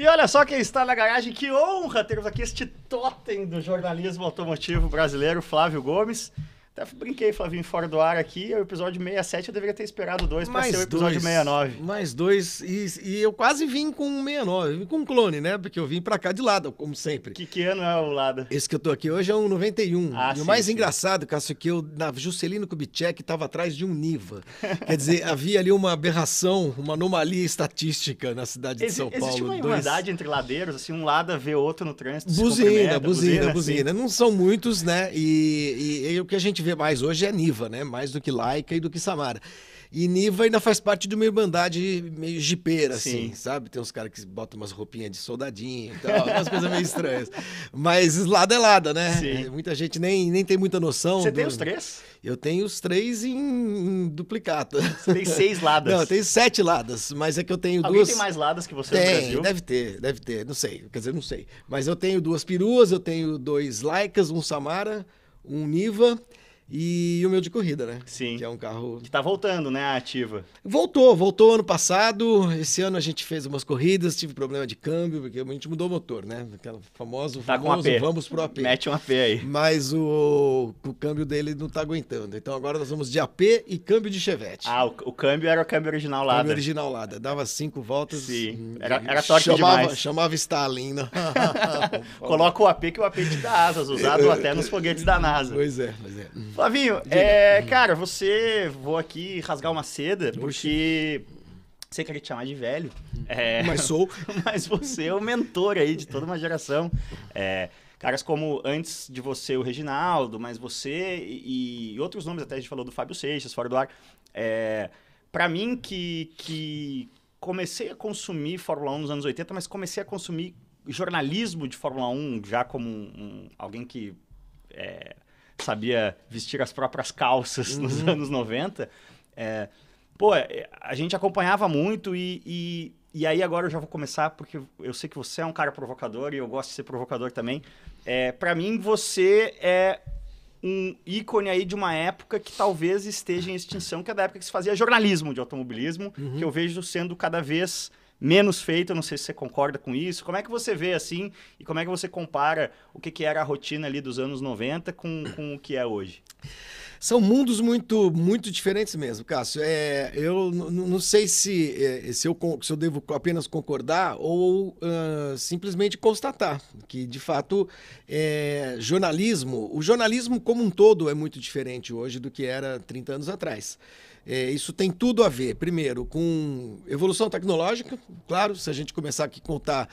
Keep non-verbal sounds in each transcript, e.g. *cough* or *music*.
E olha só quem está na garagem, que honra termos aqui este totem do jornalismo automotivo brasileiro, Flávio Gomes. Até brinquei, Flavinho, fora do ar aqui. O episódio 67 eu deveria ter esperado dois para ser o episódio dois, 69. Mais dois. E, e eu quase vim com 69, vim com um clone, né? Porque eu vim pra cá de lado, como sempre. Que, que ano é o Lada? Esse que eu tô aqui hoje é um 91. Ah, e sim, o mais sim. engraçado, Cássio, é que eu, na Juscelino Kubitschek, estava atrás de um Niva. Quer dizer, *laughs* havia ali uma aberração, uma anomalia estatística na cidade de Exi- São Paulo. existe uma Dois- irmandade entre ladeiros, assim, um Lada vê outro no trânsito. Buzina, buzina, assim. buzina. Não são muitos, né? E, e- e o que a gente vê mais hoje é Niva, né? Mais do que Laika e do que Samara. E Niva ainda faz parte de uma irmandade meio jipeira, assim, Sim. sabe? Tem uns caras que botam umas roupinhas de soldadinho e tal, umas coisas meio estranhas. *laughs* Mas lado é lada, né? Sim. É, Muita gente nem, nem tem muita noção. Você do- tem os três? Eu tenho os três em, em duplicata. Você tem seis *laughs* Ladas. Não, eu tenho sete ladas, mas é que eu tenho Alguém duas. tem mais Ladas que você no Tem, Brasil? deve ter, deve ter, não sei, quer dizer, não sei. Mas eu tenho duas peruas, eu tenho dois Laicas, um Samara, um Niva e o meu de corrida, né? Sim. Que é um carro. Que tá voltando, né, a ativa. Voltou, voltou ano passado. Esse ano a gente fez umas corridas, tive problema de câmbio, porque a gente mudou o motor, né? Aquela famoso, Tá com famoso AP. vamos pro AP. Mete um AP aí. Mas o, o câmbio dele não tá aguentando. Então agora nós vamos de AP e câmbio de Chevette. Ah, o, o câmbio era o câmbio original Lada. Câmbio original Lada. Dava cinco voltas. Sim. hum, Era- era torque chamava, demais. Chamava Stalin. né? *laughs* Coloca o AP que o AP te dá asas, usado *laughs* até nos foguetes da NASA. Pois é, pois é. Flavinho, é, cara, você, vou aqui rasgar uma seda, porque você queria te chamar de velho. É, *laughs* Mas sou. *laughs* mas você é o mentor aí de toda uma geração. É, caras como antes de você o Reginaldo, mas você e, e outros nomes até a gente falou do Fábio Seixas, fora do ar. É, para mim que, que comecei a consumir Fórmula 1 nos anos 80, mas comecei a consumir jornalismo de Fórmula 1 já como um- um- alguém que é, sabia vestir as próprias calças nos anos 90. É, pô, é, a gente acompanhava muito e, e, e aí agora eu já vou começar, porque eu sei que você é um cara provocador e eu gosto de ser provocador também. É, para mim, você é um ícone aí de uma época que talvez esteja em extinção, que é da época que se fazia jornalismo de automobilismo, que eu vejo sendo cada vez menos feito, não sei se você concorda com isso. Como é que você vê assim e como é que você compara o que, que era a rotina ali dos anos 90 com, com o que é hoje? São mundos muito, muito diferentes mesmo, Cássio. É, eu não sei se, é, se, eu, se eu devo apenas concordar ou ah, simplesmente constatar que, de fato, é, jornalismo, o jornalismo como um todo é muito diferente hoje do que era 30 anos atrás. É, isso tem tudo a ver, primeiro, com evolução tecnológica. Claro, se a gente começar aqui a contar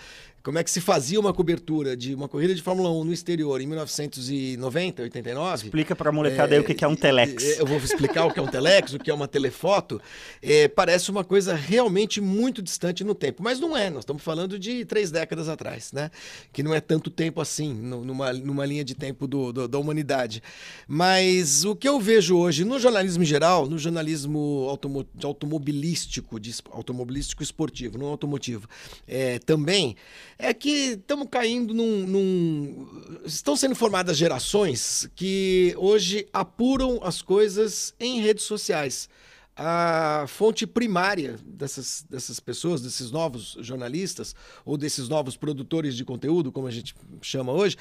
como é que se fazia uma cobertura de uma corrida de Fórmula 1 no exterior em 1990, 89. Explica pra molecada aí o que, é um telex. É, Eu vou explicar o que é um telex, o que é uma telefoto. É, parece uma coisa realmente muito distante no tempo, mas não é. Nós estamos falando de três décadas atrás, né? Que não é tanto tempo assim, nu- numa, numa linha de tempo do- do- da humanidade. Mas o que eu vejo hoje no jornalismo em geral, no jornalismo automo- automobilístico, de automobilístico esportivo, não automotivo, é, também, é que estamos caindo num, num- Estão sendo formadas gerações que hoje apuram as coisas em redes sociais. A fonte primária dessas, dessas pessoas, desses novos jornalistas, ou desses novos produtores de conteúdo, como a gente chama hoje,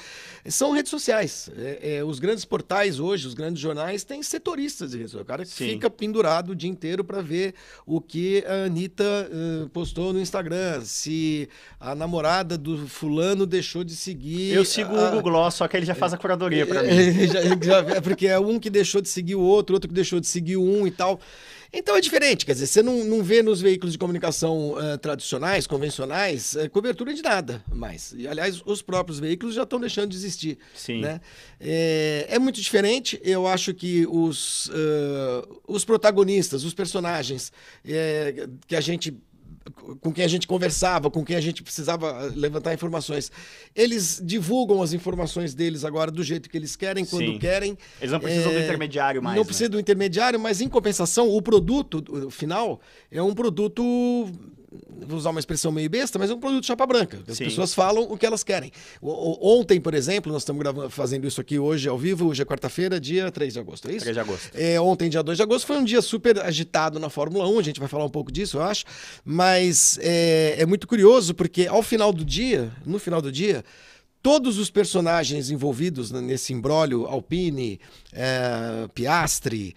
são redes sociais. É, é, os grandes portais hoje, os grandes jornais, têm setoristas de redes sociais. O cara que Sim. fica pendurado o dia inteiro para ver o que a Anitta eh, postou no Instagram, se a namorada do fulano deixou de seguir. Eu sigo a- o Google Gloss, só que ele já faz a curadoria pra mim. é, já- *laughs* já- é porque é um que deixou de seguir o outro, outro que deixou de seguir um e tal. Então é diferente, quer dizer, você não, não vê nos veículos de comunicação eh, tradicionais, convencionais, eh, cobertura de nada mais. E, aliás, os próprios veículos já estão deixando de existir. Sim. né? É, é muito diferente. Eu acho que os, eh, os protagonistas, os personagens que a gente com quem a gente conversava, com quem a gente precisava levantar informações. Eles divulgam as informações deles agora do jeito que eles querem, quando Sim. querem. Eles não precisam do É, intermediário mais. Não né? precisa do intermediário, mas em compensação, o produto o final é um produto vou usar uma expressão meio besta, mas é um produto chapa branca. As Sim. pessoas falam o que elas querem. O- ontem, por exemplo, nós estamos gravando, fazendo isso aqui hoje ao vivo, hoje é quarta-feira, dia 3 de agosto, é isso? 3 de agosto. É, ontem, dia 2 de agosto, foi um dia super agitado na Fórmula 1, a gente vai falar um pouco disso, eu acho. Mas é, é muito curioso porque ao final do dia, no final do dia, todos os personagens envolvidos nesse imbróglio, Alpine, é, Piastri,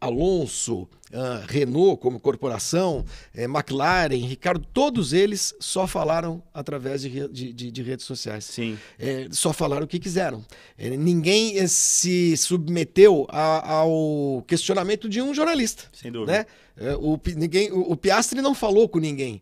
Alonso, ah, Renault como corporação, eh, McLaren, Ricardo, todos eles só falaram através de, de- de- de redes sociais. Sim. É, só falaram o que quiseram. É, ninguém eh, se submeteu a- ao questionamento de um jornalista. Sem dúvida. Né? É, o, ninguém, o, o Piastri não falou com ninguém.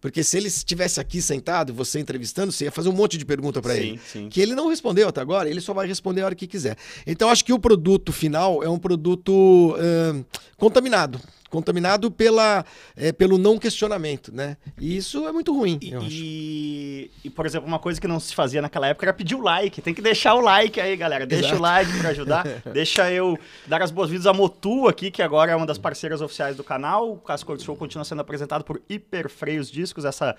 Porque se ele estivesse aqui sentado, você entrevistando, você ia fazer um monte de pergunta para ele. sim. Que ele não respondeu até agora, ele só vai responder a hora que quiser. Então, acho que o produto final é um produto ahn, contaminado. Contaminado pela, eh, pelo não questionamento, né? E isso é muito ruim, E, eu acho. e, e, por exemplo, uma coisa que não se fazia naquela época era pedir o like. Tem que deixar o like aí, galera. Deixa Exato. o like pra ajudar. *laughs* Deixa eu dar as boas-vindas à Motu aqui, que agora é uma das parceiras oficiais do canal. O Casco Show continua sendo apresentado por Hiperfreios Discos, essa,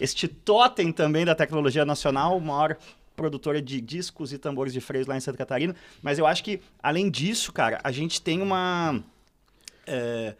este totem também da tecnologia nacional, maior produtora de discos e tambores de freios lá em Santa Catarina. Mas eu acho que, além disso, cara, a gente tem uma... é,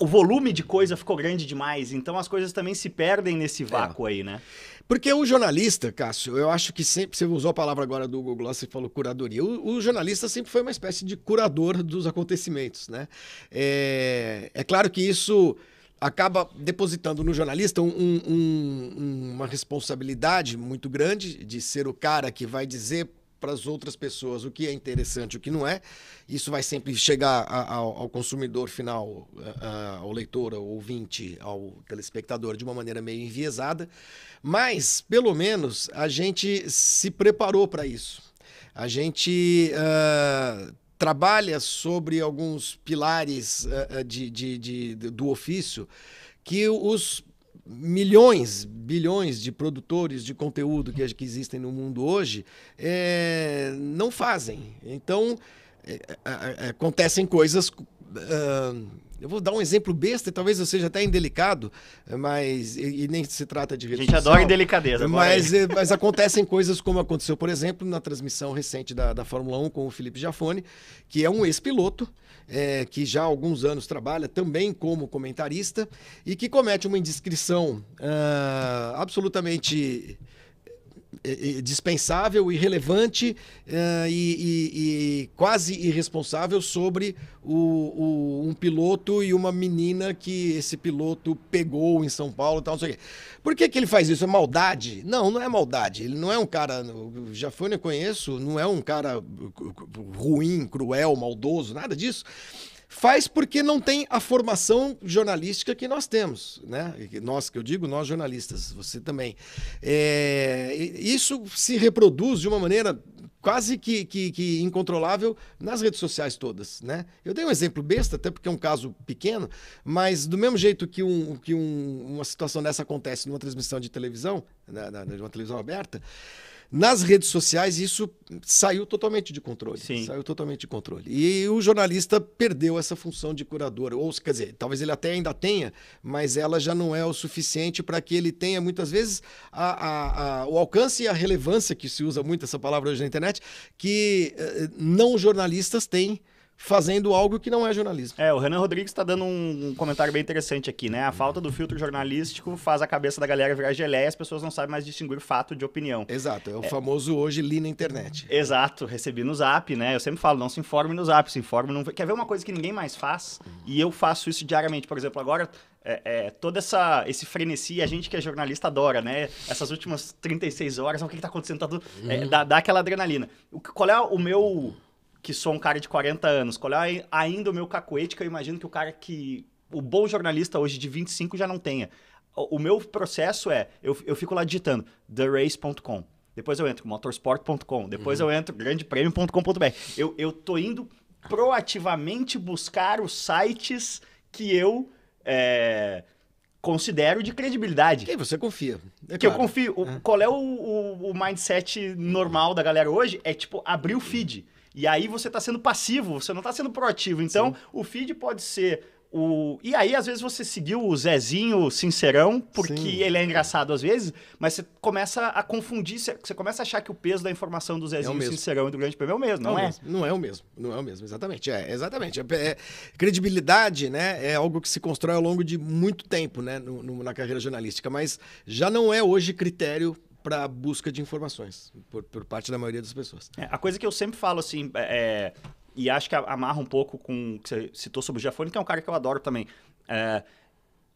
o volume de coisa ficou grande demais, então as coisas também se perdem nesse vácuo aí, né? Porque o jornalista, Cássio, eu acho que sempre. Você usou a palavra agora do Google Gloss e falou curadoria. O, o jornalista sempre foi uma espécie de curador dos acontecimentos, né? É, é claro que isso acaba depositando no jornalista um- um- um- uma responsabilidade muito grande de ser o cara que vai dizer para as outras pessoas o que é interessante o que não é. Isso vai sempre chegar a- ao, ao consumidor final, a- a- ao leitor, ao ouvinte, ao telespectador de uma maneira meio enviesada. Mas, pelo menos, a gente se preparou para isso. A gente ah, trabalha sobre alguns pilares ah, de, de- de- do ofício que os milhões, bilhões de produtores de conteúdo que, que existem no mundo hoje eh, não fazem. Então, eh, eh, eh, acontecem coisas. ah, eu vou dar um exemplo besta, e talvez eu seja até indelicado, mas e, e nem se trata de A gente adora indelicadeza. Mas, eh, mas acontecem coisas como aconteceu, por exemplo, na transmissão recente da, da Fórmula 1 com o Felipe Jafone, que é um ex-piloto, eh, que já há alguns anos trabalha também como comentarista e que comete uma indiscrição ah, absolutamente dispensável, irrelevante eh, e, e- e quase irresponsável sobre o, o- um piloto e uma menina que esse piloto pegou em São Paulo e tal, não sei o quê. Por que, que ele faz isso? É maldade? Não, não é maldade. Ele não é um cara. O Jafone eu conheço, não é um cara ruim, cruel, maldoso, nada disso faz porque não tem a formação jornalística que nós temos, né? Nós, que eu digo, nós jornalistas, você também. É, isso se reproduz de uma maneira quase que, que- que incontrolável nas redes sociais todas, né? Eu dei um exemplo besta, até porque é um caso pequeno, mas do mesmo jeito que, um, que um- uma situação dessa acontece numa transmissão de televisão, na, na- de uma televisão aberta, nas redes sociais isso saiu totalmente de controle. Sim. Saiu totalmente de controle. E o jornalista perdeu essa função de curador. Ou, quer dizer, talvez ele até ainda tenha, mas ela já não é o suficiente para que ele tenha, muitas vezes, a- a- a- o alcance e a relevância, que se usa muito essa palavra hoje na internet, que eh, não jornalistas têm fazendo algo que não é jornalismo. É, o Renan Rodrigues está dando um, comentário bem interessante aqui, né? A falta do filtro jornalístico faz a cabeça da galera virar geleia e as pessoas não sabem mais distinguir fato de opinião. Exato, é o famoso hoje li na internet. Exato, recebi no zap, né? Eu sempre falo, não se informe no zap, se informe. Quer ver uma coisa que ninguém mais faz? E eu faço isso diariamente. Por exemplo, agora, é, é, todo essa, esse frenesi, a gente que é jornalista adora, né? Essas últimas 36 horas, o que, que tá acontecendo? Tá tudo, é, dá, dá aquela adrenalina. O, qual é o meu... Que sou um cara de 40 anos, qual é ainda o meu cacoete que eu imagino que o cara que... O bom jornalista hoje de 25 já não tenha. O, o meu processo é, eu, eu fico lá digitando therace.com. Depois eu entro motorsport.com. Depois eu entro grandepremio.com.br. Eu, eu tô indo proativamente buscar os sites que eu é, considero de credibilidade. Quem você confia? É que eu claro. confio. O- Qual é o, o- o mindset normal da galera hoje? É tipo abrir o feed. E aí você tá sendo passivo, você não tá sendo proativo. Então, o feed pode ser o... E aí, às vezes, você seguiu o Zezinho sincerão, porque Sim. ele é engraçado às vezes, mas você começa a confundir, você começa a achar que o peso da informação do Zezinho mesmo. sincerão e do Grande Prêmio é o mesmo, não, o é? mesmo. Não é o mesmo. Não é o mesmo, exatamente. É, exatamente. É, é- credibilidade, né, é algo que se constrói ao longo de muito tempo, né, no- no- na carreira jornalística, mas já não é hoje critério para busca de informações por, por parte da maioria das pessoas. É, a coisa que eu sempre falo, assim, é, e acho que amarra um pouco com o que você citou sobre o Giafone, que é um cara que eu adoro também. É,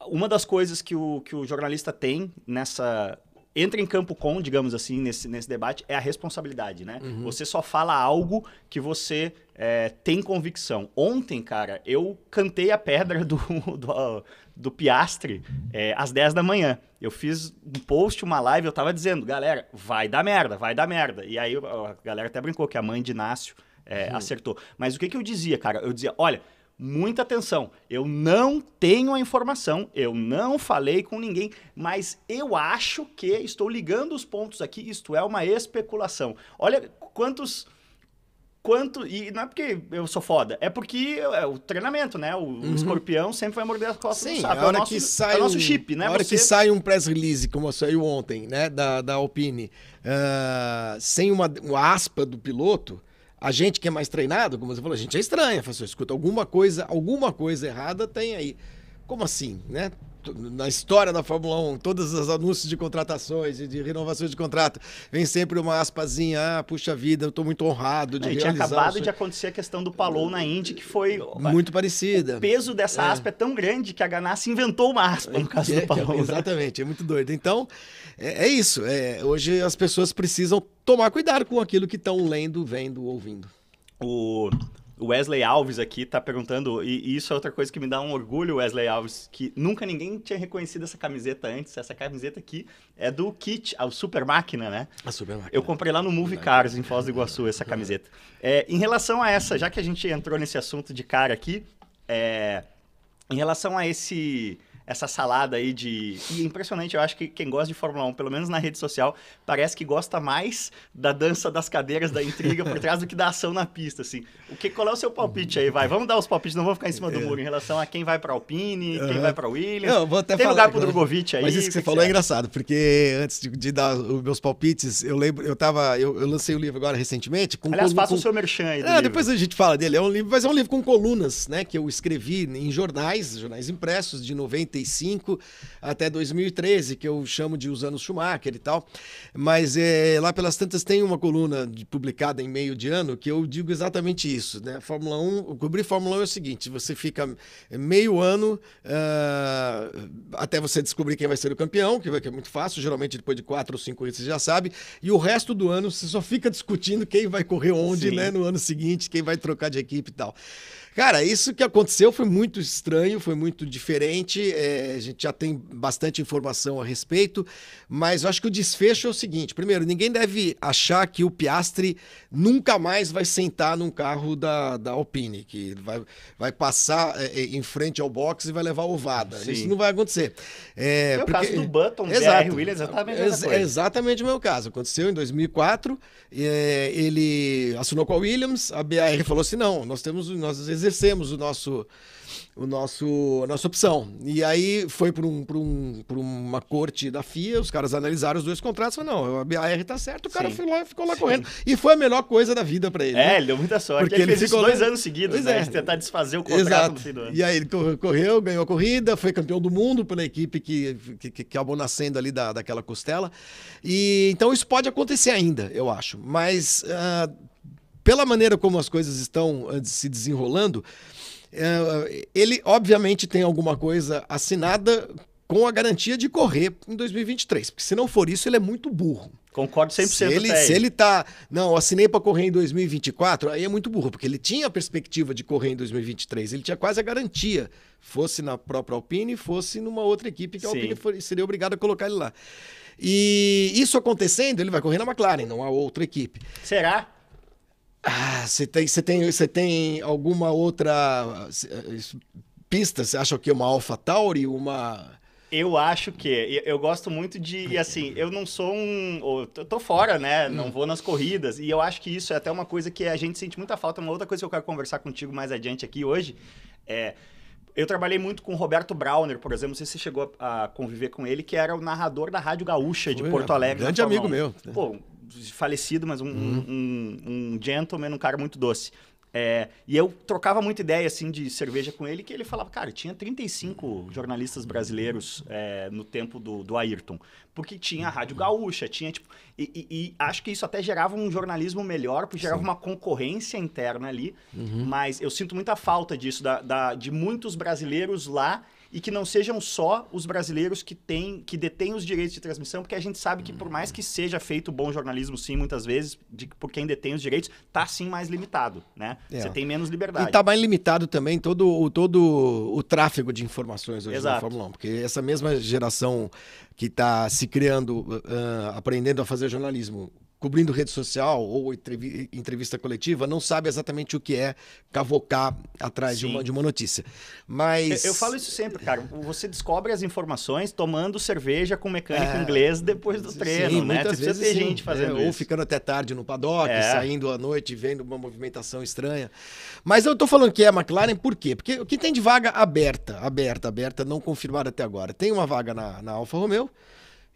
uma das coisas que o, que o jornalista tem nessa. Entra em campo com, digamos assim, nesse, nesse debate, é a responsabilidade, né? Você só fala algo que você é, tem convicção. Ontem, cara, eu cantei a pedra do, *laughs* do, do Piastre é, às 10 da manhã. Eu fiz um post, uma live, eu tava dizendo, galera, vai dar merda, vai dar merda. E aí a galera até brincou que a mãe de Inácio é, acertou. Mas o que, que eu dizia, cara? Eu dizia, olha, muita atenção, eu não tenho a informação, eu não falei com ninguém, mas eu acho que estou ligando os pontos aqui, isto é uma especulação. Olha quantos. Quanto, e não é porque eu sou foda, é porque é o treinamento, né? O, o escorpião sempre vai morder as costas Uhum. Sim, do a sapo. hora é o nosso, que sai é o nosso chip, né? A hora Você- que sai um press release, como saiu ontem, né, da, da Alpine, ah, sem uma, uma aspa do piloto, a gente que é mais treinado, como você falou, a gente é estranha. Fala assim, escuta, alguma coisa, alguma coisa errada tem aí. Como assim, né? Na história da Fórmula 1, todos os anúncios de contratações e de renovações de contrato, vem sempre uma aspazinha, ah, puxa vida, eu tô muito honrado de Não, e tinha realizar o acabado sonho." de acontecer a questão do Palou na Indy, que foi. Muito parecida. O peso dessa aspa é tão grande que a Ganassi inventou uma aspa no caso É, do *laughs* Palou. né? exatamente, é muito doido. Então, é, é isso. é, hoje as pessoas precisam tomar cuidado com aquilo que estão lendo, vendo, ouvindo. O o Wesley Alves aqui tá perguntando, e isso é outra coisa que me dá um orgulho, Wesley Alves, que nunca ninguém tinha reconhecido essa camiseta antes. Essa camiseta aqui é do Kit, a Super Máquina, né? A supermáquina. Eu comprei lá no Movie Cars, em Foz do Iguaçu, essa *laughs* camiseta. É, em relação a essa, já que a gente entrou nesse assunto de cara aqui, é, em relação a esse essa salada aí de... E é impressionante, eu acho que quem gosta de Fórmula 1, pelo menos na rede social, parece que gosta mais da dança das cadeiras, da intriga por trás do que da ação na pista, assim. O que, qual é o seu palpite aí? Vai, vamos dar os palpites, não vamos ficar em cima do muro em relação a quem vai pra Alpine, quem vai pra Williams. Não, vou até Tem falar lugar pro. Drogovic aí? Mas isso que você o falou é engraçado, porque antes de, de dar os meus palpites, eu lembro, eu tava, eu, eu lancei o livro agora recentemente. Com Aliás, faça com- o seu merchan aí É, livro. depois a gente fala dele. É um livro, mas é um livro com colunas, né? Que eu escrevi em jornais, jornais impressos, de 95 até 2013, que eu chamo de Os Anos Schumacher e tal. Mas é, lá pelas tantas tem uma coluna de- publicada em meio de ano que eu digo exatamente isso, né? Fórmula 1, cobrir Fórmula 1 é o seguinte: você fica meio ano ah, até você descobrir quem vai ser o campeão, que é muito fácil, geralmente depois de quatro ou cinco você já sabe, e o resto do ano você só fica discutindo quem vai correr onde, Sim. né? no ano seguinte, quem vai trocar de equipe e tal. Cara, isso que aconteceu foi muito estranho, foi muito diferente. é, a gente já tem bastante informação a respeito, mas eu acho que o desfecho é o seguinte: primeiro, ninguém deve achar que o Piastre nunca mais vai sentar num carro da, da Alpine, que vai, vai passar é, é, em frente ao box e vai levar ovada. Sim. Isso não vai acontecer. É, Tem o porque- caso do Button, Exato. BR Williams, exatamente Ex- coisa. exatamente o meu caso. Aconteceu em 2004. é, ele assinou com a Williams. A BR falou assim: não, nós temos, nós exercemos o nosso, o nosso, a nossa opção. E aí foi para um, pra um, pra uma corte da FIA. Os caras analisaram os dois contratos. e Falaram: não, a BR tá certo. O cara Sim. foi lá, ficou lá correndo. E foi a melhor coisa da vida para ele. né? É, ele deu muita sorte. Porque ele, ele fez isso ficou dois lá- anos seguidos, Pois né? é. De tentar desfazer o contrato Exato. no fim do ano. E aí ele cor- correu, ganhou a corrida, foi campeão do mundo pela equipe que, que, que acabou nascendo ali da, daquela costela. E então isso pode acontecer ainda, eu acho. Mas ah, pela maneira como as coisas estão ah, se desenrolando, eh, ele obviamente tem alguma coisa assinada com a garantia de correr em 2023. Porque se não for isso, ele é muito burro. Concordo 100% Se ele, se ele tá. Não, assinei para correr em 2024, aí é muito burro, porque ele tinha a perspectiva de correr em 2023. Ele tinha quase a garantia, fosse na própria Alpine, fosse numa outra equipe que a Sim. Alpine for- seria obrigada a colocar ele lá. E isso acontecendo, ele vai correr na McLaren, não há outra equipe. Será? Ah, você tem, você tem, você tem alguma outra pista? Você acha que é uma AlphaTauri, uma Eu acho que. Eu gosto muito de. E assim, eu não sou um. Eu tô fora, né? Hum. Não vou nas corridas. E eu acho que isso é até uma coisa que a gente sente muita falta. Uma outra coisa que eu quero conversar contigo mais adiante aqui hoje é. Eu trabalhei muito com o Roberto Brauner, por exemplo, não sei se você chegou a conviver com ele, que era o narrador da Rádio Gaúcha de Foi, Porto Alegre. grande amigo meu. Pô, falecido, mas um, Uhum. um, um gentleman, um cara muito doce. É, e eu trocava muita ideia assim de cerveja com ele, que ele falava, cara, tinha 35 jornalistas brasileiros é, no tempo do, do Ayrton. Porque tinha a Rádio Gaúcha, tinha tipo. E, e- e acho que isso até gerava um jornalismo melhor, porque gerava uma concorrência interna ali. Uhum. Mas eu sinto muita falta disso, da, da- de muitos brasileiros lá e que não sejam só os brasileiros que têm, que detêm os direitos de transmissão, porque a gente sabe que por mais que seja feito bom jornalismo, sim, muitas vezes, de, por quem detém os direitos, tá sim mais limitado, né? É. Você tem menos E liberdade. está mais limitado também todo, o- todo o tráfego de informações hoje na Exato. Fórmula 1. Porque essa mesma geração que está se criando, ah, aprendendo a fazer jornalismo, cobrindo rede social ou entrevi- entrevista coletiva, não sabe exatamente o que é cavocar atrás de uma, de uma notícia. Mas. Eu, eu falo isso sempre, cara. Você descobre as informações tomando cerveja com mecânico É. inglês depois do treino, Sim, né? muitas Você vezes ter sim. gente fazendo É, Ou ficando até tarde no paddock, É. saindo à noite, vendo uma movimentação estranha. Mas eu tô falando que é a McLaren por quê? Porque o que tem de vaga aberta, aberta, aberta, não confirmada até agora. Tem uma vaga na, na Alfa Romeo.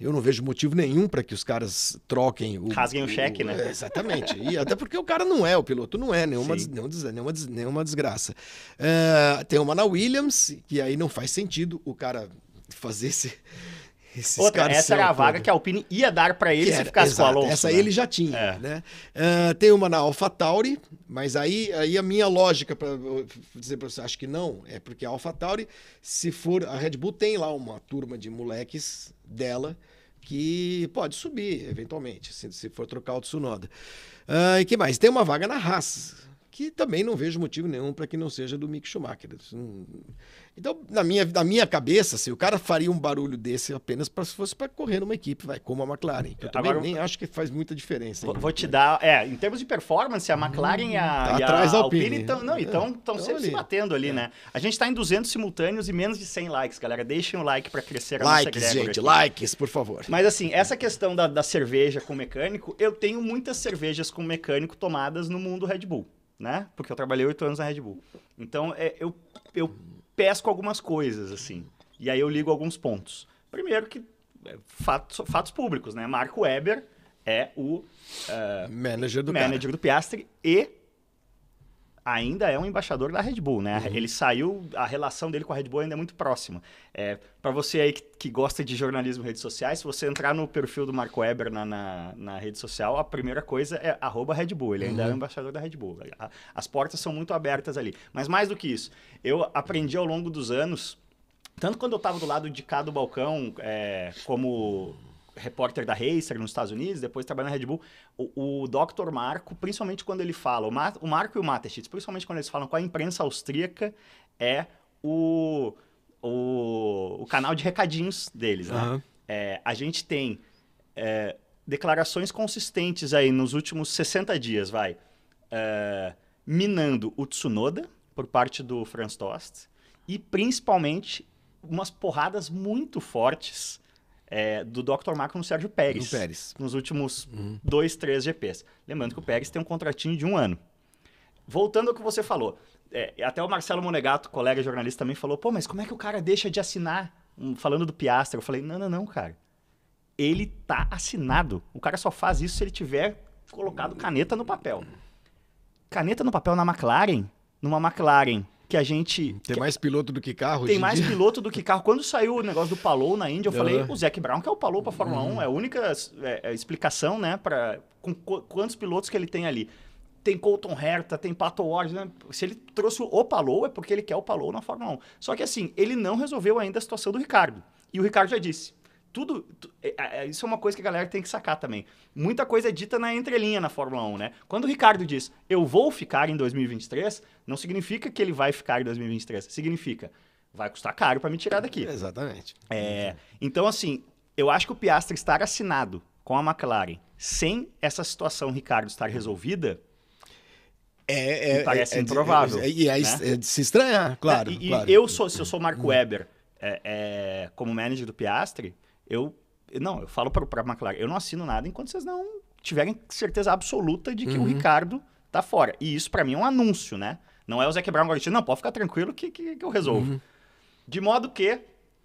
Eu não vejo motivo nenhum para que os caras troquem o. Rasguem o cheque, né? é, exatamente. E até porque o cara não é, o piloto não é, nenhuma, des- nenhuma, des- nenhuma, des- nenhuma desgraça. É, tem uma na Williams, que aí não faz sentido o cara fazer esse. Esses Outra, essa era a vaga que a Alpine ia dar pra ele Que se era, ficasse com o exato, Alonso. Essa né? ele já tinha, É. né? Ah, tem uma na AlphaTauri, mas aí, aí a minha lógica para dizer para você, acho que não, é porque a AlphaTauri, se for a Red Bull tem lá uma turma de moleques dela que pode subir eventualmente, se, se for trocar o Tsunoda. Ah, e que mais? Tem uma vaga na Haas, que também não vejo motivo nenhum para que não seja do Mick Schumacher. Então, na minha, na minha cabeça, assim, o cara faria um barulho desse apenas pra, se fosse para correr numa equipe, vai, como a McLaren. Eu também Agora- nem acho que faz muita diferença. Vou, vou te dar. É, em termos de performance, a McLaren e a, Tá e a atrás da Alpine estão não, É, então, tão sempre se ali. batendo ali, É. né? A gente tá em 200 simultâneos e menos de 100 likes, galera. Deixem o like pra crescer a nossa Likes, gente, likes, por favor. Mas assim, essa questão da, da cerveja com mecânico, eu tenho muitas cervejas com mecânico tomadas no mundo Red Bull, né? Porque eu trabalhei oito anos na Red Bull. Então, é, eu, eu pesco algumas coisas, assim. E aí eu ligo alguns pontos. Primeiro que, é, fatos, fatos públicos, né? Marco Weber é o é, Manager do manager do Piastri e ainda é um embaixador da Red Bull, né? Uhum. Ele saiu, a relação dele com a Red Bull ainda é muito próxima. É, para você aí que, que gosta de jornalismo em redes sociais, se você entrar no perfil do Marco Weber na, na, na rede social, a primeira coisa é arroba Red Bull. Ele ainda é Uhum. o embaixador da Red Bull. A- As portas são muito abertas ali. Mas mais do que isso, eu aprendi ao longo dos anos, tanto quando eu estava do lado de cá do balcão, é, como repórter da Racer nos Estados Unidos, depois trabalhando na Red Bull, o, o Dr. Marco, principalmente quando ele fala, o, Ma- o Marco e o Mateschitz, principalmente quando eles falam com a imprensa austríaca, é o, o, o canal de recadinhos deles, né? Aham. É, a gente tem é, declarações consistentes aí nos últimos 60 dias, vai, é, minando o Tsunoda por parte do Franz Tost e principalmente umas porradas muito fortes é, do Dr. Marco no Sérgio Pérez, Pérez. nos últimos dois, três GPs. Lembrando que o Pérez tem um contratinho de um ano. Voltando ao que você falou, é, até o Marcelo Monegato, colega jornalista, também falou: pô, mas como é que o cara deixa de assinar? falando do Piastra. Eu falei: não, não, não, cara. Ele tá assinado. O cara só faz isso se ele tiver colocado caneta no papel. Caneta no papel na McLaren, numa McLaren que a gente. Tem que- mais piloto do que carro tem mais dia? piloto do que carro. Quando saiu o negócio do Palou na Índia, eu falei, Aham. o Zac Brown que é o Palou para Fórmula 1, é a única é, é, explicação, né, para quantos pilotos que ele tem ali. Tem Colton Herta, tem Pato Ward, né? Se ele trouxe o Palou é porque ele quer o Palou na Fórmula 1. Só que assim, ele não resolveu ainda a situação do Ricardo. E o Ricardo já disse, tudo, tu- é- é- isso é uma coisa que a galera tem que sacar também. Muita coisa é dita na entrelinha na Fórmula 1, né? Quando o Ricardo diz, eu vou ficar em 2023, não significa que ele vai ficar em 2023. Significa, vai custar caro para me tirar daqui. Exatamente. É, então, assim, eu acho que o Piastri estar assinado com a McLaren sem essa situação, Ricardo, estar resolvida, É, Me parece de- improvável, é- e aí né? é de se estranhar, claro. É, e, e claro. eu sou, se eu sou Marco Weber, é, é, como manager do Piastri, eu não, eu falo para a McLaren, eu não assino nada enquanto vocês não tiverem certeza absoluta de que Uhum. o Ricardo tá fora. E isso para mim é um anúncio, né? Não é o Zac Brown agora dizendo, não, pode ficar tranquilo que, que, que eu resolvo. Uhum. De modo que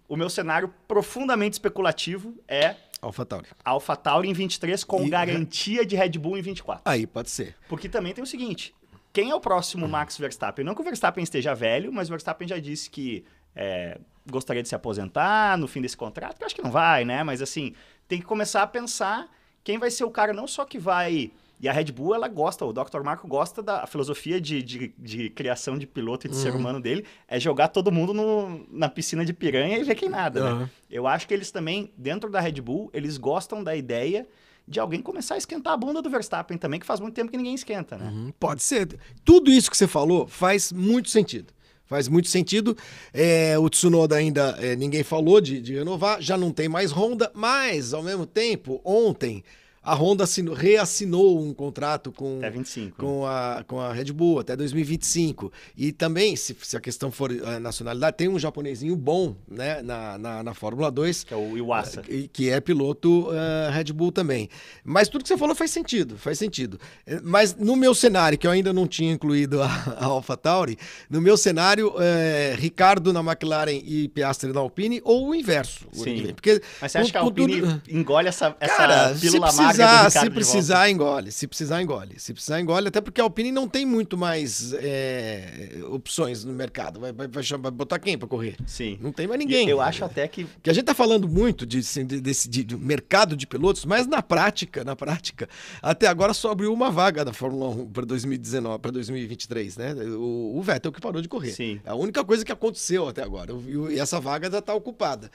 o meu cenário profundamente especulativo é AlphaTauri. AlphaTauri em 23 com E- garantia de Red Bull em 24. Aí pode ser. Porque também tem o seguinte: quem é o próximo Max Verstappen? Não que o Verstappen esteja velho, mas o Verstappen já disse que é, gostaria de se aposentar no fim desse contrato, que eu acho que não vai, né? Mas assim, tem que começar a pensar quem vai ser o cara não só que vai. E a Red Bull, ela gosta, o Dr. Marco gosta da filosofia de, de, de criação de piloto e de ser humano dele, é jogar todo mundo no- na piscina de piranha e ver quem nada, né? Aham. Eu acho que eles também, dentro da Red Bull, eles gostam da ideia de alguém começar a esquentar a bunda do Verstappen também, que faz muito tempo que ninguém esquenta, né? Uhum, Pode ser. Tudo isso que você falou faz muito sentido. Faz muito sentido. É, o Tsunoda ainda é, ninguém falou de, de renovar, já não tem mais Honda, mas ao mesmo tempo, ontem a Honda assinou- reassinou um contrato com, 25. com, a, com a Red Bull até 2025. E também, se, se a questão for a nacionalidade, tem um japonesinho bom né, na, na, na Fórmula 2. Que é o Iwasa. E- que é piloto ah, Red Bull também. Mas tudo que você falou faz sentido, faz sentido. Eh, Mas no meu cenário, que eu ainda não tinha incluído a, a AlphaTauri, no meu cenário, eh, Ricardo na McLaren e Piastri na Alpine, ou o inverso. Sim. que. Porque Mas você acha que a Alpine tudo- engole essa, essa Cara, pílula amarga precisar, Ricardo se precisar, engole. Se precisar, engole. Se precisar, engole. Até porque a Alpine não tem muito mais eh, opções no mercado. Vai, vai, vai botar quem para correr? Sim. Não tem mais E ninguém. Eu acho até que Que a gente tá falando muito de, assim, de- desse de- de mercado de pilotos, mas na prática, na prática, até agora só abriu uma vaga da Fórmula 1 para 2019, para 2023, né? O, o Vettel que parou de correr. Sim. É a única coisa que aconteceu até agora. E E essa vaga já está ocupada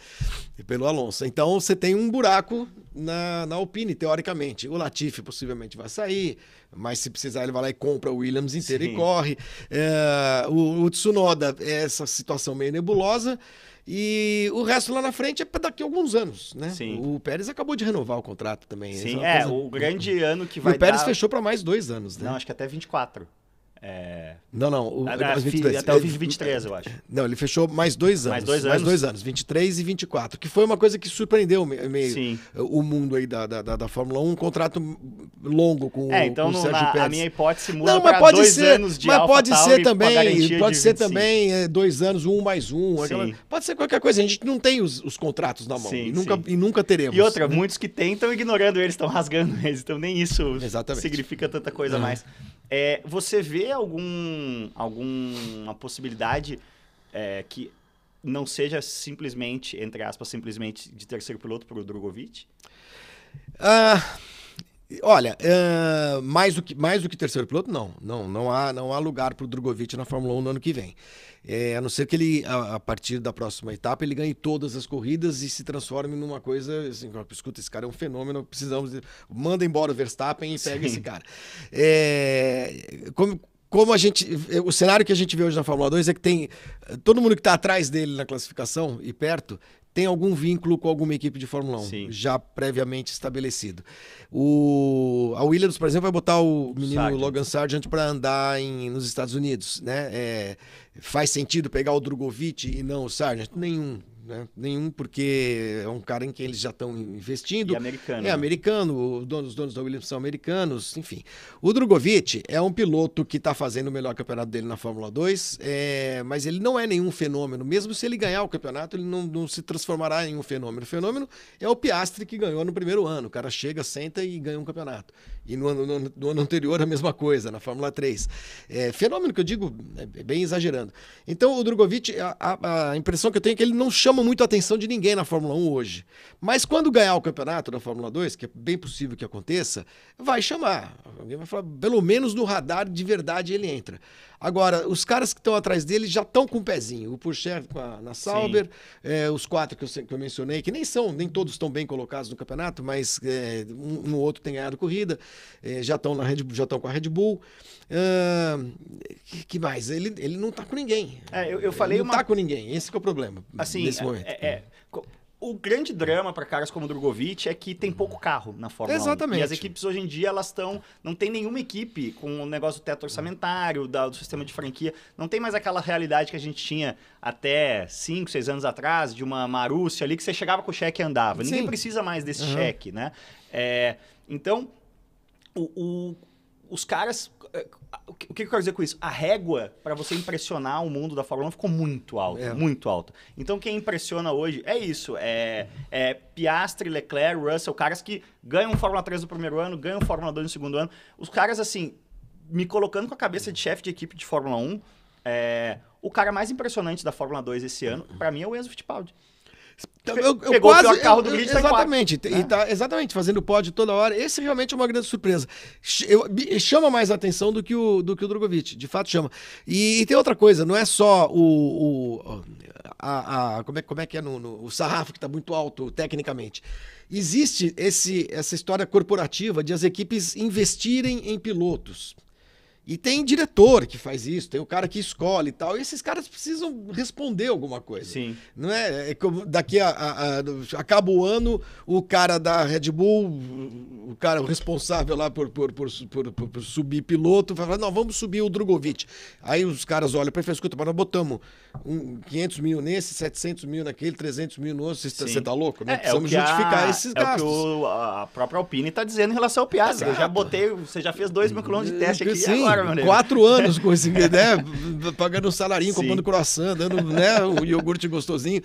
pelo Alonso. Então você tem um buraco na, na Alpine, teoricamente. O Latifi possivelmente vai sair, mas se precisar ele vai lá e compra o Williams inteiro Sim. e corre. É, o, o Tsunoda é essa situação meio nebulosa. E o resto lá na frente é para daqui a alguns anos, né? Sim. O Pérez acabou de renovar o contrato também. Sim, é, coisa- o grande *laughs* ano que E vai o Pérez dar... fechou para mais dois anos, né? Não, acho que até 24. É... Não, não. o- Ah, mais 22. até o 23, eu acho. Não, ele fechou mais dois anos. Mais dois Mais anos. dois anos, 23 e 24. Que foi uma coisa que surpreendeu me- meio Sim. o mundo aí da, da, da- Fórmula 1. Um contrato longo com, É, o- então com o Sérgio na- a Pérez. minha hipótese muda Não, mas pode dois ser, anos de mas pode ser AlphaTauri com a também, pode de ser 25. também é, dois anos, um mais um, aquela- pode ser qualquer coisa. A gente não tem os, os contratos na mão Sim, e, nunca, sim. e nunca teremos. E outra, né? muitos que têm estão ignorando eles, estão rasgando eles, então nem isso Exatamente. significa tanta coisa a Uhum. mais. É, você vê algum, alguma possibilidade é, que não seja simplesmente, entre aspas, simplesmente de terceiro piloto para o Drogovic? Ah, olha, ah, mais, do que, mais do que terceiro piloto, não. Não, não há, não há lugar para o Drogovic na Fórmula 1 no ano que vem. É, a não ser que ele, a, a partir da próxima etapa, ele ganhe todas as corridas e se transforme numa coisa assim, escuta, esse cara é um fenômeno, precisamos. De, manda embora o Verstappen e pega Sim. esse cara. É, como, como a gente. O cenário que a gente vê hoje na Fórmula 2 é que tem. Todo mundo que está atrás dele na classificação e perto tem algum vínculo com alguma equipe de Fórmula 1, Sim. já previamente estabelecido. O, a Williams, por exemplo, vai botar o menino Sargent. Logan Sargent para andar em, nos Estados Unidos. Né? É, faz sentido pegar o Drogovic e não o Sargent? Nenhum. Né? Nenhum, porque é um cara em quem eles já estão investindo. E americano. É né? americano, dono- os donos da Williams são americanos, enfim. O Drogovic é um piloto que está fazendo o melhor campeonato dele na Fórmula 2, é, mas ele não é nenhum fenômeno. Mesmo se ele ganhar o campeonato, ele não, não se transformará em um fenômeno. O fenômeno é o Piastri que ganhou no primeiro ano. O cara chega, senta e ganha um campeonato. E no ano, no- no ano anterior a mesma coisa, na Fórmula 3. É, fenômeno que eu digo, é bem exagerando. Então o Drogovic, a, a- a impressão que eu tenho é que ele não chama muito a atenção de ninguém na Fórmula 1 hoje. Mas quando ganhar o campeonato da Fórmula 2, que é bem possível que aconteça, vai chamar. Alguém vai falar, pelo menos no radar de verdade ele entra. Agora, os caras que estão atrás dele já estão com o pezinho. O a, na Sauber, é, os quatro que eu, que eu mencionei, que nem são, nem todos estão bem colocados no campeonato, mas é, um, um outro tem ganhado corrida, é, já estão na Red já estão com a Red Bull. Ah, que, mais? Ele, ele não tá com ninguém. É, eu- eu falei ele não uma- tá com ninguém. Esse que é o problema Assim, nesse é- momento. é- é- co- o grande drama para caras como o Drogovic é que tem pouco carro na Fórmula 1. Exatamente. E as equipes hoje em dia, elas estão... Não tem nenhuma equipe com o negócio do teto orçamentário, da- do sistema de franquia. Não tem mais aquela realidade que a gente tinha até 5, 6 anos atrás, de uma Marúcia ali, que você chegava com o cheque e andava. Ninguém Sim. precisa mais desse Aham. cheque, né? É, então, o, o, os caras. eh, O que o que eu quero dizer com isso? A régua para você impressionar o mundo da Fórmula 1 ficou muito alta, É. muito alta. Então quem impressiona hoje é isso: é, é Piastri, Leclerc, Russell, caras que ganham Fórmula 3 no primeiro ano, ganham Fórmula 2 no segundo ano. Os caras, assim, me colocando com a cabeça de chefe de equipe de Fórmula 1, é, o cara mais impressionante da Fórmula 2 esse ano, para mim, é o Enzo Fittipaldi. Então, eu, eu pegou o quase, pior carro do grid, tá Exatamente. quarto. E tá exatamente fazendo pódio toda hora. Esse realmente é uma grande surpresa. Eu- chama mais atenção do que o, do que o Drogovic. De fato, chama. E, e tem outra coisa, não é só o. o a, a- como, é, como é que é no, no- o sarrafo que está muito alto tecnicamente. Existe esse, essa história corporativa de as equipes investirem em pilotos. E tem diretor que faz isso, tem o cara que escolhe e tal. E esses caras precisam responder alguma coisa. Sim. Não é? É como daqui a, a- a- acaba o ano, o cara da Red Bull, o cara o responsável lá por, por, por, por- subir piloto, vai falar: não, vamos subir o Drogovic. Aí os caras olham para ele e falam: escuta, mas nós botamos um 500 mil nesse, 700 mil naquele, 300 mil no outro. Você tá, tá louco? Né? É, é Precisamos a- justificar esses é o gastos. que o- a própria Alpine está dizendo em relação ao Piastri. Eu já botei, você já fez 2 mil quilômetros de teste aqui Sim, agora, nego. quatro anos com esse, né? Pagando um salarinho, Sim. comprando croissant, dando né, o iogurte gostosinho.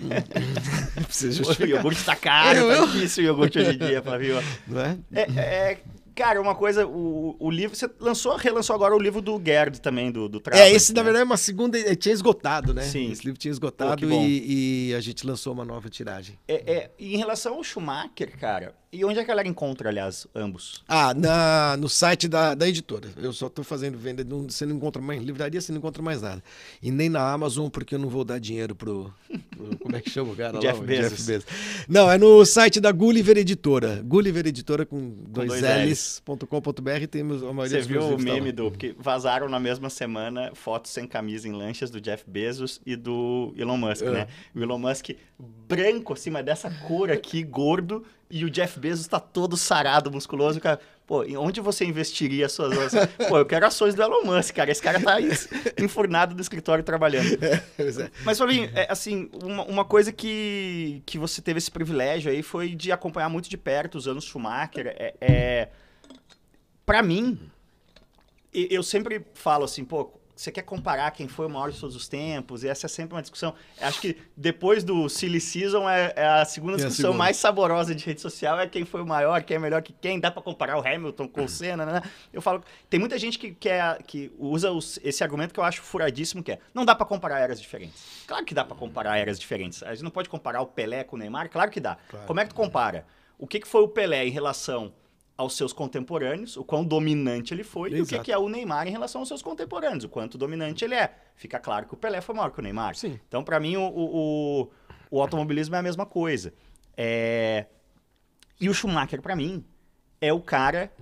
*laughs* Precisa O iogurte tá caro, Eu- tá difícil o iogurte hoje em dia, Flavio. *laughs* Não é? É, é, cara, uma coisa, o, o livro, você lançou, relançou agora o livro do Gerd também, do, do É, Trabant, esse na né? verdade é uma segunda. eh, Tinha esgotado, né? Sim. Esse livro tinha Pô, esgotado bom. e, e a gente lançou uma nova tiragem. É, é, e em relação ao Schumacher, cara, e onde é que a galera encontra, aliás, ambos? Ah, na, no site da, da editora. Eu só tô fazendo venda. Não, você não encontra mais livraria, você não encontra mais nada. E nem na Amazon, porque eu não vou dar dinheiro pro. pro- como é que chama o cara? lá? *laughs* Jeff O Bezos. Não, é no site da Gulliver Editora. Gulliver Editora com dois, dois Ls.com.br. Temos a maioria Você viu o exclusivos tá meme do. Porque vazaram na mesma semana fotos sem camisa em lanchas do Jeff Bezos e do Elon Musk, É. né? O Elon Musk branco, assim, mas dessa cor aqui, gordo, e o Jeff Bezos tá todo sarado, musculoso, cara. Pô, onde você investiria as suas ações? *laughs* Pô, eu quero ações do Elon Musk, cara. Esse cara tá aí, *laughs* enfurnado no escritório trabalhando. Pois é. Mas, Fabinho, é, assim, uma, uma coisa que, que você teve esse privilégio aí foi de acompanhar muito de perto os anos Schumacher. É, é, para mim, eu sempre falo assim, pô, você quer comparar quem foi o maior de todos os tempos? E essa é sempre uma discussão. Acho que depois do Silly Season é, é a segunda É a discussão segunda. mais saborosa de rede social é quem foi o maior, quem é melhor que quem. Dá pra comparar o Hamilton com o Senna, né? Eu falo, tem muita gente que, quer, que usa os- esse argumento que eu acho furadíssimo, que é, não dá pra comparar eras diferentes. Claro que dá pra comparar eras diferentes. A gente não pode comparar o Pelé com o Neymar? Claro que dá. Claro. Como é que tu compara? O que, que foi o Pelé em relação aos seus contemporâneos, o quão dominante ele foi, e o que, Exato. que é o Neymar em relação aos seus contemporâneos, o quanto dominante ele é. Fica claro que o Pelé foi maior que o Neymar. Sim. Então, para mim, o, o, o- o automobilismo é a mesma coisa. É, E o Schumacher, para mim, é o cara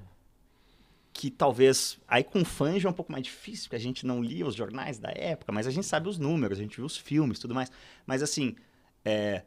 que talvez. Aí com fãs já é um pouco mais difícil, porque a gente não lia os jornais da época, mas a gente sabe os números, a gente viu os filmes tudo mais. Mas assim, é,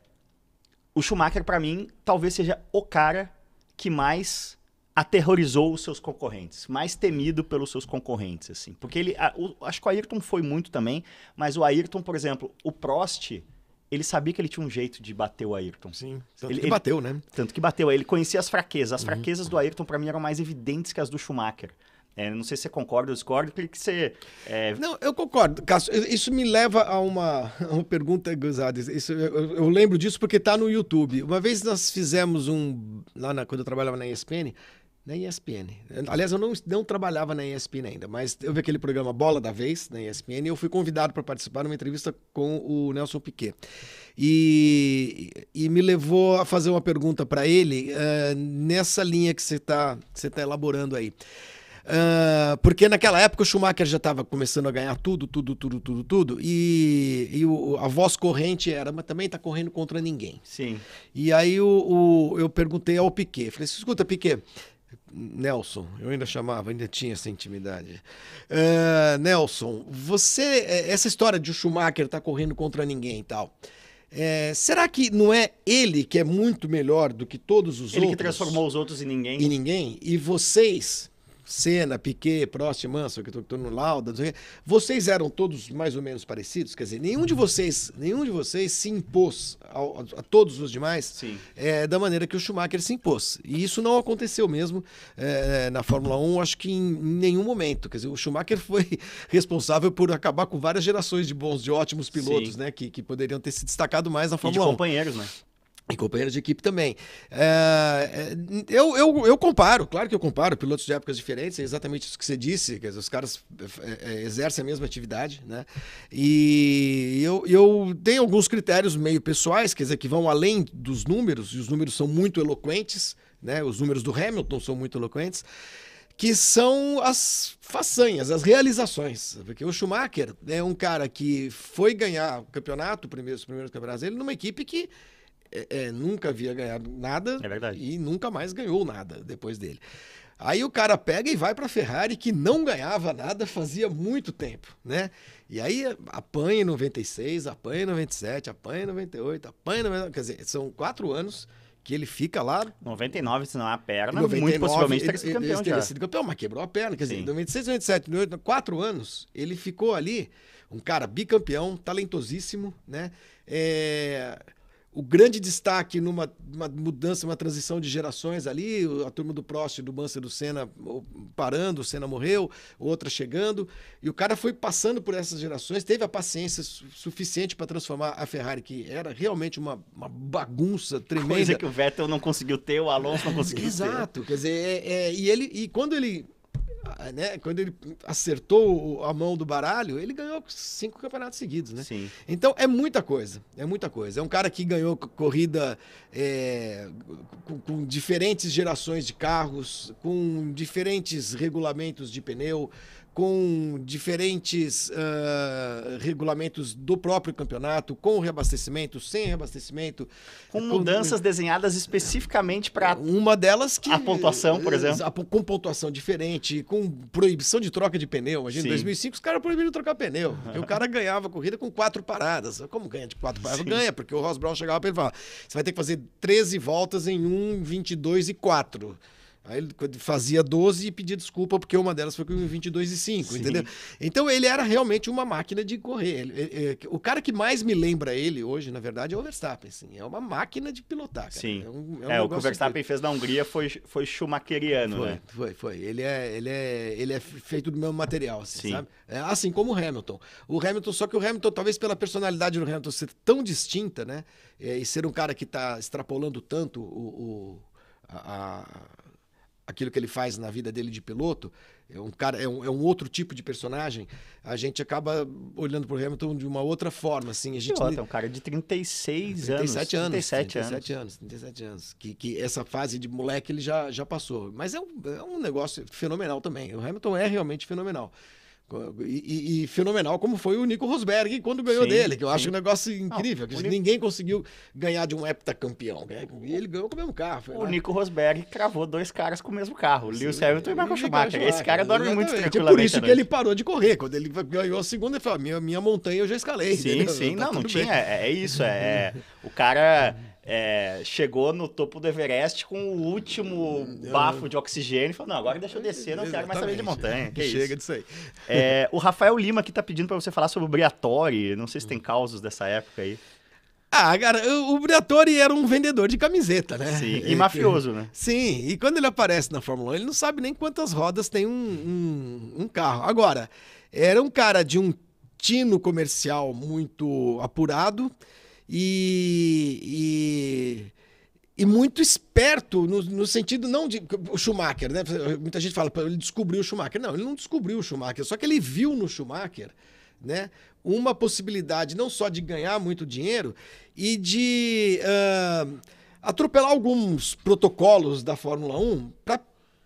o Schumacher, para mim, talvez seja o cara que mais aterrorizou os seus concorrentes, mais temido pelos seus concorrentes, assim. Porque ele, a- o- acho que o Ayrton foi muito também, mas o Ayrton, por exemplo, o Prost, ele sabia que ele tinha um jeito de bater o Ayrton. Sim. Tanto Ele- que ele- bateu, né? Tanto que bateu, ele conhecia as fraquezas. As fraquezas do Ayrton, para mim, eram mais evidentes que as do Schumacher. É, não sei se você concorda ou discorda, queria que você... é, Não, eu concordo, Cássio. Isso me leva a uma, *laughs* a uma pergunta gozada. Isso, eu, eu lembro disso porque está no YouTube. Uma vez nós fizemos um. Lá na- quando eu trabalhava na ESPN. Na ESPN. Aliás, eu não, não trabalhava na ESPN ainda, mas eu vi aquele programa Bola da Vez na ESPN e eu fui convidado para participar de uma entrevista com o Nelson Piquet. E, e me levou a fazer uma pergunta para ele eh, nessa linha que você está tá elaborando aí. Ah, porque naquela época o Schumacher já estava começando a ganhar tudo, tudo, tudo, tudo, tudo, e, e o- a voz corrente era, mas também está correndo contra ninguém. sim, E aí o, o- eu perguntei ao Piquet, falei assim, escuta Piquet, Nelson, eu ainda chamava, ainda tinha essa intimidade. Ah, Nelson, você, eh, essa história de o Schumacher estar correndo contra ninguém e tal, eh, será que não é ele que é muito melhor do que todos os ele que outros? transformou os outros em ninguém. e ninguém, e vocês, Senna, Piquet, Prost, Mansell, que estou no Lauda, vocês eram todos mais ou menos parecidos? Quer dizer, nenhum de vocês, nenhum de vocês se impôs ao, a, a, todos os demais é, da maneira que o Schumacher se impôs. E isso não aconteceu mesmo é, na Fórmula 1, acho que em, em, nenhum momento. Quer dizer, o Schumacher foi *laughs* responsável por acabar com várias gerações de bons, de ótimos pilotos, Sim. né? Que, que poderiam ter se destacado mais na Fórmula e de 1. companheiros, né? E companheiros de equipe também. É, é, eu, eu, eu comparo, claro que eu comparo pilotos de épocas diferentes, é exatamente isso que você disse, dizer, os caras é, é, exercem a mesma atividade, né? E eu, eu tenho alguns critérios meio pessoais, quer dizer, que vão além dos números, e os números são muito eloquentes, né? Os números do Hamilton são muito eloquentes que são as façanhas, as realizações. Porque o Schumacher é um cara que foi ganhar o campeonato, primeiro, os primeiros campeonatos dele, numa equipe que é, é, nunca havia ganhado nada é e nunca mais ganhou nada depois dele. Aí o cara pega e vai para a Ferrari que não ganhava nada fazia muito tempo, né? E aí apanha em 96, apanha em 97, apanha em 98, apanha em 99, quer dizer, são quatro anos que ele fica lá. 99, se não é a perna, 99, muito possivelmente teria sido campeão. Ele teria sido campeão, mas quebrou a perna. Quer dizer, em 96, 97, 98, quatro anos, ele ficou ali, um cara bicampeão, talentosíssimo, né? É o grande destaque numa mudança, uma transição de gerações ali, a turma do Prost, do Mansell, do Senna parando, o Senna morreu, outra chegando, e o cara foi passando por essas gerações, teve a paciência suficiente para transformar a Ferrari, que era realmente uma, uma bagunça tremenda. Coisa que o Vettel não conseguiu ter, o Alonso não conseguiu Exato, ter. quer dizer, é, é, e ele e quando ele né, quando ele acertou a mão do baralho, ele ganhou cinco campeonatos seguidos, né? Sim. Então é muita coisa, é muita coisa. É um cara que ganhou corrida é, com, com, diferentes gerações de carros, com diferentes regulamentos de pneu, com diferentes uh, regulamentos do próprio campeonato, com reabastecimento, sem reabastecimento. Com mudanças com, desenhadas especificamente para. Uma delas que. A pontuação, por exemplo. A, com pontuação diferente, com proibição de troca de pneu. Imagina, em 2005 os caras proibiram trocar pneu. Porque *laughs* o cara ganhava a corrida com quatro paradas. Como ganha de quatro paradas? Sim. Ganha, porque o Ross Brown chegava para ele e falava: você vai ter que fazer 13 voltas em 1, 22 e 4. Aí ele fazia 12 e pedia desculpa porque uma delas foi com 22 e 5, Sim. entendeu? Então ele era realmente uma máquina de correr. Ele, ele, ele, o cara que mais me lembra ele hoje, na verdade, é o Verstappen. Assim. É uma máquina de pilotar. Cara. Sim. É, um, é, um é o que o Verstappen que... fez na Hungria foi, foi schumacheriano, foi, né? Foi, foi. Ele é, ele, é, ele é feito do mesmo material, assim, Sim. sabe? É, assim como o Hamilton. O Hamilton, só que o Hamilton, talvez pela personalidade do Hamilton ser tão distinta, né? É, e ser um cara que está extrapolando tanto o, o a, aquilo que ele faz na vida dele de piloto, é um cara, é um, é um outro tipo de personagem, a gente acaba olhando para o Hamilton de uma outra forma, assim. A gente Piloto, é um cara de 36 37 anos. 37 anos. 37 anos. 37 anos. Que, que essa fase de moleque ele já, já passou. Mas é um, é um negócio fenomenal também. O Hamilton é realmente fenomenal. E, e, fenomenal como foi o Nico Rosberg quando ganhou sim, dele, que eu sim. acho um negócio incrível. Não, que ninguém conseguiu ganhar de um heptacampeão. Né? E ele ganhou com o mesmo carro. O lá. Nico Rosberg cravou dois caras com o mesmo carro, o Lewis Hamilton e o Michael Schumacher. Esse cara dorme muito tranquilamente. É por isso que ele parou de correr. Quando ele ganhou a segunda, ele falou: minha, minha montanha eu já escalei. Sim, entendeu? *laughs* sim. Tá não, não tinha. É, é, isso. É, *laughs* o cara é, chegou no topo do Everest com o último bafo de oxigênio e falou: Não, agora deixa eu descer, não quero mais saber de montanha. Que Chega isso? disso aí. É, o Rafael Lima aqui tá pedindo para você falar sobre o Briatore. Não sei se tem causos dessa época aí. Ah, cara, o Briatore era um vendedor de camiseta, né? Sim, e mafioso, né? Sim, e quando ele aparece na Fórmula 1, ele não sabe nem quantas rodas tem um, um, um carro. Agora, era um cara de um tino comercial muito apurado e, e, e muito esperto no, no, sentido não de o Schumacher, né? Muita gente fala, ele descobriu o Schumacher. Não, ele não descobriu o Schumacher, só que ele viu no Schumacher, né? Uma possibilidade não só de ganhar muito dinheiro e de uh, atropelar alguns protocolos da Fórmula 1 para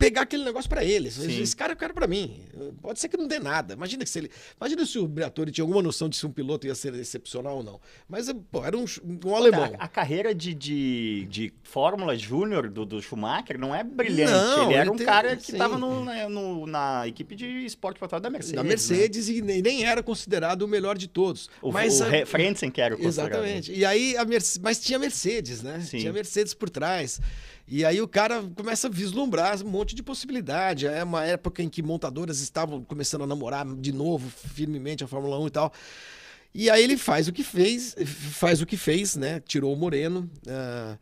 pegar aquele negócio para ele. Sim. Esse cara é o cara para mim. Pode ser que não dê nada. Imagina se ele, imagina se o Briatore tinha alguma noção de se um piloto ia ser excepcional ou não. Mas pô, era um, um alemão. A, a, carreira de, de, de Fórmula Júnior do, do, Schumacher não é brilhante. Não, ele era ele um tem, cara que estava na, no, na equipe de esporte motor da Mercedes. Da Mercedes né? e nem, nem, era considerado o melhor de todos. O, mas o a, Frentzen que era o Exatamente. E aí a Mercedes, mas tinha Mercedes, né? Sim. Tinha Mercedes por trás. E aí o cara começa a vislumbrar um monte de possibilidade. É uma época em que montadoras estavam começando a namorar de novo, firmemente, a Fórmula 1 e tal. E aí ele faz o que fez, faz o que fez, né? Tirou o Moreno. Uh,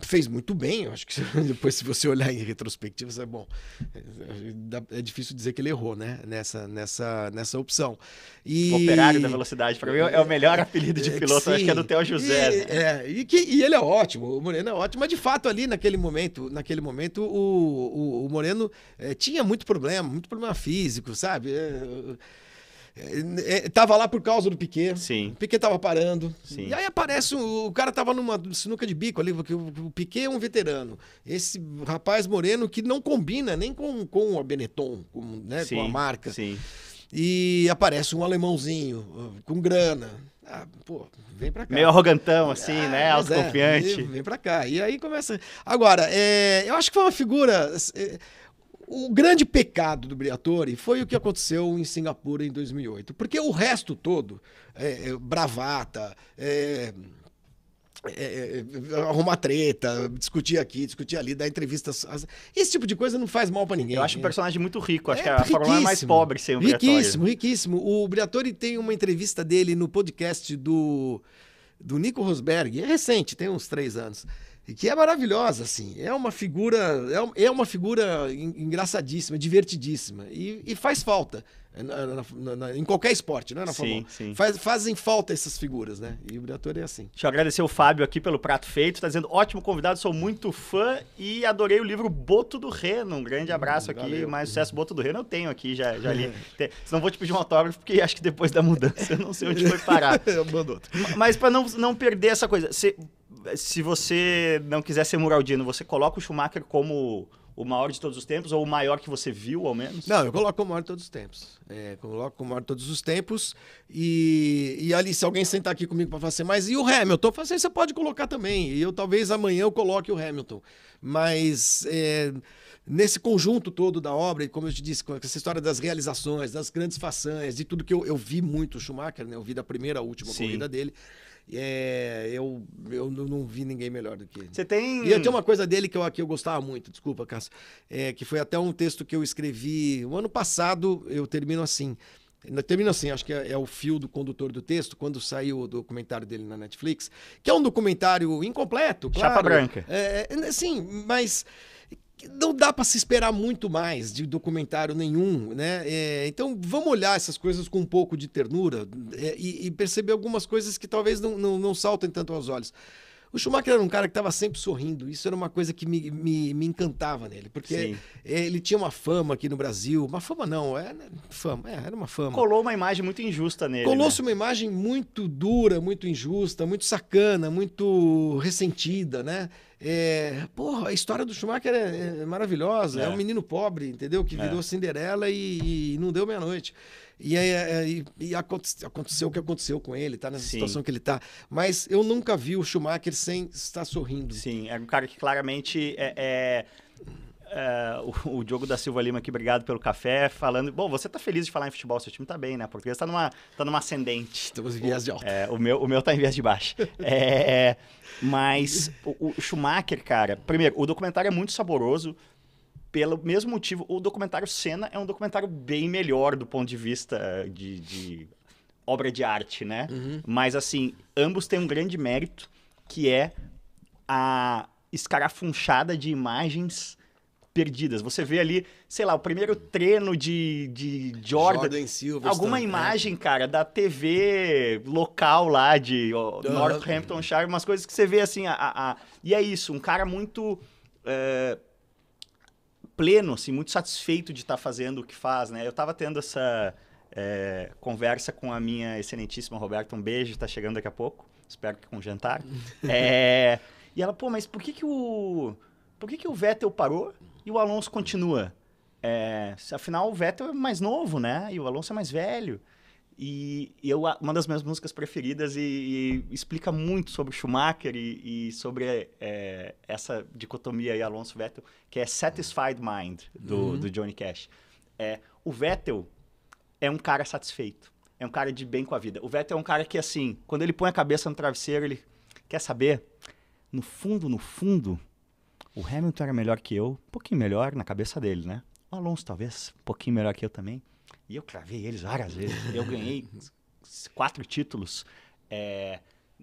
fez muito bem. Eu acho que *laughs* depois, se você olhar em retrospectiva, você é bom. É, difícil dizer que ele errou, né? Nessa, nessa, nessa opção. E... Operário da velocidade, para mim, é o melhor apelido de é, piloto. Sim, acho que é do Theo José. E, né? é, e, que, e ele é ótimo. O Moreno é ótimo. Mas de fato, ali naquele momento, naquele momento, o, o, o Moreno é, tinha muito problema, muito problema físico, sabe? É, tava lá por causa do Piquet. Sim. O Piquet tava parando. Sim. E aí aparece o, o cara tava numa sinuca de bico ali, porque o, o Piquet é um veterano. Esse rapaz moreno que não combina nem com, com a Benetton, com, né, Sim. com a marca. Sim. E aparece um alemãozinho com grana. Ah, pô, vem pra cá. Meio arrogantão, assim, ah, né? É, Autoconfiante. É, vem, vem pra cá. E aí começa. Agora, é, eu acho que foi uma figura. É, o grande pecado do Briatore foi o que aconteceu em Singapura em 2008, porque o resto todo, é, é, bravata, é, é, é, arrumar treta, discutir aqui, discutir ali, dar entrevistas. Esse tipo de coisa não faz mal para ninguém. Eu acho um personagem muito rico. Acho é, que a Fórmula é mais pobre sem o Briatore. Riquíssimo, riquíssimo. O Briatore tem uma entrevista dele no podcast do, do Nico Rosberg. É recente, tem uns três anos que é maravilhosa, assim. É uma figura, é, é uma figura engraçadíssima, divertidíssima e, e faz falta na, na, na, em qualquer esporte, não é na sim, sim. Faz, fazem falta essas figuras, né? E o Briatore é assim. Deixa eu agradecer o Fábio aqui pelo prato feito, tá dizendo ótimo convidado, sou muito fã e adorei o livro Boto do Reno. Um grande abraço aqui, Valeu. mais sucesso Boto do Reno eu tenho aqui, já, já li. *laughs* Senão vou te pedir um autógrafo, porque acho que depois da mudança eu não sei onde foi parar. *laughs* eu mando outro. Mas para não, não perder essa coisa, se, se você não quiser ser muraldino, você coloca o Schumacher como o maior de todos os tempos, ou o maior que você viu, ao menos? Não, eu coloco o maior de todos os tempos. É, coloco o maior de todos os tempos. E, e ali, se alguém sentar aqui comigo para fazer mais, e o Hamilton, assim, você pode colocar também. E eu talvez amanhã eu coloque o Hamilton. Mas é, nesse conjunto todo da obra, e como eu te disse, com essa história das realizações, das grandes façanhas, de tudo que eu, eu vi muito o Schumacher, né? Eu vi da primeira à última Sim. corrida dele. É, eu, eu não vi ninguém melhor do que ele. Você tem. E eu tenho uma coisa dele que eu, que eu gostava muito, desculpa, Cássio, é, que foi até um texto que eu escrevi o ano passado, eu termino assim. Termino assim, acho que é, é, o fio do condutor do texto, quando saiu o documentário dele na Netflix, que é um documentário incompleto, claro. Chapa branca. É, é sim, mas não dá para se esperar muito mais de documentário nenhum, né? É, então vamos olhar essas coisas com um pouco de ternura é, e, e, perceber algumas coisas que talvez não, não, não saltem tanto aos olhos. O Schumacher era um cara que estava sempre sorrindo. Isso era uma coisa que me, me, me encantava nele. Porque Sim. ele tinha uma fama aqui no Brasil. Uma fama não, é fama, é, era uma fama. Colou uma imagem muito injusta nele. Colou-se né? uma imagem muito dura, muito injusta, muito sacana, muito ressentida, né? É, porra, a história do Schumacher é, é maravilhosa. É. é. um menino pobre, entendeu? Que virou é. Cinderela e, e não deu meia-noite. E, aí, é, e, e aconteceu, aconteceu, o que aconteceu com ele, tá nessa Sim. situação que ele tá. Mas eu nunca vi o Schumacher sem estar sorrindo. Sim, é um cara que claramente é, é... É, o, o, Diogo da Silva Lima aqui, obrigado pelo café, falando. Bom, você tá feliz de falar em futebol, seu time tá bem, né? Porque está numa, tá numa ascendente. Estamos em viés de alta. É, o, meu, o meu tá em viés de baixo. é, mas o, o, Schumacher, cara, primeiro, o documentário é muito saboroso pelo mesmo motivo, o documentário Cena é um documentário bem melhor do ponto de vista de, de obra de arte, né? Uhum. Mas, assim, ambos têm um grande mérito, que é a escarafunchada de imagens perdidas. Você vê ali, sei lá, o primeiro treino de, de Jordan. Jordan Silverstone. Alguma é. imagem, é. cara, da TV local lá de ó, Northamptonshire, umas coisas que você vê assim. A, a, a... E é isso, um cara muito. É pleno, assim, muito satisfeito de estar tá fazendo o que faz, né? Eu estava tendo essa é, conversa com a minha excelentíssima Roberta, um beijo, está chegando daqui a pouco, espero que com jantar. é, *laughs* e ela, pô, mas por que que o por que que o Vettel parou e o Alonso continua? É, afinal, o Vettel é mais novo, né? E o Alonso é mais velho. E, e eu, uma das minhas músicas preferidas e, e explica muito sobre Schumacher e, e sobre é, essa dicotomia aí Alonso Vettel, que é Satisfied Mind do, uhum. do Johnny Cash. É, o Vettel é um cara satisfeito, é um cara de bem com a vida. O Vettel é um cara que assim, quando ele põe a cabeça no travesseiro, ele quer saber, no fundo, no fundo, O Hamilton era melhor que eu, um pouquinho melhor na cabeça dele, né? O Alonso talvez um pouquinho melhor que eu também. E eu cravei eles várias vezes. Eu ganhei *laughs* quatro títulos. É...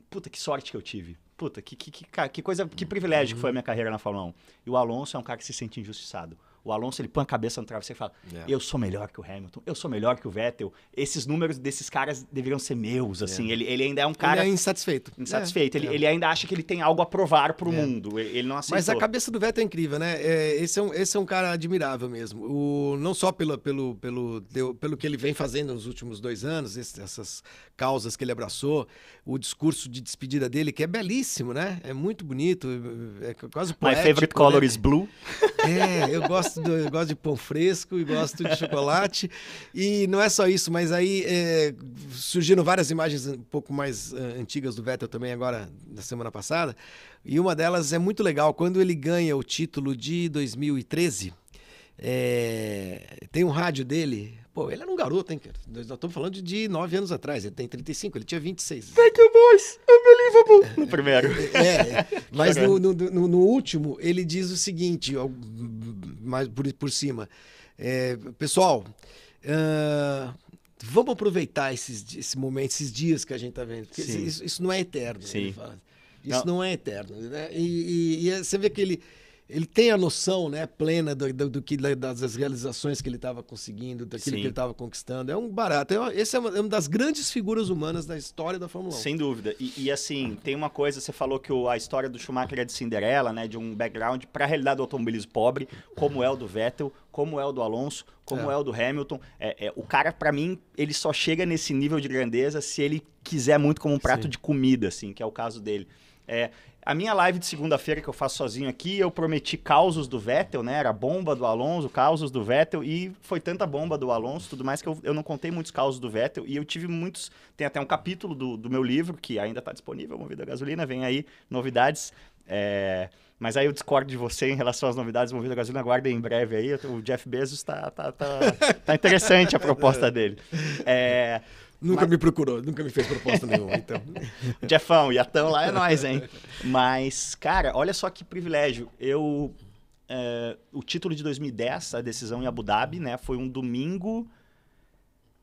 Puta, que sorte que eu tive. Puta, que, que, que, que coisa, que privilégio que foi a minha carreira na Fórmula 1. E o Alonso é um cara que se sente injustiçado. O Alonso ele põe a cabeça no travesseiro e fala: É. Eu sou melhor que o Hamilton, eu sou melhor que o Vettel. Esses números desses caras deveriam ser meus, assim. Ele, ele ainda é um cara Ele é insatisfeito. insatisfeito. É, ele, é. ele ainda acha que ele tem algo a provar pro É. mundo. Ele não aceitou. Mas a cabeça do Vettel é incrível, né? É, esse, é um, esse é um cara admirável mesmo. O, não só pelo, pelo, pelo, pelo que ele vem fazendo nos últimos dois anos, esse- essas causas que ele abraçou, o discurso de despedida dele, que é belíssimo, né? É muito bonito, é quase My poético. favorite color né? is blue. É, eu gosto, do- eu gosto de pão fresco e gosto de chocolate. E não é só isso, mas aí é, surgiram várias imagens um pouco mais eh, antigas do Vettel também agora, na semana passada. E uma delas é muito legal. Quando ele ganha o título de 2013, é, tem um rádio dele. Pô, ele era um garoto, hein, cara? Nós estamos falando de nove anos atrás. Ele tem 35, ele tinha 26. Thank you, boys. Unbelievable. No primeiro. É, é. mas no, no, no- no último ele diz o seguinte, ó, mais por, por cima. É, pessoal, ah, vamos aproveitar esses, esse momento, esses dias que a gente está vendo. Isso, isso não é eterno. Fala. Isso não. é eterno. Né? E, e- e você vê que ele, ele tem a noção né, plena do, do, do que, das realizações que ele estava conseguindo, daquilo Sim. que ele estava conquistando. É um barato. É- Esse é uma, é uma das grandes figuras humanas da história da Fórmula 1. Sem dúvida. E, e, assim, tem uma coisa, você falou que o- a história do Schumacher é de Cinderela, né? De um background para a realidade do automobilismo pobre, como é o do Vettel, como é o do Alonso, como é, É. o do Hamilton. É, é, o cara, para mim, ele só chega nesse nível de grandeza se ele quiser muito como um prato Sim. de comida, assim, que é o caso dele. É, a minha live de segunda-feira que eu faço sozinho aqui, eu prometi causos do Vettel, né? Era bomba do Alonso, causos do Vettel, e foi tanta bomba do Alonso, tudo mais, que eu, eu não contei muitos causos do Vettel, e eu tive muitos. Tem até um capítulo do, do meu livro, que ainda está disponível, Movida a Gasolina, vem aí, novidades. É, mas aí eu discordo de você em relação às novidades do Movida a Gasolina, aguardem em breve aí. O Jeff Bezos tá, tá, tá, tá *laughs* interessante a proposta dele. É, Nunca Mas- me procurou, nunca me fez proposta nenhuma, então. *laughs* Jeffão, Iatão lá é nós, hein? Mas, cara, olha só que privilégio. Eu. é, o título de 2010, a decisão em Abu Dhabi, né? Foi um domingo.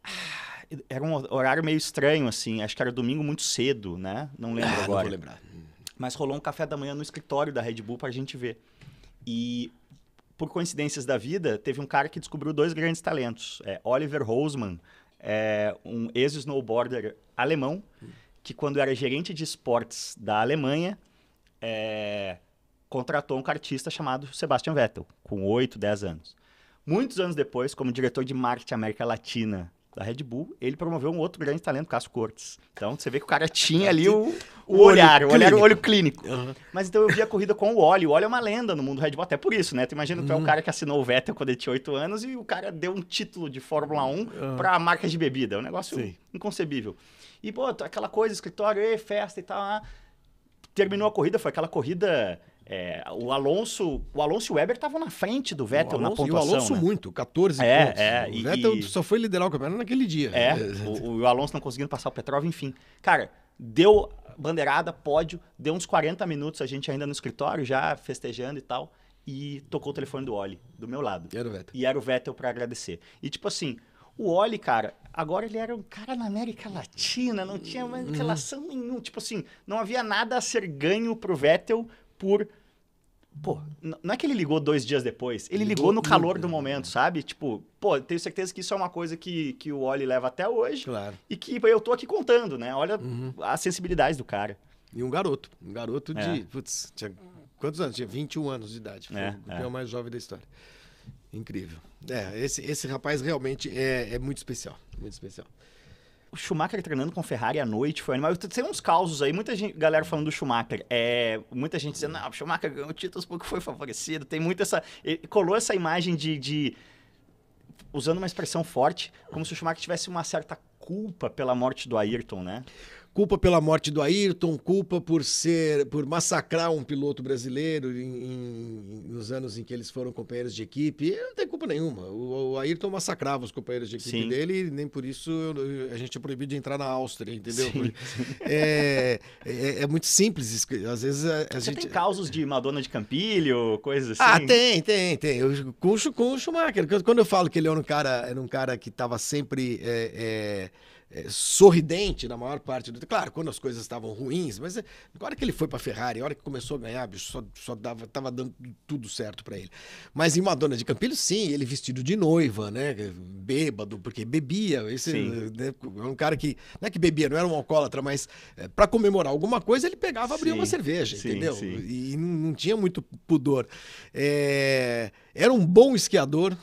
Ah, Era um horário meio estranho, assim. Acho que era domingo muito cedo, né? Não lembro Ah, não agora. vou lembrar. Mas rolou um café da manhã no escritório da Red Bull pra gente ver. E, por coincidências da vida, teve um cara que descobriu dois grandes talentos. É, Oliver Rosman, é, um ex-snowboarder alemão, que quando era gerente de esportes da Alemanha, é, contratou um kartista chamado Sebastian Vettel, com 8, 10 anos. Muitos anos depois, como diretor de marketing América Latina da Red Bull, ele promoveu um outro grande talento, Cássio Cortes. Então, você vê que o cara tinha ali o, o O olhar, o olhar, o olho clínico. Aham. Mas então eu vi a corrida com o Oli. O Oli é uma lenda no mundo Red Bull, até por isso, né? Tu imagina, tu é o cara que assinou o Vettel quando ele tinha 8 anos e o cara deu um título de Fórmula 1 Aham. pra marcas de bebida. É um negócio Sim. inconcebível. E, pô, aquela coisa, escritório, e festa e tal. ah. Terminou a corrida, foi aquela corrida. É, o Alonso. O Alonso e o Weber estavam na frente do Vettel o na Alonso, e o pontuação. Alonso né? muito, 14 É, pontos. é, o e- Vettel e- só foi liderar o campeonato naquele dia. É, o, o Alonso não conseguindo passar o Petrov, enfim. Cara, deu bandeirada, pódio, deu uns 40 minutos, a gente ainda no escritório, já festejando e tal, e tocou o telefone do Oli, do meu lado. Era o Vettel. E era o Vettel pra agradecer. E tipo assim, o Oli, cara, agora ele era um cara na América Latina, não tinha mais Uhum. relação nenhuma. Tipo assim, não havia nada a ser ganho pro Vettel por. Pô, não é que ele ligou dois dias depois, ele ligou, Ligou no calor do momento, sabe? Tipo, pô, tenho certeza que isso é uma coisa que, que o Oli leva até hoje Claro. e que eu tô aqui contando, né? Olha Uhum. a sensibilidade do cara. E um garoto. Um garoto É. de. Putz, tinha quantos anos? Tinha 21 anos de idade. Foi É, o é. campeão mais jovem da história. Incrível. É, esse, esse rapaz realmente é, é muito especial. Muito especial. O Schumacher treinando com Ferrari à noite foi animal. Tem uns causos aí, muita gente, galera falando do Schumacher. É, muita gente dizendo, não, o Schumacher ganhou títulos porque foi favorecido. Tem muito essa. Colou essa imagem de, de- Usando uma expressão forte, como se o Schumacher tivesse uma certa culpa pela morte do Ayrton, né? Culpa pela morte do Ayrton, culpa por ser, por massacrar um piloto brasileiro em- em- nos anos em que eles foram companheiros de equipe. Não tem culpa nenhuma. O, o Ayrton massacrava os companheiros de equipe Sim. dele e nem por isso a gente é proibido de entrar na Áustria, entendeu? Sim. *laughs* É, é, é muito simples. Às vezes a, a Você gente. tem causos de Madonna de Campilho, coisas assim? Ah, tem, tem, tem. Eu, com, com o Schumacher. Quando eu falo que ele era um cara, era um cara que estava sempre é, é, é, sorridente na maior parte do Claro, quando as coisas estavam ruins, mas é, na hora que ele foi para Ferrari, a hora que começou a ganhar, bicho, só, só dava, tava dando tudo certo para ele. Mas em Madonna de Campilho, sim, ele vestido de noiva, né? Bêbado, porque bebia. Esse, né, é um cara que. Não é que bebia, não era um alcoólatra, mas para comemorar alguma coisa, ele pegava, abria Sim, uma cerveja, sim, entendeu? sim. e não, não tinha muito pudor. É, era um bom esquiador.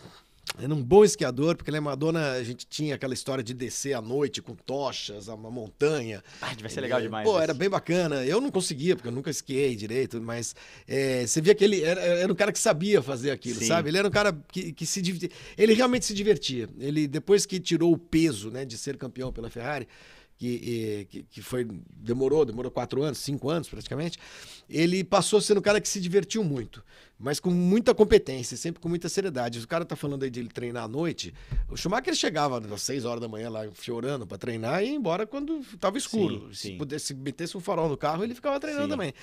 Era um bom esquiador, porque lá em Madonna a gente tinha aquela história de descer à noite com tochas, uma montanha. Ah, vai ser legal É, demais. Pô, isso. era bem bacana. Eu não conseguia, porque eu nunca esquiei direito, mas é, você via que ele era, era um cara que sabia fazer aquilo, Sim. sabe? Ele era um cara que, que se divertia. Ele realmente se divertia. Ele, depois que tirou o peso né, de ser campeão pela Ferrari, que, que, que foi demorou, demorou quatro anos, cinco anos praticamente, ele passou ser um cara que se divertiu muito, mas com muita competência, sempre com muita seriedade. O cara tá falando aí de ele treinar à noite. O Schumacher chegava às seis horas da manhã lá chorando para treinar e ia embora quando tava escuro. Sim, se sim. pudesse metesse um farol no carro, ele ficava treinando Sim. também.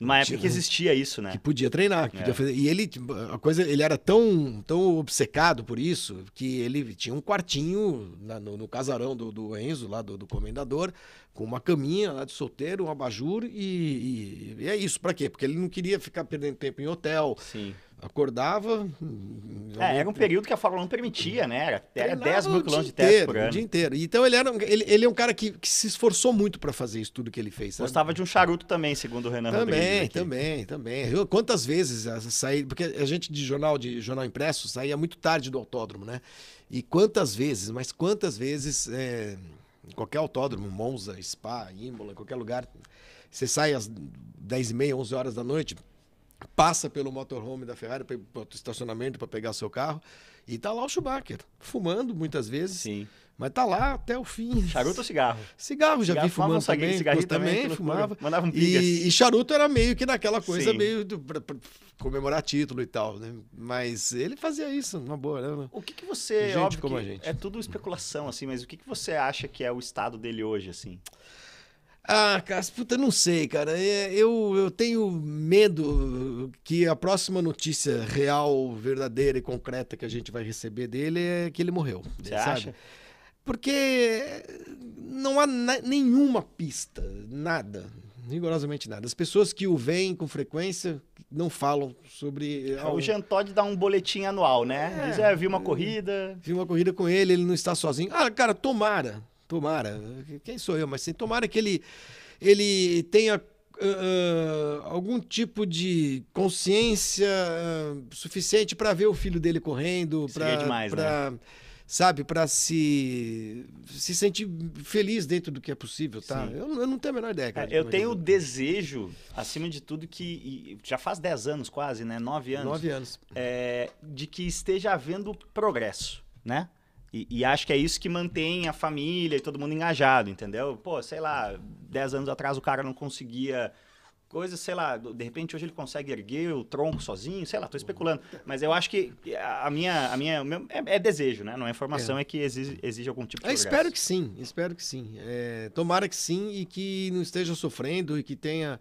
Numa época que existia isso, né? Que podia treinar, que É. podia fazer. E ele, tipo, a coisa, ele era tão, tão obcecado por isso que ele tinha um quartinho na- no, no casarão do, do Enzo, lá do, do comendador, com uma caminha lá de solteiro, um abajur e, e- e é isso. Pra quê? Porque ele não queria ficar perdendo tempo em hotel. Sim. Acordava. É, era um período que a Fórmula 1 permitia, né? Era, era treinava 10 mil o quilômetros de teste por O ano. dia inteiro. Então ele, era ele, ele é um cara que, que se esforçou muito pra fazer isso tudo que ele fez. sabe? Gostava de um charuto também, segundo o Renan Também, também, também. Eu, quantas vezes a- saí, porque a gente de jornal de jornal impresso saía muito tarde do autódromo, né? E quantas vezes, mas quantas vezes é, em qualquer autódromo, Monza, Spa, Imola, qualquer lugar, você sai às 10 e meia, 11 horas da noite, passa pelo motorhome da Ferrari, para o estacionamento para pegar seu carro, e tá lá o Schumacher, fumando muitas vezes, Sim. Mas tá lá até o fim. Charuto ou cigarro? Cigarro, já Cigarro, vi um fumando cigarrinho- também, cigarrinho também, também, fumava. Mandava um pigas. E, e charuto era meio que naquela coisa, Sim. meio do, pra, pra comemorar título e tal, né? Mas ele fazia isso, numa boa, né? O que, que você. Gente óbvio como que a gente. É tudo especulação, assim, mas o que, que você acha que é o estado dele hoje, assim? Ah, cara, puta, não sei, cara. É, eu, eu tenho medo que a próxima notícia real, verdadeira e concreta que a gente vai receber dele é que ele morreu. Você sabe? acha? Porque não há nenhuma pista, nada, rigorosamente nada. As pessoas que o veem com frequência não falam sobre. É, O Jean Todt dá um boletim anual, né? É. Diz, é, vi uma corrida. Vi uma corrida com ele, ele não está sozinho. Ah, cara, tomara, tomara. Quem sou eu? Mas sim, tomara que ele, ele tenha ah, algum tipo de consciência ah, suficiente para ver o filho dele correndo, para demais, né? Sabe, para se se sentir feliz dentro do que é possível, tá? Eu, eu não tenho a menor ideia, cara. de É, Eu como é tenho o desejo, acima de tudo, que. já faz 10 anos quase, né? 9 anos. nove anos. é, de que esteja havendo progresso, né? E, e acho que é isso que mantém a família e todo mundo engajado, entendeu? Pô, sei lá, 10 anos atrás o cara não conseguia coisa, sei lá, de repente hoje ele consegue erguer o tronco sozinho, sei lá, tô especulando. Mas eu acho que a minha, a minha, o meu- é, é desejo, né? Não é informação, é, que exige, exige algum tipo de Eu progresso. espero que sim, espero que sim. É, tomara que sim e que não esteja sofrendo e que tenha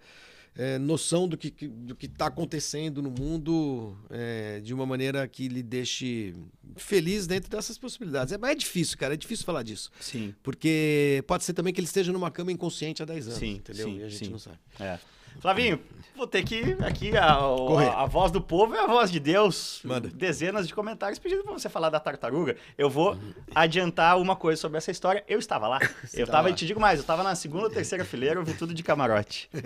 é, noção do que que- do que está acontecendo no mundo é, de uma maneira que lhe deixe feliz dentro dessas possibilidades. É, mas é difícil, cara, é difícil falar disso. Sim, Porque pode ser também que ele esteja numa cama inconsciente há 10 anos, Sim, entendeu? sim, e a gente sim. não sabe. é. Flavinho, vou ter que aqui a, a, a voz do povo é a voz de Deus. Manda. Dezenas de comentários pedindo pra você falar da tartaruga. Eu vou adiantar uma coisa sobre essa história. Eu estava lá. *laughs* eu tava tava, lá. e te digo mais, eu tava na segunda ou terceira *laughs* fileira, eu vi tudo de camarote. *laughs*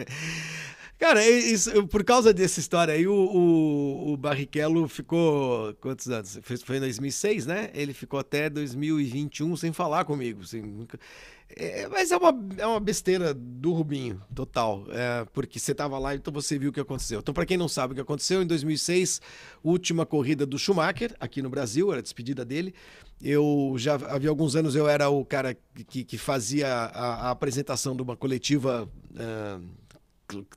Cara, é isso- por causa dessa história aí, o, o, o Barrichello ficou. Quantos anos? Foi, foi em 2006, né? Ele ficou até 2021 sem falar comigo. sem nunca- É, mas é uma, é uma besteira do Rubinho, total. É, porque você estava lá, então você viu o que aconteceu. Então, para quem não sabe o que aconteceu, em 2006, última corrida do Schumacher, aqui no Brasil, era a despedida dele. Eu já havia alguns anos, eu era o cara que, que fazia a, a apresentação de uma coletiva. ah,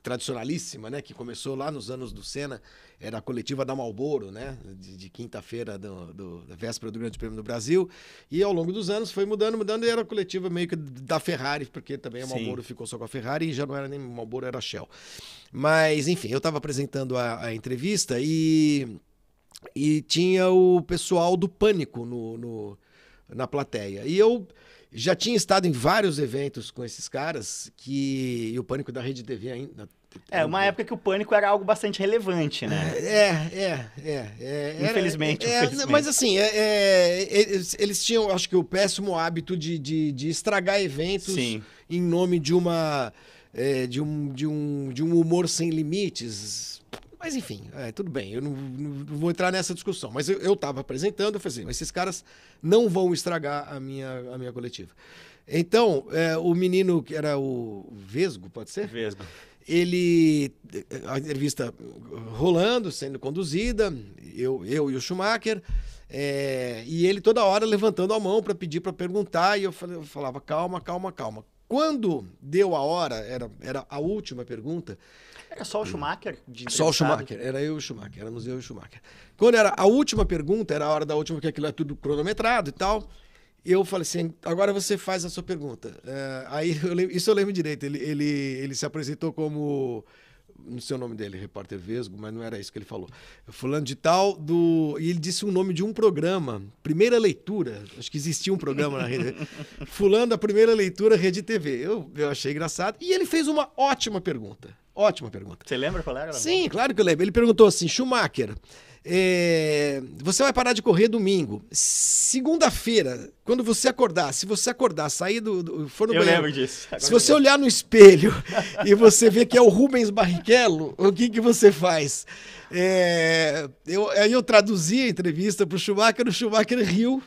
tradicionalíssima, né? Que começou lá nos anos do Senna, era a coletiva da Malboro, né? De, de quinta-feira do, do, da véspera do Grande Prêmio do Brasil. E ao longo dos anos foi mudando, mudando, e era a coletiva meio que da Ferrari, porque também a Malboro ficou só com a Ferrari e já não era nem Malboro, era Shell. Mas, enfim, eu estava apresentando a, a entrevista e, e tinha o pessoal do Pânico no, no na plateia. E eu já tinha estado em vários eventos com esses caras que e o pânico da rede TV ainda é, uma época que o pânico era algo bastante relevante, né? É, é, é. é infelizmente, é, infelizmente. Mas assim, é, é, eles, eles, tinham, acho que, o péssimo hábito de, de, de estragar eventos Sim. em nome de uma. É, de, um, de, um, de um humor sem limites. Mas enfim, é, tudo bem, eu não, não, vou entrar nessa discussão. Mas eu estava apresentando, eu falei assim, esses caras não vão estragar a minha, a minha coletiva. Então, é, o menino que era o Vesgo, pode ser? Vesgo. Ele, a entrevista rolando, sendo conduzida, eu, eu e o Schumacher, é, e ele toda hora levantando a mão para pedir para perguntar, e eu, falava, calma, calma, calma. Quando deu a hora, era, era a última pergunta, era só o Schumacher? só o Schumacher, era eu e o Schumacher, éramos eu e o Schumacher. Quando era a última pergunta, era a hora da última, que aquilo é tudo cronometrado e tal. Eu falei assim, agora você faz a sua pergunta. É, aí, *laughs* eu isso eu lembro direito, ele, ele, ele se apresentou como não sei o nome dele, repórter Vesgo, mas não era isso que ele falou. Fulano de tal, do. E ele disse o nome de um programa, primeira leitura. Acho que existia um programa na rede. *laughs* Fulano da primeira leitura, Rede TV. Eu, eu achei engraçado. E ele fez uma ótima pergunta. Ótima pergunta. Você lembra qual era? Sim, claro que eu lembro. Ele perguntou assim: Schumacher, é, você vai parar de correr domingo. Segunda-feira, quando você acordar, se você acordar, sair do. do for no eu banheiro, lembro disso. Agora se você olhar no espelho *laughs* e você ver que é o Rubens Barrichello, o que, que você faz? É, eu, aí eu traduzi a entrevista para o Schumacher, o Schumacher riu.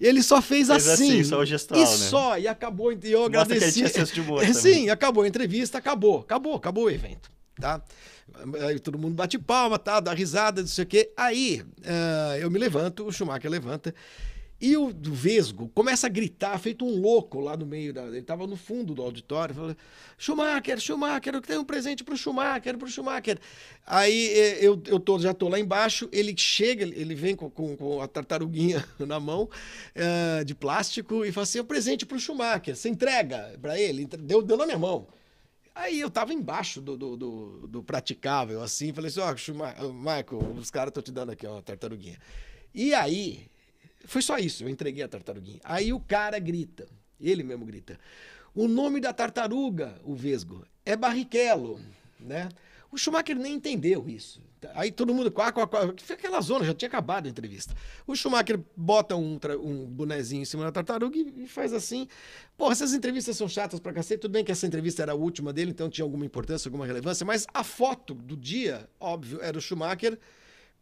Ele só fez, fez assim, assim. Só o gestual, e né? só, e acabou. E eu agradeci. Que ele tinha é, Sim, acabou a entrevista, acabou, acabou, acabou o evento. Tá? Aí todo mundo bate palma, tá, dá risada, não sei o quê. Aí uh, eu me levanto, o Schumacher levanta. E o Vesgo começa a gritar, feito um louco lá no meio da. Ele estava no fundo do auditório, falando: Schumacher, Schumacher, eu tenho um presente para o Schumacher, para o Schumacher. Aí eu, eu tô, já estou lá embaixo, ele chega, ele vem com, com, com a tartaruguinha *laughs* na mão uh, de plástico e fala assim: é um presente para o Schumacher, você entrega para ele, deu, deu na minha mão. Aí eu tava embaixo do, do, do, do praticável, assim, falei assim, ó, oh, Michael, os caras estão te dando aqui, ó, tartaruguinha. E aí, foi só isso, eu entreguei a tartaruguinha. Aí o cara grita, ele mesmo grita, o nome da tartaruga, o Vesgo, é Barrichello, né? O Schumacher nem entendeu isso. Aí todo mundo, quá, quá, quá, aquela zona, já tinha acabado a entrevista. O Schumacher bota um, um bonezinho em cima da tartaruga e, e faz assim. Porra, essas entrevistas são chatas pra cacete. Tudo bem que essa entrevista era a última dele, então tinha alguma importância, alguma relevância, mas a foto do dia, óbvio, era o Schumacher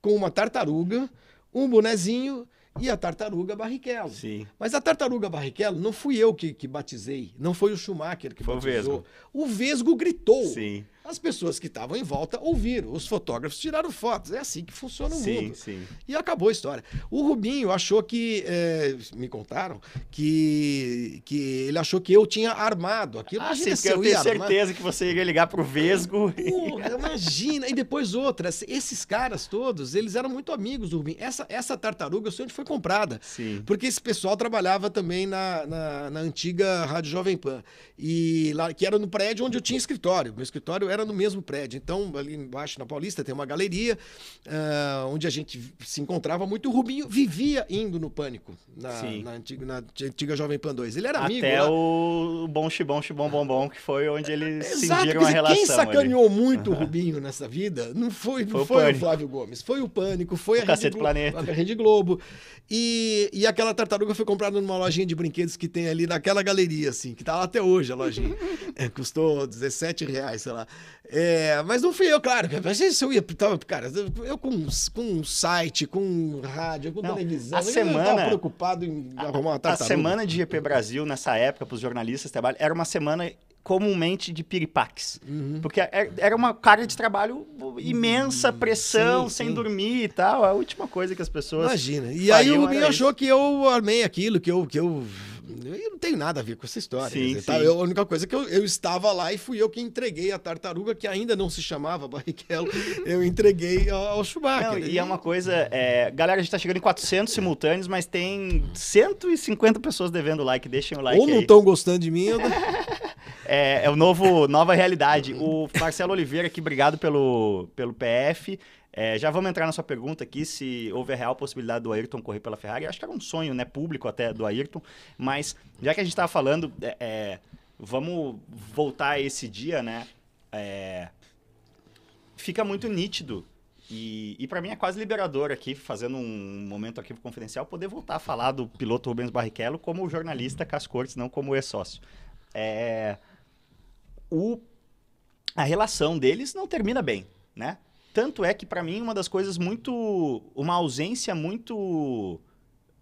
com uma tartaruga, um bonezinho e a tartaruga Barrichello. Sim. Mas a tartaruga Barrichello não fui eu que, que batizei, não foi o Schumacher que foi batizou. O Vesgo. o Vesgo gritou. Sim. As pessoas que estavam em volta ouviram, os fotógrafos tiraram fotos. É assim que funciona o sim, mundo. Sim. E acabou a história. O Rubinho achou que. É, me contaram que, que ele achou que eu tinha armado aquilo. Ah, imagina sim, se eu, eu tenho certeza armar. que você iria ligar pro Vesgo. Porra, imagina. E depois outra. Esses caras todos, eles eram muito amigos do Rubinho. Essa, essa tartaruga, eu sei onde foi comprada. Sim. Porque esse pessoal trabalhava também na, na, na antiga Rádio Jovem Pan. E lá, que era no prédio onde eu tinha escritório. Meu escritório era no mesmo prédio. Então, ali embaixo na Paulista tem uma galeria uh, onde a gente se encontrava muito. O Rubinho vivia indo no Pânico, na, na, antiga, na antiga Jovem Pan 2. Ele era Até amigo. Até o Bom Chibom Chibom Bom Bom, que foi onde eles Exato, cindiram a relação. Quem sacaneou ali. muito o Rubinho nessa vida não foi, não foi, foi o, o, Flávio Gomes, foi o Pânico, foi o a, Rede Globo, Planeta. a Rede Globo. E, e aquela tartaruga foi comprada numa lojinha de brinquedos que tem ali naquela galeria, assim, que tá lá até hoje a lojinha. é, custou 17 reais, sei lá. É, mas não fui eu, claro. Se eu ia, cara, eu com, com um site, com rádio, com não, televisão, a eu semana, eu preocupado em arrumar uma tartaruga. A semana de GP Brasil, nessa época, para os jornalistas trabalho, era uma semana comumente de piripaques. Uhum. Porque é, era uma carga de trabalho imensa, pressão, sim, sem sim. dormir e tal. A última coisa que as pessoas. Imagina. E aí o Rubinho achou que eu armei aquilo, que eu, que eu eu não tenho nada a ver com essa história. Sim, dizer, tá? sim. Eu- a única coisa é que eu, eu estava lá e fui eu que entreguei a tartaruga, que ainda não se chamava Barrichello, *laughs* eu entreguei ao, ao Schumacher. Não, e é uma coisa. é, galera, a gente tá chegando em 400 simultâneos, mas tem 150 pessoas devendo like. Deixem o like. Ou não estão gostando de mim, eu... *laughs* É, é o novo nova realidade. O Marcelo Oliveira aqui, obrigado pelo, pelo PF. É, já vamos entrar na sua pergunta aqui, se houve a real possibilidade do Ayrton correr pela Ferrari. Acho que era um sonho, né, público até do Ayrton. Mas, já que a gente estava falando, é, é, vamos voltar a esse dia, né? É, fica muito nítido. E, e para mim é quase liberador aqui, fazendo um momento arquivo confidencial, poder voltar a falar do piloto Rubens Barrichello como jornalista Cascortes, não como ex-sócio. É, a relação deles não termina bem, né? Tanto é que, para mim, uma das coisas muito. Uma ausência muito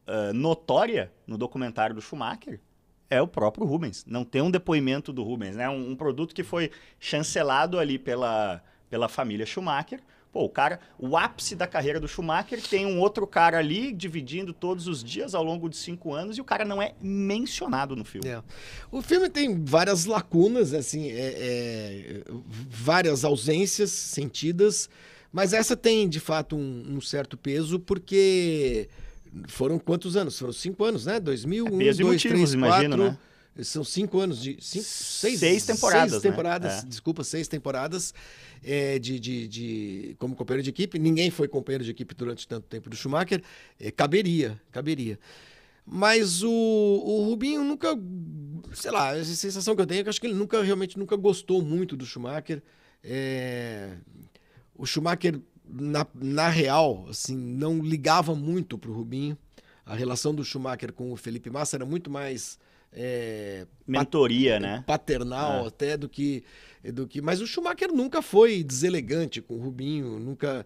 ah, notória no documentário do Schumacher é o próprio Rubens. Não tem um depoimento do Rubens, né? Um, um produto que foi chancelado ali pela, pela família Schumacher. Pô, o cara, o ápice da carreira do Schumacher tem um outro cara ali dividindo todos os dias ao longo de cinco anos e o cara não é mencionado no filme. É. O filme tem várias lacunas, assim, é- é, várias ausências sentidas, mas essa tem de fato um, um certo peso porque foram quantos anos? Foram cinco anos, né? 2000, É peso e dois, motivos, três, imagino, quatro. né? São cinco anos de. Cinco, seis, Seis temporadas, Seis né? temporadas, É. desculpa, seis temporadas é, de, de, de- como companheiro de equipe. Ninguém foi companheiro de equipe durante tanto tempo do Schumacher. É, caberia, caberia. Mas o, o Rubinho nunca, sei lá, a sensação que eu tenho é que acho que ele nunca realmente nunca gostou muito do Schumacher. É, o Schumacher na, na real, assim, não ligava muito pro Rubinho. A relação do Schumacher com o Felipe Massa era muito mais é, Mentoria, né? paternal É. até do que do que mas o Schumacher nunca foi deselegante com o Rubinho nunca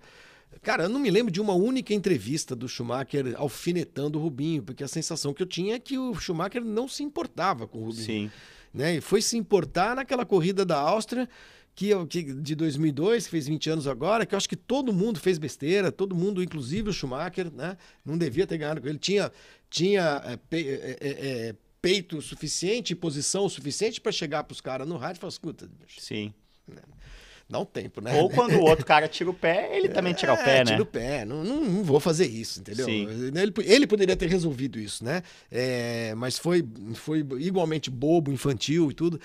cara eu não me lembro de uma única entrevista do Schumacher alfinetando o Rubinho porque a sensação que eu tinha é que o Schumacher não se importava com o Rubinho Sim. né e foi se importar naquela corrida da Áustria que, que de 2002 que fez 20 anos agora que eu acho que todo mundo fez besteira todo mundo inclusive o Schumacher né não devia ter ganhado com ele tinha tinha é, é, é, é, peito suficiente posição suficiente para chegar para os caras no rádio e falar escuta bicho, Sim. dá um tempo né Ou quando o outro cara tira o pé, ele também tira o É, pé, né? Tira o pé, não, não, não vou fazer isso, entendeu? Sim. Ele, ele poderia ter resolvido isso, né? É, mas foi, foi igualmente bobo, infantil e tudo.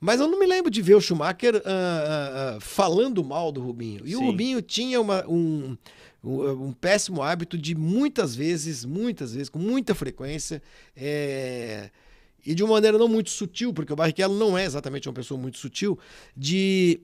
Mas eu não me lembro de ver o Schumacher ah, ah, falando mal do Rubinho. E o Sim. Rubinho tinha uma- um, um, um péssimo hábito de muitas vezes, muitas vezes, com muita frequência, é, e de uma maneira não muito sutil, porque o Barrichello não é exatamente uma pessoa muito sutil, de,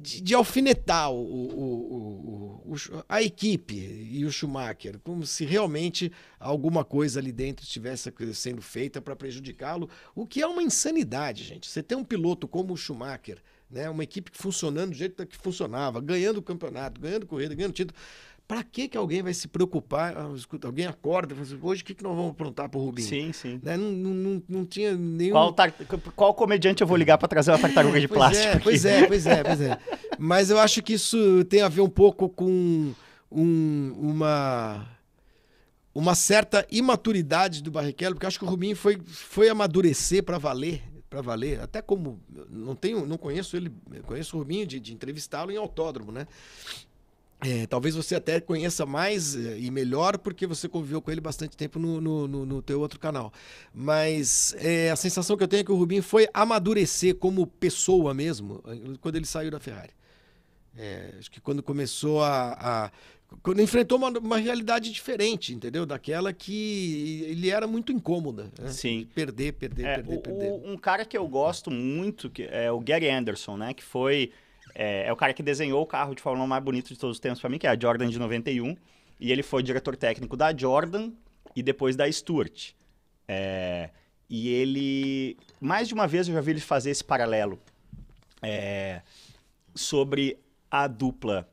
de, de alfinetar o- o- o- a equipe e o Schumacher, como se realmente alguma coisa ali dentro estivesse sendo feita para prejudicá-lo, o que é uma insanidade, gente. Você tem um piloto como o Schumacher, né, uma equipe funcionando do jeito que funcionava, ganhando o campeonato, ganhando corrida, ganhando título. Para que que alguém vai se preocupar? Ah, alguém acorda e fala assim, hoje o que, que nós vamos aprontar pro Rubinho? Sim, sim. Né, Não, não, não, tinha nenhum... Qual, tar- qual comediante eu vou ligar pra trazer uma tartaruga de *laughs* Pois plástico? é, pois é, pois é, pois é. Mas eu acho que isso tem a ver um pouco com um- uma uma certa imaturidade do Barrichello, porque eu acho que o Rubinho foi, foi amadurecer para valer, para valer. Até como não tenho, não conheço ele, conheço o Rubinho de, de entrevistá-lo em autódromo, né? É, talvez você até conheça mais eh, e melhor porque você conviveu com ele bastante tempo no, no, no- no teu outro canal. Mas é, a sensação que eu tenho é que o Rubinho foi amadurecer como pessoa mesmo eh, quando ele saiu da Ferrari. É, acho que quando começou a. a- quando enfrentou uma, uma realidade diferente, entendeu? Daquela que ele era muito incômoda. né? Sim. Perder, perder, É, perder, o- perder. um cara que eu gosto muito que é o Gary Anderson, né? Que foi. É, é o cara que desenhou o carro de Fórmula 1 mais bonito de todos os tempos pra mim, que é a Jordan de 91. E ele foi diretor técnico da Jordan e depois da Stuart. É, e ele. Mais de uma vez eu já vi ele fazer esse paralelo é, sobre a dupla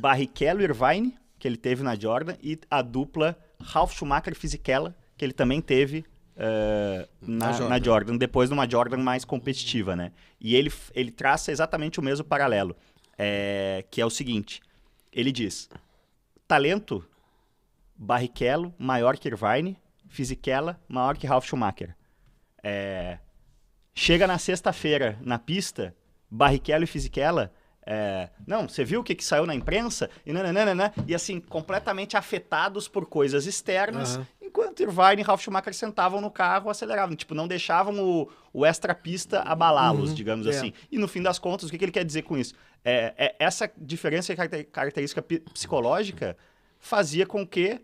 Barrichello e Irvine, que ele teve na Jordan, e a dupla Ralf Schumacher e Fisichella, que ele também teve eh, na, Na Jordan. na Jordan, depois numa Jordan mais competitiva, né? E ele, ele traça exatamente o mesmo paralelo, eh, que é o seguinte, ele diz, talento, Barrichello maior que Irvine, Fisichella maior que Ralf Schumacher. É, chega na sexta-feira na pista, Barrichello e Fisichella. É, não, você viu o que, que saiu na imprensa? E, nananana, e assim, completamente afetados por coisas externas, Aham. enquanto Irvine e Ralf Schumacher sentavam no carro, aceleravam. Tipo, não deixavam o, o extra-pista abalá-los, Uhum, digamos é. assim. E no fim das contas, o que, que ele quer dizer com isso? É, é essa diferença de caracter- característica psicológica fazia com que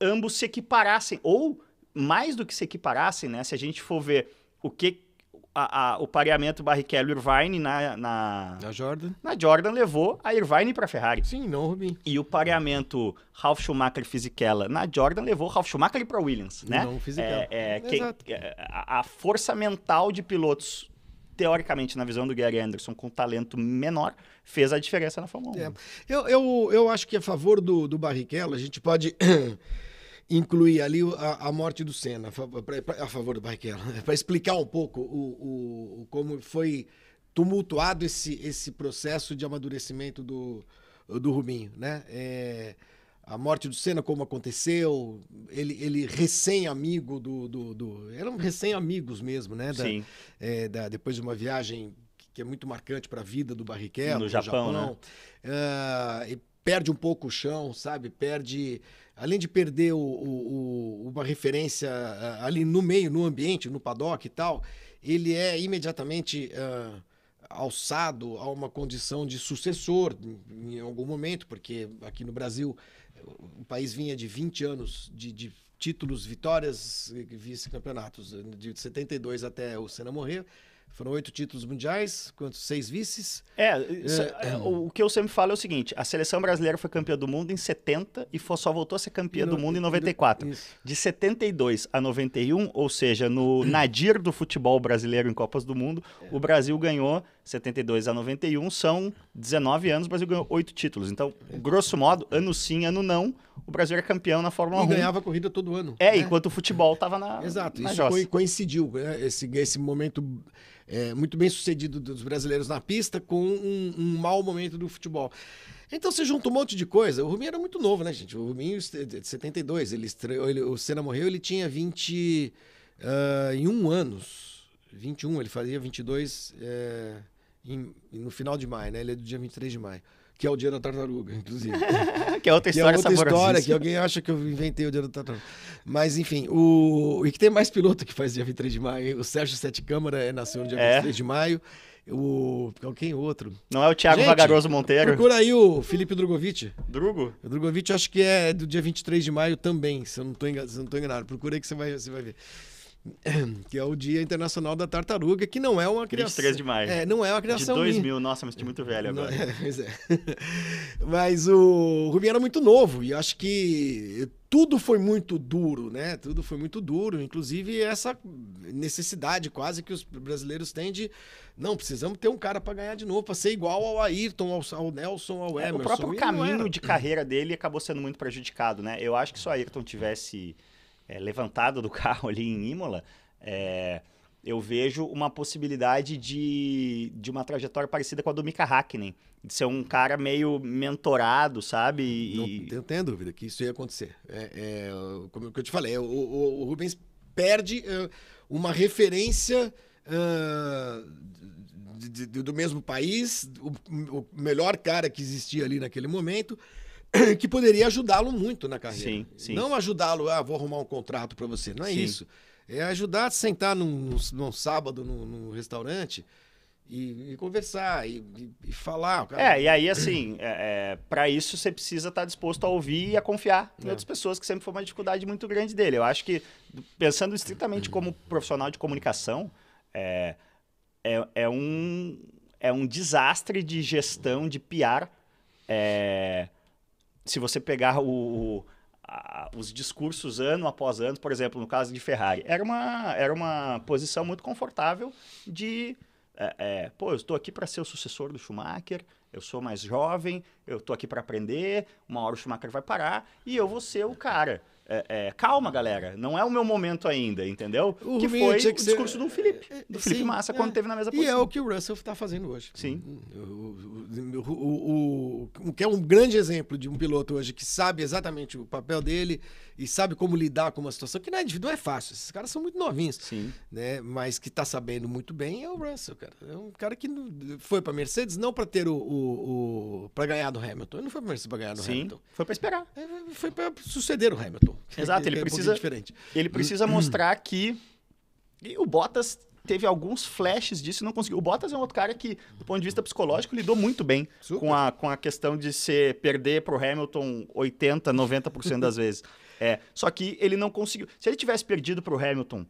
ambos se equiparassem. Ou, mais do que se equiparassem, né? Se a gente for ver o que a- a- o pareamento Barrichello e Irvine na, na, A Jordan? na Jordan levou a Irvine para Ferrari. Sim, não, Rubinho. E o pareamento Ralf Schumacher e Fisichella na Jordan levou Ralf Schumacher para Williams, né? Não, Fisichella. É, é, quem- Exato. é, a, a força mental de pilotos, teoricamente, na visão do Gary Anderson, com talento menor, fez a diferença na Fórmula 1. É. Eu, eu, eu acho que a favor do, do Barrichello, a gente pode incluir ali a, a morte do Senna, a, a favor do Barrichello, *laughs* para explicar um pouco o, o- como foi tumultuado esse, esse processo de amadurecimento do, do Rubinho, né? É, a morte do Senna, como aconteceu, ele, ele recém-amigo do, do, do- Eram recém-amigos mesmo, né? Da- Sim. é, da- depois de uma viagem que é muito marcante para a vida do Barrichello No Japão, né? Ah, e perde um pouco o chão, sabe? Perde, além de perder o, o- o- uma referência ah, ali no meio, no ambiente, no paddock e tal, ele é imediatamente ah, alçado a uma condição de sucessor em, em algum momento, porque aqui no Brasil o país vinha de 20 anos de, de títulos, vitórias vice-campeonatos. De 72 até o Senna morrer, foram oito títulos mundiais, quantos? Seis vices. É, isso- é, o, o que eu sempre falo é o seguinte: a seleção brasileira foi campeã do mundo em 70 e só voltou a ser campeã do mundo em 94. Isso. De 72 a 91, ou seja, no nadir do futebol brasileiro em Copas do Mundo, o Brasil ganhou 72 a 91, são 19 anos, o Brasil ganhou 8 títulos. Então, grosso modo, ano sim, ano não, o Brasil era campeão na Fórmula E 1. ganhava corrida todo ano. É, né? enquanto o futebol estava na. Exato, na isso jossa. coi- coincidiu, né? esse, esse momento é, muito bem sucedido dos brasileiros na pista com um, um mau momento do futebol. Então você junta um monte de coisa. O Rubinho era muito novo, né, gente? O Rubinho de 72, ele ele, o Senna morreu, ele tinha 21 anos. 21, ele fazia 22 é, em- no final de maio, né? Ele é do dia 23 de maio, que é o dia da tartaruga, inclusive. *laughs* que é outra Que é história outra história, que alguém acha que eu inventei o dia do tartaruga. Mas, enfim, o... e que tem mais piloto que faz dia 23 de maio. O Sérgio Sete Câmara é, nasceu no dia É. 23 de maio. O... Quem outro? Não é o Thiago Gente, Vagaroso Monteiro? Procura aí o Felipe Drogovic. Drugo? O Drogovic acho que é do dia 23 de maio também, se eu não estou enganado. Procura aí que você vai, você vai ver. *clears throat* Que é o Dia Internacional da Tartaruga, que não é uma criação. 23 de maio. É, não é uma De criação minha. 2000, nossa, me senti muito velho Não, agora. é, *laughs* pois é. *laughs* Mas o Rubinho era muito novo e acho que tudo foi muito duro, né? Tudo foi muito duro, inclusive essa necessidade quase que os brasileiros têm de não precisamos ter um cara para ganhar de novo, para ser igual ao Ayrton, ao, ao Nelson, ao É, Emerson. o próprio caminho de carreira dele acabou sendo muito prejudicado, né? Eu acho que se o Ayrton tivesse é, levantado do *laughs* carro ali em Imola, é, eu vejo uma possibilidade de, de uma trajetória parecida com a do Mika Hakkinen. De ser um cara meio mentorado, sabe? E- Não tenho, dúvida que isso ia acontecer. É, é, como eu te falei, o, o- o Rubens perde eh, uma referência ah, de- de- do mesmo país, o, o melhor cara que existia ali naquele momento, *clears throat* que poderia ajudá-lo muito na carreira. Sim, sim. Não ajudá-lo, ah, vou arrumar um contrato para você. Não é Sim. isso. É ajudar a sentar num, num- sábado num, num restaurante e, e conversar e, e- falar. Cara, É, e aí, assim, *clears throat* é, para isso você precisa estar disposto a ouvir e a confiar em É. outras pessoas, que sempre foi uma dificuldade muito grande dele. Eu acho que, pensando estritamente *clears throat* como profissional de comunicação, é, é, é um, é um desastre de gestão, de PR. é, se você pegar o, a- os discursos ano após ano, por exemplo, no caso de Ferrari, era uma, era uma posição muito confortável de é, é, pô, eu estou aqui para ser o sucessor do Schumacher, eu sou mais jovem, eu estou aqui para aprender, uma hora o Schumacher vai parar e eu vou ser o cara. É, é, calma, galera, não é o meu momento ainda, entendeu? O que Rubinho foi o discurso do Felipe, do Sim, Felipe Massa, é. quando teve na mesa E é posição. o que o Russell está fazendo hoje. Sim. O, o, o- o que é um grande exemplo de um piloto hoje que sabe exatamente o papel dele e sabe como lidar com uma situação que não é, difícil, não é fácil. Esses caras são muito novinhos, Sim. né? Mas que está sabendo muito bem é o Russell, cara. É um cara que foi para Mercedes não para ter o, o, o para ganhar do Hamilton. Ele não foi para Mercedes para ganhar do Sim, Hamilton. foi pra esperar. É, Foi para suceder o Hamilton. Exato, ele É um precisa- pouquinho diferente. Ele precisa *clears throat* mostrar que. E o Bottas teve alguns flashes disso e não conseguiu. O Bottas é um outro cara que, do ponto de vista psicológico, lidou muito bem Super. com a, com a questão de ser perder pro Hamilton 80, 90% das vezes. *laughs* É, só que ele não conseguiu. Se ele tivesse perdido pro Hamilton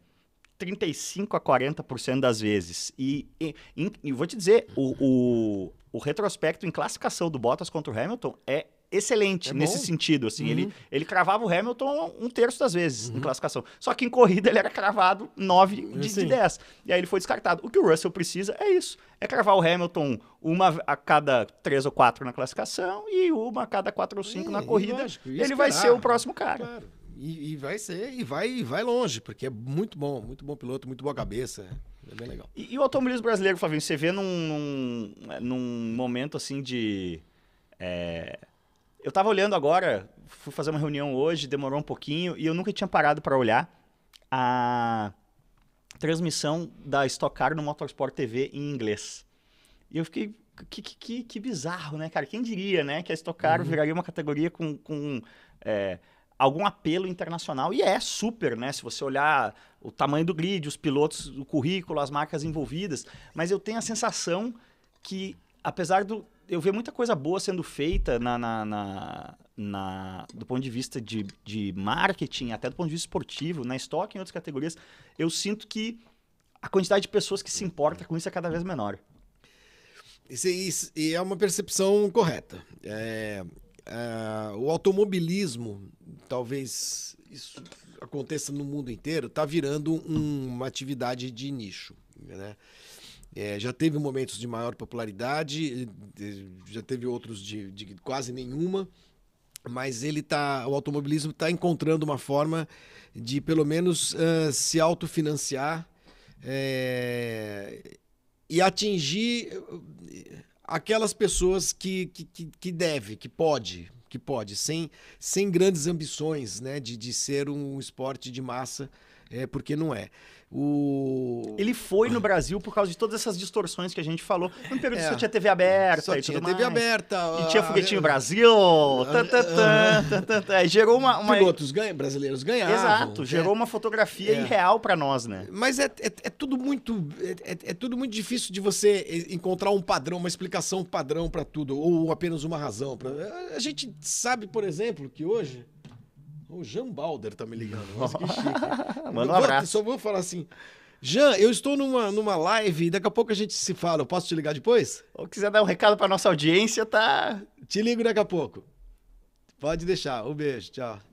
35 a 40% das vezes, e, e, e- e vou te dizer, o, o, o retrospecto em classificação do Bottas contra o Hamilton é excelente É nesse sentido. Assim, Uhum. ele, ele cravava o Hamilton um terço das vezes em classificação. Só que em corrida ele era cravado 9 de, de Sim. 10. E aí ele foi descartado. O que o Russell precisa é isso. É cravar o Hamilton uma a cada 3 ou 4 na classificação e uma a cada 4 ou 5 É, na corrida. lógico, ele vai ser o próximo cara. Claro. E, e vai ser, e vai, e vai longe, porque é muito bom, muito bom piloto, muito boa cabeça. É bem legal. E, e o automobilismo brasileiro, Flavinho, você vê num, num, num momento assim de. é, Eu tava olhando agora, fui fazer uma reunião hoje, demorou um pouquinho, e eu nunca tinha parado para olhar a transmissão da Stock Car no Motorsport TV em inglês. E eu fiquei. Que, que, que, que bizarro, né, cara? Quem diria, né, que a Stock Car viraria uma categoria com. com é, algum apelo internacional, e é super, né? Se você olhar o tamanho do grid, os pilotos, o currículo, as marcas envolvidas, mas eu tenho a sensação que, apesar do. Eu ver muita coisa boa sendo feita na, na, na- na- do ponto de vista de, de marketing, até do ponto de vista esportivo, na estoque e em outras categorias, eu sinto que a quantidade de pessoas que se importa com isso é cada vez menor. Isso, isso- e é uma percepção correta. É, é, o automobilismo, talvez isso aconteça no mundo inteiro, está virando um- uma atividade de nicho. Né? É, já teve momentos de maior popularidade, já teve outros de, de quase nenhuma, mas ele tá, o automobilismo está encontrando uma forma de pelo menos ah, se autofinanciar é, e atingir eh, aquelas pessoas que, que, que, que deve, que pode, que pode, sem, sem grandes ambições né, de, de ser um esporte de massa, é, porque não é. O... Ele foi no *laughs* Brasil por causa de todas essas distorções que a gente falou. No período É. só tinha TV aberta Só e tinha tudo TV mais. aberta. E tinha a- Foguetinho Brasil. tan, tan, tan, tan, tan, tan. Aí Gerou uma. uma- Pilotos ganham, brasileiros ganhavam. Exato, gerou uma fotografia É. irreal pra nós, né? Mas é, é, é tudo muito é, é- é tudo muito difícil de você encontrar um padrão, uma explicação padrão para tudo ou apenas uma razão. Pra... A gente sabe, por exemplo, que hoje o Jean Balder tá me ligando. Nossa, que chique. *laughs* Manda um abraço. Só vou falar assim. Jean, eu estou numa, numa live e daqui a pouco a gente se fala. Eu posso te ligar depois? Ou quiser dar um recado pra nossa audiência, tá. Te ligo daqui a pouco. Pode deixar. Um beijo. Tchau.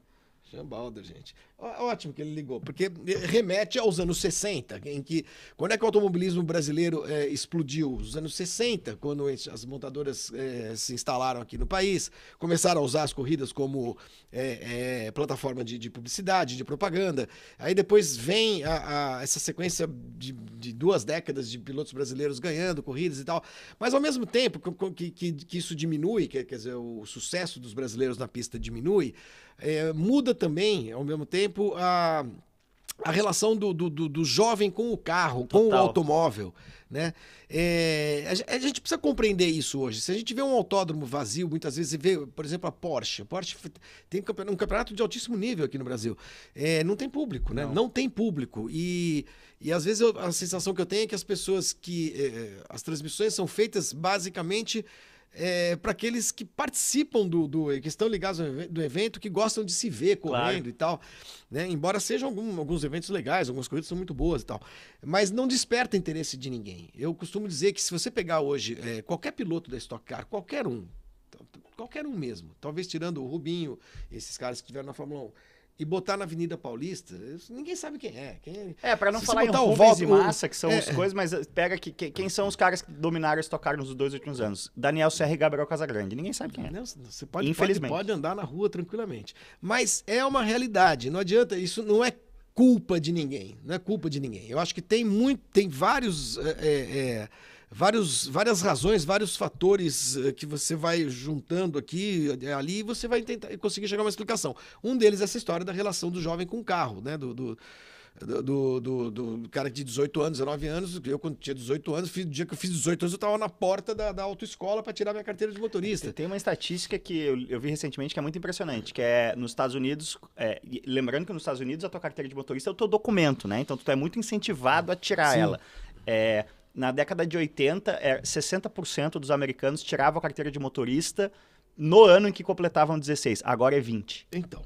Jean Balder, gente. Ótimo que ele ligou, porque remete aos anos 60, em que quando é que o automobilismo brasileiro eh, explodiu? Os anos 60, quando as montadoras eh, se instalaram aqui no país, começaram a usar as corridas como eh, eh, plataforma de, de publicidade, de propaganda. Aí depois vem a- a- essa sequência de, de duas décadas de pilotos brasileiros ganhando corridas e tal. Mas ao mesmo tempo que, que, que isso diminui, que, quer dizer, o sucesso dos brasileiros na pista diminui, é, muda também, ao mesmo tempo, a, a relação do, do, do- jovem com o carro, com o Total. automóvel. Né? É, a, gen- a gente precisa compreender isso hoje. Se a gente vê um autódromo vazio, muitas vezes, e vê, por exemplo, a Porsche. A Porsche tem um campeonato, um campeonato de altíssimo nível aqui no Brasil. É, não tem público, né? Não. Não, tem público. E, e às vezes eu- a sensação que eu tenho é que as pessoas que. eh, as transmissões são feitas basicamente para aqueles que participam do, do. que estão ligados do evento, que gostam de se ver correndo Claro. e tal. Né? Embora sejam algum- alguns eventos legais, algumas corridas são muito boas e tal. Mas não desperta interesse de ninguém. Eu costumo dizer que se você pegar hoje eh, qualquer piloto da Stock Car, qualquer um, qualquer um mesmo, talvez tirando o Rubinho, esses caras que estiveram na Fórmula 1. E botar na Avenida Paulista, ninguém sabe quem é. Quem é, para não Se falar em botar o Rubens e Massa, que são é, as é. coisas, mas pega que, que- quem são os caras que dominaram esse tocar nos dois últimos anos. Daniel Serra e Gabriel Casagrande. Ninguém sabe quem é. Não, você pode, pode, Infelizmente. pode andar na rua tranquilamente. Mas é uma realidade. Não adianta, isso não é culpa de ninguém. Não é culpa de ninguém. Eu acho que tem muito, tem vários. é, é, é, Vários, várias razões, vários fatores eh, que você vai juntando aqui, eh, ali, e você vai tentar conseguir chegar a uma explicação. Um deles é essa história da relação do jovem com o carro, né? Do, do, do, do, do cara de 18 anos, 19 anos. Eu, quando tinha 18 anos, fiz, no dia que eu fiz 18 anos, eu estava na porta da, da autoescola para tirar minha carteira de motorista. Tem uma estatística que eu, eu vi recentemente que é muito impressionante, que é nos Estados Unidos, é, lembrando que nos Estados Unidos a tua carteira de motorista é o teu documento, né? Então tu é muito incentivado a tirar Sim. ela. É, na década de 80, é, 60% dos americanos tiravam a carteira de motorista no ano em que completavam 16. Agora é 20. Então.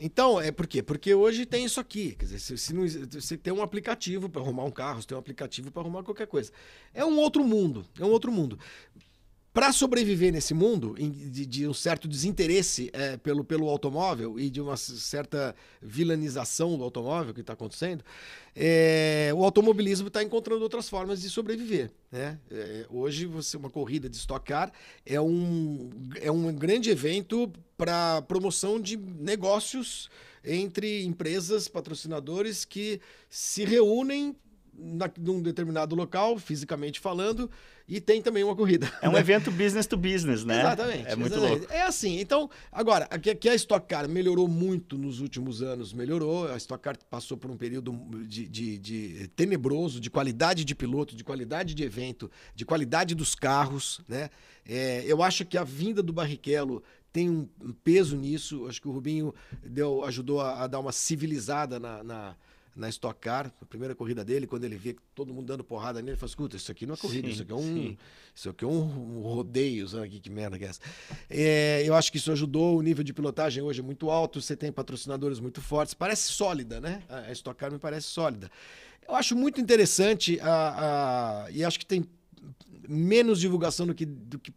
Então, é por quê? Porque hoje tem isso aqui. Quer dizer, se, se não, você tem um aplicativo para arrumar um carro, você tem um aplicativo para arrumar qualquer coisa. É um outro mundo. É um outro mundo. Para sobreviver nesse mundo, de, de um certo desinteresse é, pelo, pelo automóvel e de uma certa vilanização do automóvel que está acontecendo, é, o automobilismo está encontrando outras formas de sobreviver. Né? É, hoje, você, uma corrida de Stock Car é um, é um grande evento para promoção de negócios entre empresas, patrocinadores que se reúnem na, num determinado local, fisicamente falando, e tem também uma corrida. É um né? evento business to business, né? Exatamente. É muito exatamente. louco. É assim. Então, agora, aqui, aqui a Stock Car melhorou muito nos últimos anos, melhorou. A Stock Car passou por um período de, de- de tenebroso, de qualidade de piloto, de qualidade de evento, de qualidade dos carros, né? É, eu acho que a vinda do Barrichello tem um um peso nisso. Acho que o Rubinho deu, ajudou a, a dar uma civilizada na, na, na Stock Car, a primeira corrida dele, quando ele vê todo mundo dando porrada nele, ele fala, escuta, isso aqui não é corrida, Sim, isso aqui é um, sim. isso aqui é um, rodeio, sabe que, que merda que é essa? É, eu acho que isso ajudou, o nível de pilotagem hoje é muito alto, você tem patrocinadores muito fortes, parece sólida, né? A a Stock Car me parece sólida. Eu acho muito interessante a, a- e acho que tem menos divulgação do que, do que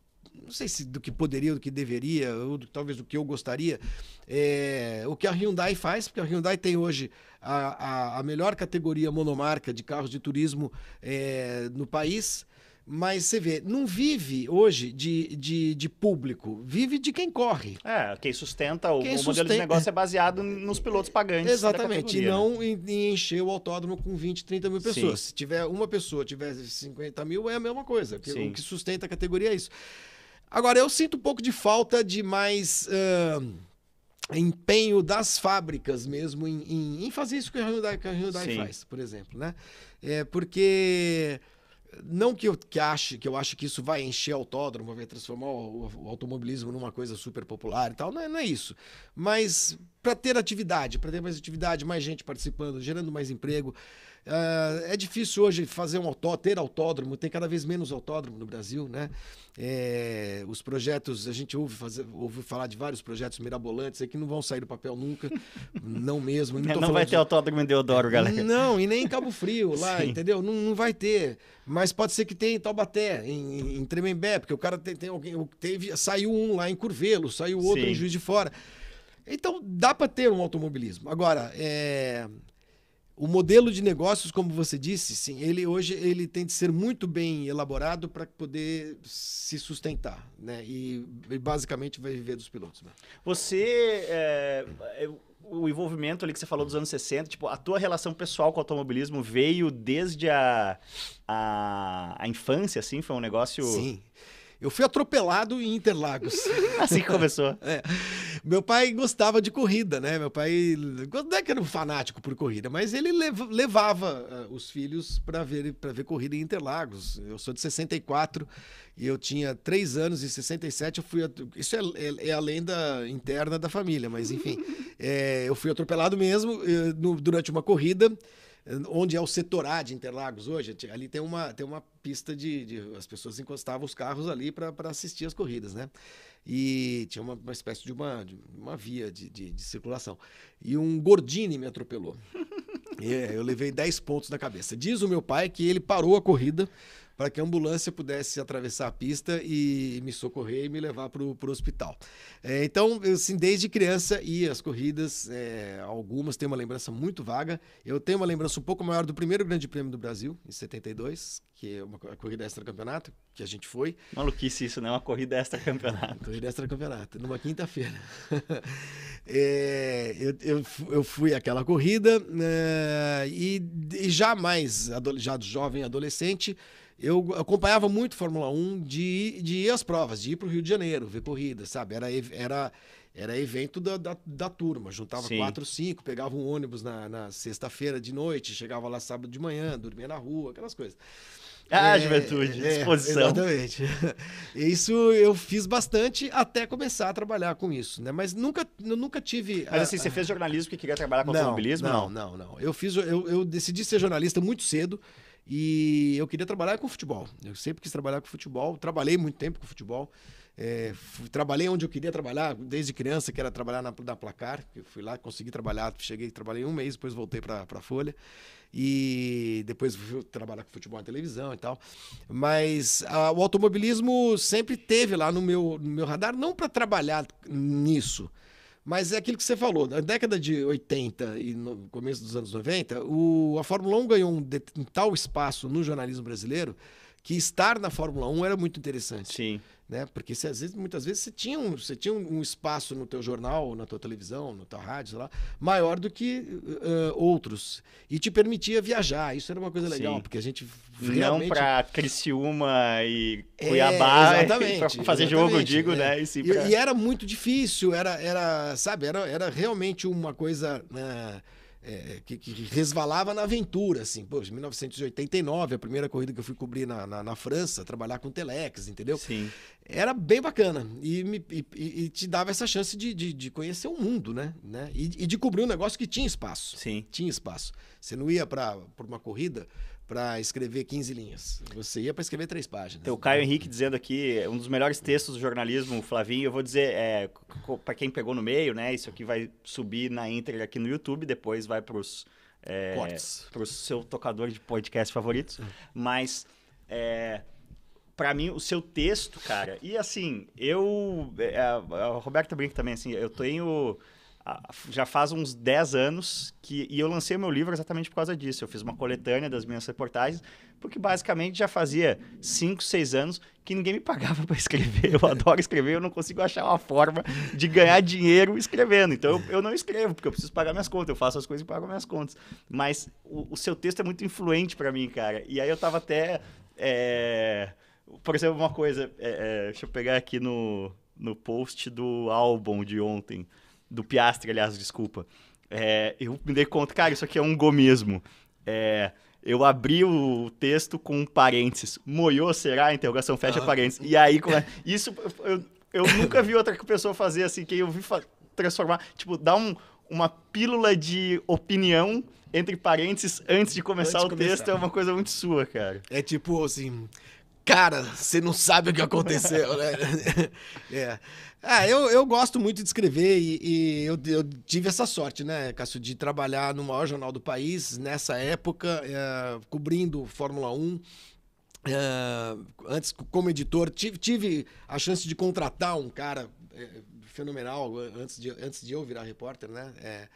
não sei se do que poderia, do que deveria, ou do- talvez do que eu gostaria, é, o que a Hyundai faz, porque a Hyundai tem hoje a, a, a melhor categoria monomarca de carros de turismo é, no país, mas você vê, não vive hoje de, de, de público, vive de quem corre. É, quem sustenta, o, Quem o modelo de sustenta- negócio é baseado nos pilotos pagantes. Exatamente, e categoria, né? não em, em encher o autódromo com 20, 30 mil pessoas. Sim. Se tiver uma pessoa, tiver 50 mil, é a mesma coisa. O que sustenta a categoria é isso. Agora, eu sinto um pouco de falta de mais ah, empenho das fábricas mesmo em, em- em fazer isso que a Hyundai, que a Hyundai Sim. faz, por exemplo, né? É porque não que eu que ache que eu acho que isso vai encher autódromo, vai transformar o, o automobilismo numa coisa super popular e tal, não é, não é isso. Mas para ter atividade, para ter mais atividade, mais gente participando, gerando mais emprego, ah, é difícil hoje fazer um autó, ter autódromo, tem cada vez menos autódromo no Brasil, né? É, os projetos, a gente ouve, fazer, ouve falar de vários projetos mirabolantes aí que não vão sair do papel nunca, *laughs* não mesmo. Não, não vai de- ter autódromo em Deodoro, galera. não, e nem em Cabo Frio *laughs* lá, Sim. entendeu? Não, não vai ter. Mas pode ser que tenha em Taubaté, em, em Tremembé, porque o cara tem, tem alguém. Teve, saiu um lá em Curvelo, saiu outro Sim. em Juiz de Fora. Então dá para ter um automobilismo. Agora, é, o modelo de negócios, como você disse, sim, ele hoje ele tem de ser muito bem elaborado para poder se sustentar, né? E, e basicamente vai viver dos pilotos. Né? Você. é, o envolvimento ali que você falou dos anos 60, tipo, a tua relação pessoal com o automobilismo veio desde a, a, a infância, assim? Foi um negócio. Sim. Eu fui atropelado em Interlagos. *laughs* Assim que começou. É. Meu pai gostava de corrida, né? Meu pai não é que era um fanático por corrida, mas ele lev- levava ah, os filhos para ver para ver corrida em Interlagos. Eu sou de 64 e eu tinha três anos e 67 eu fui isso é, é- é a lenda interna da família, mas enfim, é, *laughs* eu fui atropelado mesmo eh, no- durante uma corrida onde é o setor A de Interlagos hoje, ali tem uma, tem uma pista de, de- As pessoas encostavam os carros ali para assistir as corridas, né? E tinha uma, uma espécie de uma, de uma via de, de- de circulação. E um Gordini me atropelou. *laughs* É, eu levei 10 pontos na cabeça. Diz o meu pai que ele parou a corrida para que a ambulância pudesse atravessar a pista e me socorrer e me levar para o hospital. É, então, assim, desde criança ia às corridas, é, algumas têm uma lembrança muito vaga. Eu tenho uma lembrança um pouco maior do primeiro Grande Prêmio do Brasil, em 72, que é uma corrida extra-campeonato, que a gente foi. Maluquice isso, né? Uma corrida extra-campeonato. *laughs* corrida extra-campeonato, numa quinta-feira. *laughs* é, eu, eu, eu, fui àquela corrida né, e, e jamais, já jovem adolescente, eu acompanhava muito Fórmula 1 de, de ir às provas, de ir para o Rio de Janeiro, ver corrida, sabe? Era, era, era evento da, da, da turma. Juntava Sim. quatro, cinco, pegava um ônibus na, na sexta-feira de noite, chegava lá sábado de manhã, dormia na rua, aquelas coisas. Ah, é, juventude, é, disposição. exatamente. *laughs* Isso eu fiz bastante até começar a trabalhar com isso, né? Mas nunca, nunca tive. Mas assim, a... você fez jornalismo porque queria trabalhar com não, automobilismo? Não, não, não, não. Eu fiz, eu, eu decidi ser jornalista muito cedo. E eu queria trabalhar com futebol. Eu sempre quis trabalhar com futebol. Trabalhei muito tempo com futebol. É, fui, trabalhei onde eu queria trabalhar, desde criança, que era trabalhar na, na Placar. Eu fui lá, consegui trabalhar, cheguei, trabalhei um mês, depois voltei para a Folha. E depois fui trabalhar com futebol na televisão e tal. Mas a, o automobilismo sempre teve lá no meu, no meu radar, não para trabalhar nisso, mas é aquilo que você falou, na década de 80 e no começo dos anos 90, o, a Fórmula 1 ganhou um, de, um tal espaço no jornalismo brasileiro que estar na Fórmula 1 era muito interessante. Sim né? Porque se, às vezes, muitas vezes você tinha, um, você tinha um espaço no teu jornal, na tua televisão, na tua rádio, sei lá, maior do que uh, outros. E te permitia viajar. Isso era uma coisa legal, Sim. porque a gente realmente... Não para Criciúma e é, Cuiabá é, *laughs* para fazer exatamente, jogo, eu digo, é. né? E, pra... e, era muito difícil, era, era sabe, era, era realmente uma coisa... Uh, é, que, que, resvalava na aventura, assim. Pô, em 1989, a primeira corrida que eu fui cobrir na, na, na França, trabalhar com Telex, entendeu? Sim. Era bem bacana. E, me, e, e te dava essa chance de, de, de, conhecer o mundo, né? né? E, e de cobrir um negócio que tinha espaço. Sim. Tinha espaço. Você não ia para uma corrida para escrever 15 linhas. Você ia para escrever três páginas. Tem o Caio Henrique dizendo aqui, um dos melhores textos do jornalismo, Flavinho, eu vou dizer, é, para quem pegou no meio, né? Isso aqui vai subir na íntegra aqui no YouTube, depois vai para os é, para o seu tocador de podcast favoritos. Mas é, para mim o seu texto, cara. E assim, eu é, a, a Roberta brinca também assim, eu tenho já faz uns 10 anos que e eu lancei meu livro exatamente por causa disso. Eu fiz uma coletânea das minhas reportagens, porque basicamente já fazia 5, 6 anos que ninguém me pagava *laughs* para escrever. Eu adoro escrever, eu não consigo achar uma forma de ganhar dinheiro escrevendo. Então eu, eu não escrevo, porque eu preciso pagar minhas contas, eu faço as coisas e pago minhas contas. Mas o, o seu texto é muito influente para mim, cara. E aí eu tava até. É... Por exemplo, uma coisa, é, é, deixa eu pegar aqui no, no post do álbum de ontem do Piastre, aliás, desculpa. É, eu me dei conta, cara, isso aqui é um gomismo. É, eu abri o texto com parênteses. Moiou, será? Interrogação, fecha ah. parênteses. E aí, como é? isso eu, eu nunca vi outra pessoa fazer assim, que eu vi transformar, tipo, dar um, uma pílula de opinião entre parênteses antes de começar antes o começar. texto é uma coisa muito sua, cara. É tipo assim, cara, você não sabe o que aconteceu, né? *laughs* é. Ah, eu, eu gosto muito de escrever e, e eu, eu, tive essa sorte, né, Cássio, de trabalhar no maior jornal do país nessa época, é, cobrindo Fórmula 1. É, antes, como editor, tive, tive a chance de contratar um cara é, fenomenal antes de, antes de eu virar repórter, né? É,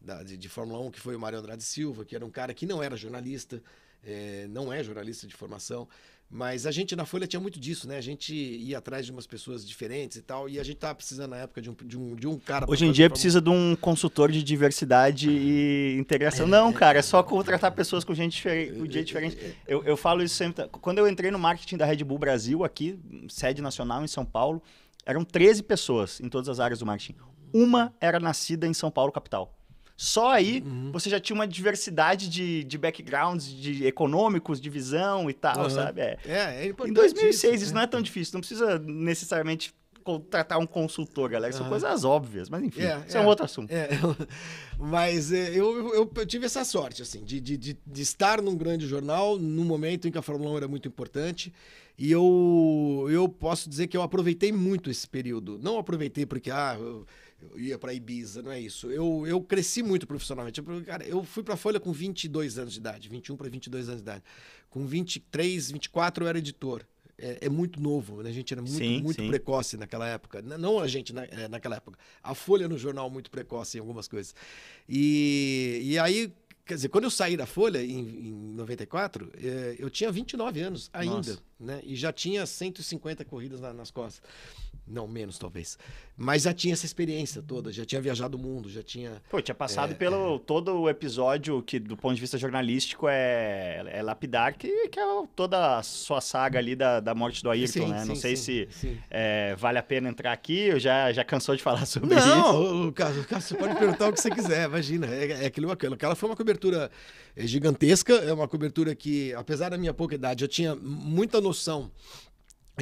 da, de, de, Fórmula 1, que foi o Mário Andrade Silva, que era um cara que não era jornalista, é, não é jornalista de formação, mas a gente na Folha tinha muito disso, né? A gente ia atrás de umas pessoas diferentes e tal, e a gente tava precisando na época de um, de um, de um cara. Hoje em dia precisa de um consultor de diversidade e integração. É, Não, é, cara, é só contratar pessoas com gente diferente, com jeito diferente. Eu, eu falo isso sempre. Quando eu entrei no marketing da Red Bull Brasil, aqui, sede nacional em São Paulo, eram 13 pessoas em todas as áreas do marketing. Uma era nascida em São Paulo, capital. Só aí uhum. você já tinha uma diversidade de, de backgrounds, de econômicos, de visão e tal, uhum. sabe? É, é, é importante. Em 2006 isso, isso né? não é tão difícil, não precisa necessariamente contratar um consultor, galera. São uhum. coisas óbvias, mas enfim, é, isso é, um outro assunto. É, *laughs* mas é, eu, eu, eu, tive essa sorte, assim, de, de, de, de, estar num grande jornal, num momento em que a Fórmula 1 era muito importante. E eu, eu posso dizer que eu aproveitei muito esse período. Não aproveitei porque, ah, eu, eu ia para Ibiza, não é isso. Eu, eu cresci muito profissionalmente. Eu, cara, eu fui para a Folha com 22 anos de idade, 21 para 22 anos de idade. Com 23, 24 eu era editor. É, é muito novo, né? a gente era muito, Sim, muito sim. precoce naquela época. Não a gente na, é, naquela época. A Folha no jornal muito precoce em algumas coisas. E, e aí, quer dizer, quando eu saí da Folha em, em 94, eh, eu tinha 29 anos ainda, Nossa. né? E já tinha 150 corridas na- nas costas. Não, menos talvez. Mas já tinha essa experiência toda, já tinha viajado o mundo, já tinha. Pô, tinha É, passado pelo todo o episódio que, do ponto de vista jornalístico, é, é lapidar, que, que é toda a sua saga ali da, da morte do Ayrton, Sim, né? Não sim, sei sim, se é, vale a pena entrar aqui, eu já, já cansou de falar *laughs* sobre isso. Não, o Cássio, o Cássio, você pode perguntar o que você quiser, imagina. É, é aquilo, aquilo. Aquela foi uma cobertura eh, gigantesca, é uma cobertura que, apesar da minha pouca idade, eu tinha muita noção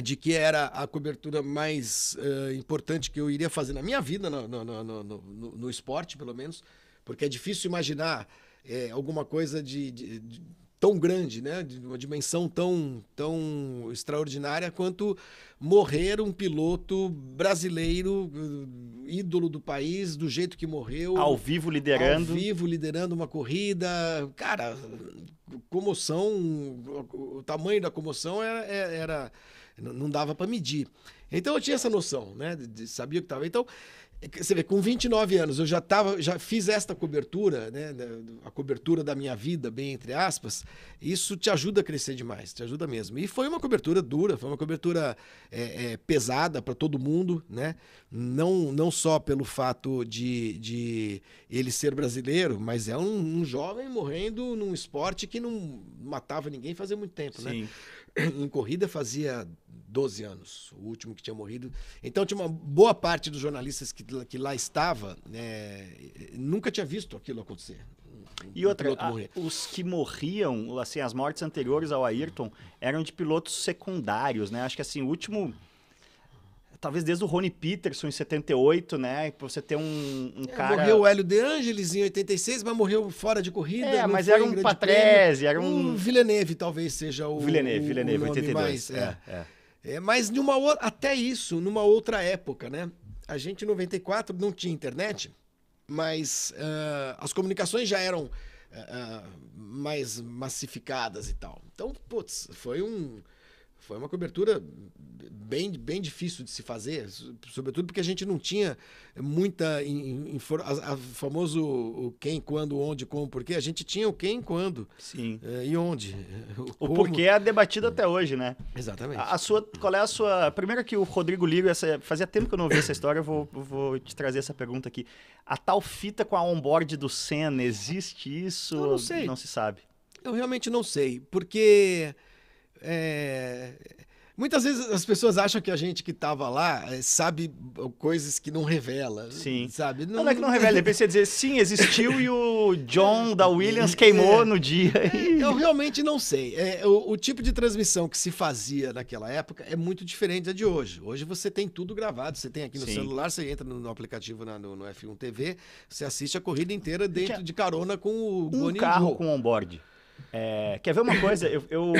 de que era a cobertura mais eh, importante que eu iria fazer na minha vida, no, no, no, no- esporte, pelo menos, porque é difícil imaginar eh, alguma coisa de, de- de- tão grande, né? de uma dimensão tão, tão extraordinária quanto morrer um piloto brasileiro, eh, ídolo do país, do jeito que morreu. Ao vivo liderando. Ao vivo, liderando uma corrida. Cara, comoção, o, tamanho da comoção era, era- era- não dava para medir. Então eu tinha essa noção, né? de- de- sabia que estava. Então, você vê, com 29 anos, eu já tava, já fiz esta cobertura, né? A cobertura da minha vida, bem entre aspas. Isso te ajuda a crescer demais, te ajuda mesmo. E foi uma cobertura dura, foi uma cobertura é, é, pesada para todo mundo, né? Não, não só pelo fato de, de ele ser brasileiro, mas é um, um jovem morrendo num esporte que não matava ninguém fazia muito tempo, né? *coughs* Em corrida fazia 12 anos, o último que tinha morrido. Então tinha uma boa parte dos jornalistas que, que lá estava né, nunca tinha visto aquilo acontecer. E Um outra, a- os que morriam, assim, as mortes anteriores ao Ayrton eram de pilotos secundários, né? Acho que assim, o último. Talvez desde o Rony Peterson em 78, né? Pra você ter um, um É, cara. Morreu o Hélio De Angelis em 86, mas morreu fora de corrida. É, mas era um Patrese, era um- O Villeneuve talvez seja o. Villeneuve, o- Villeneuve, o nome 82. mais, é. é, é. É, mas numa até isso, numa outra época, né? A gente em 94 não tinha internet, mas ah, as comunicações já eram ah, mais massificadas e tal. Então, putz, foi um foi uma cobertura bem, bem difícil de se fazer, so- sobretudo porque a gente não tinha muita in- in- infor- a, a famoso o quem, quando, onde, como, porquê. A gente tinha o quem, quando Sim. eh, e onde. O como. porquê é debatido até hoje, né? Exatamente. A, a sua, qual é a sua. Primeiro que o Rodrigo Lírio, essa, fazia tempo que eu não ouvi essa história, eu vou, vou te trazer essa pergunta aqui. A tal fita com a onboard do Senna, existe isso? Eu não sei. Não se sabe. Eu realmente não sei, porque é, muitas vezes as pessoas acham que a gente que estava lá é, sabe coisas que não revela, Sim. sabe? Não, não é que não revela, depois você dizer sim, existiu e o John da *laughs* Williams queimou É. no dia. e- Eu realmente não sei. É, o, o tipo de transmissão que se fazia naquela época é muito diferente da de hoje. Hoje você tem tudo gravado. Você tem aqui no Sim. celular, você entra no, no aplicativo na- no, no F1 TV, você assiste a corrida inteira dentro de carona com o um Boninho carro com onboard. É, quer ver uma coisa? Eu, eu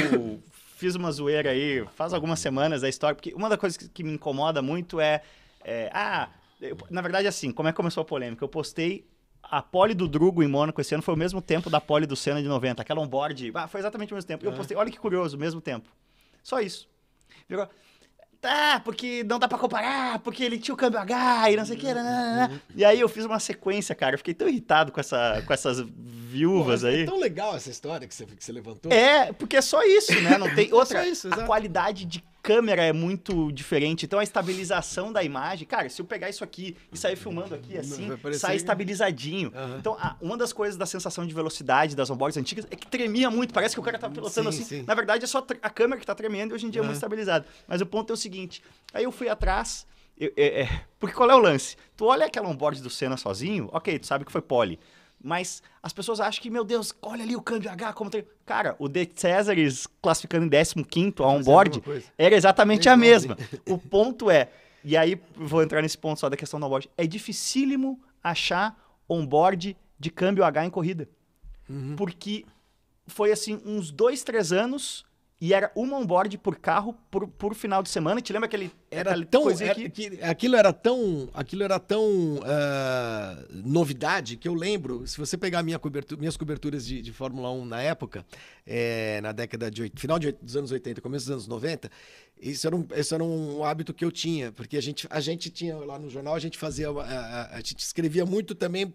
fiz uma zoeira aí faz algumas semanas da história, porque uma das coisas que, que me incomoda muito é. é, ah, eu- na verdade, assim, como é que começou a polêmica? Eu postei a pole do Drugo em Mônaco esse ano, foi o mesmo tempo da pole do Senna de 90. Aquela onboard, ah, foi exatamente o mesmo tempo. Eu Aham. postei, olha que curioso, mesmo tempo. Só isso. Virou. Tá, porque não dá pra comparar, porque ele tinha o câmbio H e não sei o que. nananana." E aí eu fiz uma sequência, cara. Eu fiquei tão irritado com, essa, com essas viúvas Pô, aí. É tão legal essa história que você, que você levantou. É, porque é só isso, né? Não tem *laughs* outra. só isso, a qualidade de câmera é muito diferente. Então a estabilização da imagem, cara, se eu pegar isso aqui e sair filmando aqui assim, parecer- sai estabilizadinho. Aham. Então, a- uma das coisas da sensação de velocidade das onboards antigas é que tremia muito, parece que o cara tá pilotando Sim, assim. sim. Na verdade é só a câmera que tá tremendo e hoje em dia é muito estabilizado. Mas o ponto é o seguinte, aí eu fui atrás, eu- é- é- porque qual é o lance? Tu olha aquela onboard do Senna sozinho, ok, tu sabe que foi pole. Mas as pessoas acham que, meu Deus, olha ali o câmbio H, como tem. Cara, o De Césares classificando em 15 a onboard era exatamente a mesma. O ponto é, e aí vou entrar nesse ponto só da questão do onboard, é dificílimo achar onboard de câmbio H em corrida. Uhum. Porque foi assim, uns dois, três anos e era uma onboard por carro por, por final de semana. Te lembra aquele era tão era, que, aquilo era tão aquilo era tão uh, novidade que eu lembro se você pegar minha cobertura, minhas coberturas de, de Fórmula 1 na época é, na década de final de, dos anos 80 começo dos anos 90 isso era, um, isso era um hábito que eu tinha porque a gente a gente tinha lá no jornal a gente fazia a, a, a gente escrevia muito também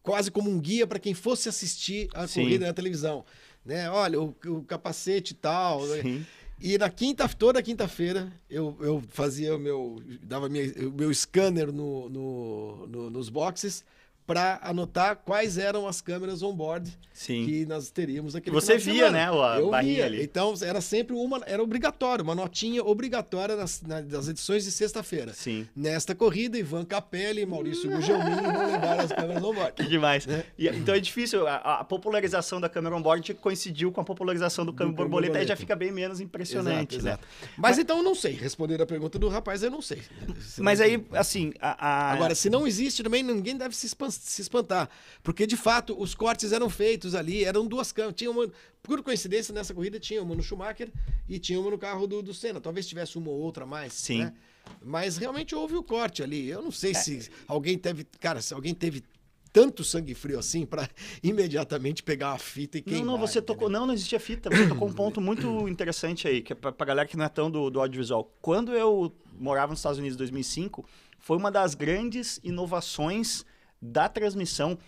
quase como um guia para quem fosse assistir a Sim. corrida na televisão né? Olha, o, o capacete e tal. Né? Sim. E na quinta, toda quinta-feira, eu, eu fazia o meu. dava minha, o meu scanner no, no, no, nos boxes para anotar quais eram as câmeras on-board que nós teríamos naquele Você via, né, a Eu via. ali. Então, era sempre uma, era obrigatório, uma notinha obrigatória nas, nas edições de sexta-feira. Sim. Nesta corrida, Ivan Capelli e Maurício Gugelmin vão levar as câmeras on-board. *laughs* Que demais. Né? E, então é difícil, a, a, popularização da câmera on-board coincidiu com a popularização do câmbio borboleta, borboleta, aí já fica bem menos impressionante, exato, exato. né? Mas, Mas então, não sei, responder a pergunta do rapaz, eu não sei. Mas aí, assim... A, Agora, se não existe também, ninguém deve se expandir se espantar. Porque, de fato, os cortes eram feitos ali, eram duas câmeras. Tinha uma, por coincidência, nessa corrida tinha uma no Schumacher e tinha uma no carro do, do Senna. Talvez tivesse uma ou outra a mais. Sim. Né? Mas realmente houve o corte ali. Eu não sei é. se alguém teve. Cara, se alguém teve tanto sangue frio assim para *laughs* imediatamente pegar a fita e queimar. Não, não, você tocou. Não, não existia fita. Você tocou um ponto muito interessante aí, que é pra, galera que não é tão do, do audiovisual. Quando eu morava nos Estados Unidos em 2005, foi uma das grandes inovações da transmissão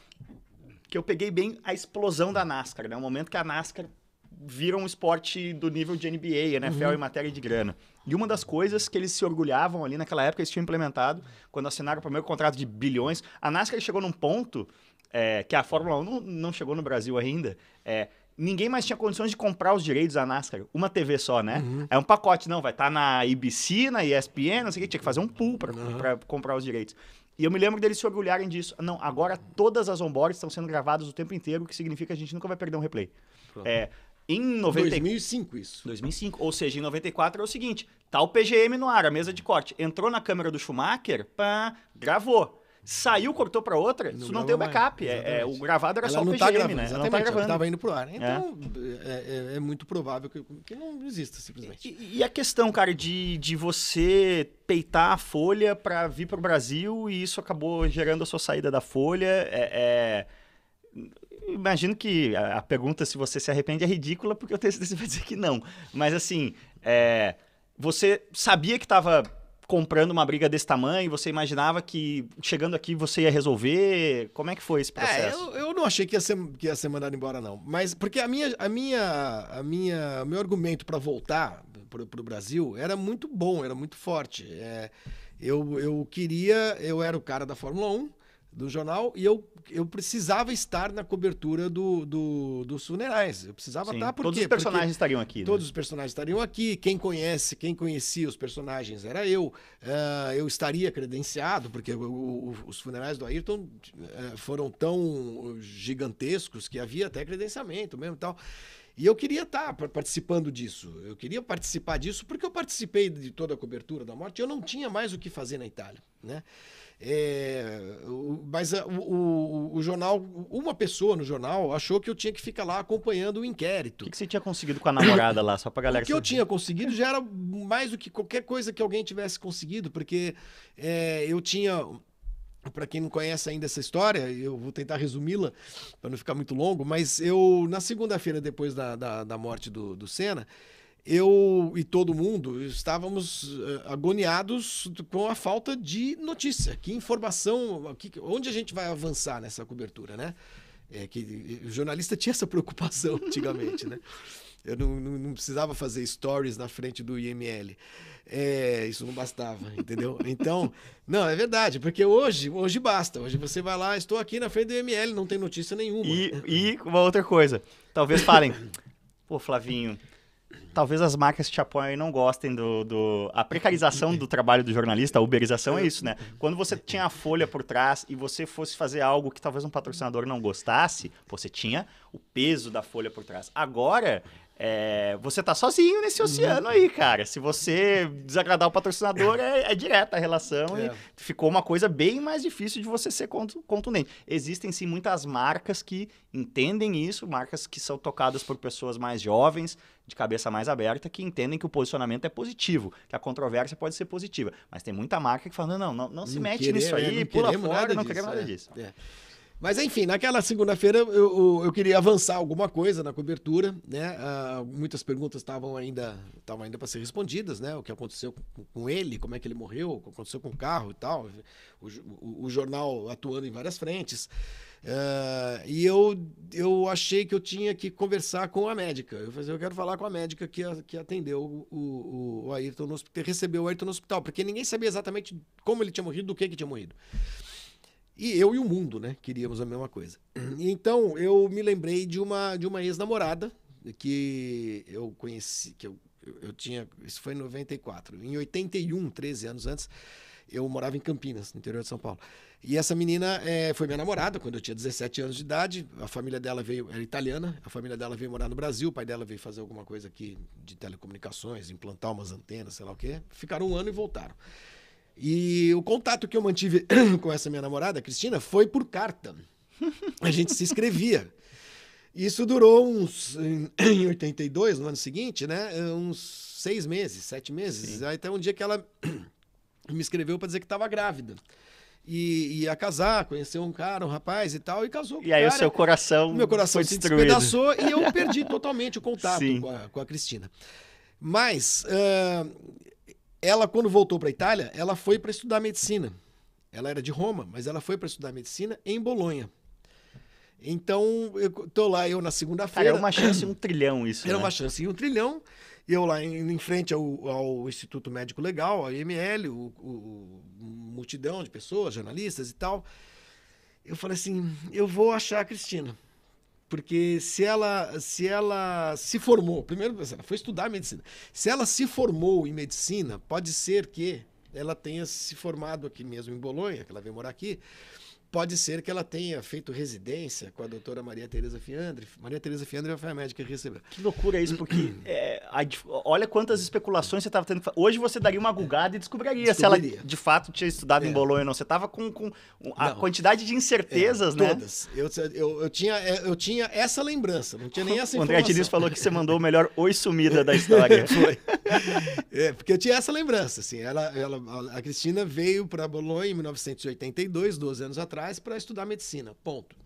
que eu peguei bem a explosão da NASCAR, né? O momento que a NASCAR vira um esporte do nível de NBA, NFL uhum. em matéria de grana. E uma das coisas que eles se orgulhavam ali naquela época, eles tinham implementado, quando assinaram o primeiro contrato de bilhões, a NASCAR chegou num ponto é, que a Fórmula 1 não, não, chegou no Brasil ainda, é, ninguém mais tinha condições de comprar os direitos da NASCAR. Uma TV só, né? Uhum. É um pacote, não, vai estar tá na ABC, na ESPN, não sei o que, tinha que fazer um pool para uhum. comprar os direitos. E eu me lembro deles se orgulharem disso. Não, agora todas as onboards estão sendo gravadas o tempo inteiro, o que significa que a gente nunca vai perder um replay. É, em 90... 2005 isso. 2005. Ou seja, em 94 é o seguinte, tá o PGM no ar, a mesa de corte. Entrou na câmera do Schumacher, pá, gravou. Saiu, cortou para outra, não isso não tem o backup. É, é, o gravado era Ela só o PGM, tá gravando, né? Exatamente, Ela não tá gravando. Ela indo pro ar. Então, é. É, é, muito provável que, que não exista, simplesmente. E, e, a questão, cara, de, de você peitar a Folha para vir pro Brasil e isso acabou gerando a sua saída da Folha, é... Imagino que a, pergunta se você se arrepende é ridícula, porque eu tenho certeza que vai dizer que não. Mas assim, você sabia que estava comprando uma briga desse tamanho? Você imaginava que chegando aqui você ia resolver? Como é que foi esse processo? É, eu, eu não achei que ia, ser, que ia ser mandado embora, não. Mas porque a minha, a minha, a minha, meu argumento para voltar para o Brasil era muito bom, era muito forte. É, eu, eu queria, eu era o cara da Fórmula 1 do jornal e eu, eu precisava estar na cobertura do, do dos funerais. Eu precisava Sim, estar porque todos os personagens porque estariam aqui. Né? Todos os personagens estariam aqui. Quem conhece, quem conhecia os personagens era eu. Uh, eu estaria credenciado porque o, o, os funerais do Ayrton uh, foram tão gigantescos que havia até credenciamento mesmo e tal. E eu queria estar participando disso. Eu queria participar disso porque eu participei de toda a cobertura da morte. Eu não tinha mais o que fazer na Itália, né? É, mas o, o, o, jornal, uma pessoa no jornal achou que eu tinha que ficar lá acompanhando o inquérito. O que, que você tinha conseguido com a namorada lá, só pra galera O que eu tinha conseguido já era mais do que qualquer coisa que alguém tivesse conseguido, porque é, eu tinha. Para quem não conhece ainda essa história, eu vou tentar resumi-la para não ficar muito longo, mas eu, na segunda-feira, depois da, da, da morte do, do Senna, eu e todo mundo estávamos uh, agoniados com a falta de notícia. Que informação, que, onde a gente vai avançar nessa cobertura, né? É que o jornalista tinha essa *laughs* preocupação antigamente, né? Eu não, não, não, precisava fazer stories na frente do IML. É, isso não bastava, entendeu? Então, não, é verdade, porque hoje, hoje basta. Hoje você vai lá, estou aqui na frente do IML, não tem notícia nenhuma. E, e uma outra coisa, talvez falem, pô, Flavinho, talvez as marcas que te apoiam aí não gostem do, do... A precarização do trabalho do jornalista, a uberização é isso, né? Quando você tinha a folha por trás e você fosse fazer algo que talvez um patrocinador não gostasse, você tinha o peso da folha por trás. Agora, é, você tá sozinho nesse oceano aí, cara. Se você desagradar o patrocinador, é, é direta a relação É. e ficou uma coisa bem mais difícil de você ser contu- contundente. Existem sim muitas marcas que entendem isso, marcas que são tocadas por pessoas mais jovens, de cabeça mais aberta, que entendem que o posicionamento é positivo, que a controvérsia pode ser positiva. Mas tem muita marca que fala: não, não, não se Não mete querer- nisso é, aí, pula fora, não queremos nada é. disso. É. Mas enfim, naquela segunda-feira eu, eu, eu queria avançar alguma coisa na cobertura, né? Ah, muitas perguntas estavam ainda estavam ainda para ser respondidas, né? O que aconteceu com, com ele, como é que ele morreu, o que aconteceu com o carro e tal. O, o- o jornal atuando em várias frentes. Ah, e eu, eu achei que eu tinha que conversar com a médica. Eu falei, eu quero falar com a médica que, a- que atendeu o, o, o Ayrton no hospital, recebeu o Ayrton no hospital, porque ninguém sabia exatamente como ele tinha morrido, do que que tinha morrido. E eu e o mundo, né? Queríamos a mesma coisa. *clears throat* Então, eu me lembrei de uma, de uma ex-namorada que eu conheci, que eu, eu, tinha. Isso foi em 94. Em 81, 13 anos antes, eu morava em Campinas, no interior de São Paulo. E essa menina eh, foi minha namorada quando eu tinha 17 anos de idade. A família dela veio, era italiana, a família dela veio morar no Brasil, o pai dela veio fazer alguma coisa aqui de telecomunicações, implantar umas antenas, sei lá o quê. Ficaram um ano e voltaram. E o contato que eu mantive *clears throat* com essa minha namorada, Cristina, foi por carta. A gente se escrevia. Isso durou uns. Em *clears throat* em 82, no ano seguinte, né? Uns seis meses, sete meses. Aí Até um dia que ela *clears throat* me escreveu para dizer que estava grávida. E ia casar, conheceu um cara, um rapaz e tal, e casou com E aí o o cara. seu coração, Meu coração foi se destruído. despedaçou e eu *laughs* perdi totalmente o contato Sim. com a, com a Cristina. Mas ah, ela, quando voltou para a Itália, ela foi para estudar medicina. Ela era de Roma, mas ela foi para estudar medicina em Bolonha. Então, eu tô lá eu na segunda-feira. é uma chance em um trilhão isso, Era né? uma chance em um trilhão. Eu lá em, em frente ao, ao Instituto Médico Legal, ao IML, o, o- o multidão de pessoas, jornalistas e tal. Eu falei assim, eu vou achar a Cristina. Porque se ela, se ela se formou, primeiro ela foi estudar medicina. Se ela se formou em medicina, pode ser que ela tenha se formado aqui mesmo em Bolonha, que ela veio morar aqui. Pode ser que ela tenha feito residência com a doutora Maria Tereza Fiandre. Maria Tereza Fiandre foi a médica que recebeu. Que loucura isso, porque *clears throat* é, a olha quantas especulações você estava tendo. Hoje você daria uma gugada e descobriria, se ela Descobriria. de fato tinha estudado É. em Bolonha ou não. Você estava com, com a Não. quantidade de incertezas, É, né? Todas. Eu, eu, eu, tinha, eu tinha essa lembrança, não tinha nem essa *laughs* O André informação. Diniz falou que você mandou o melhor oi sumida da história. *laughs* Foi. É, porque eu tinha essa lembrança, assim. Ela, ela, a Cristina veio para Bolonha em 1982, 12 anos atrás, para estudar medicina. Ponto.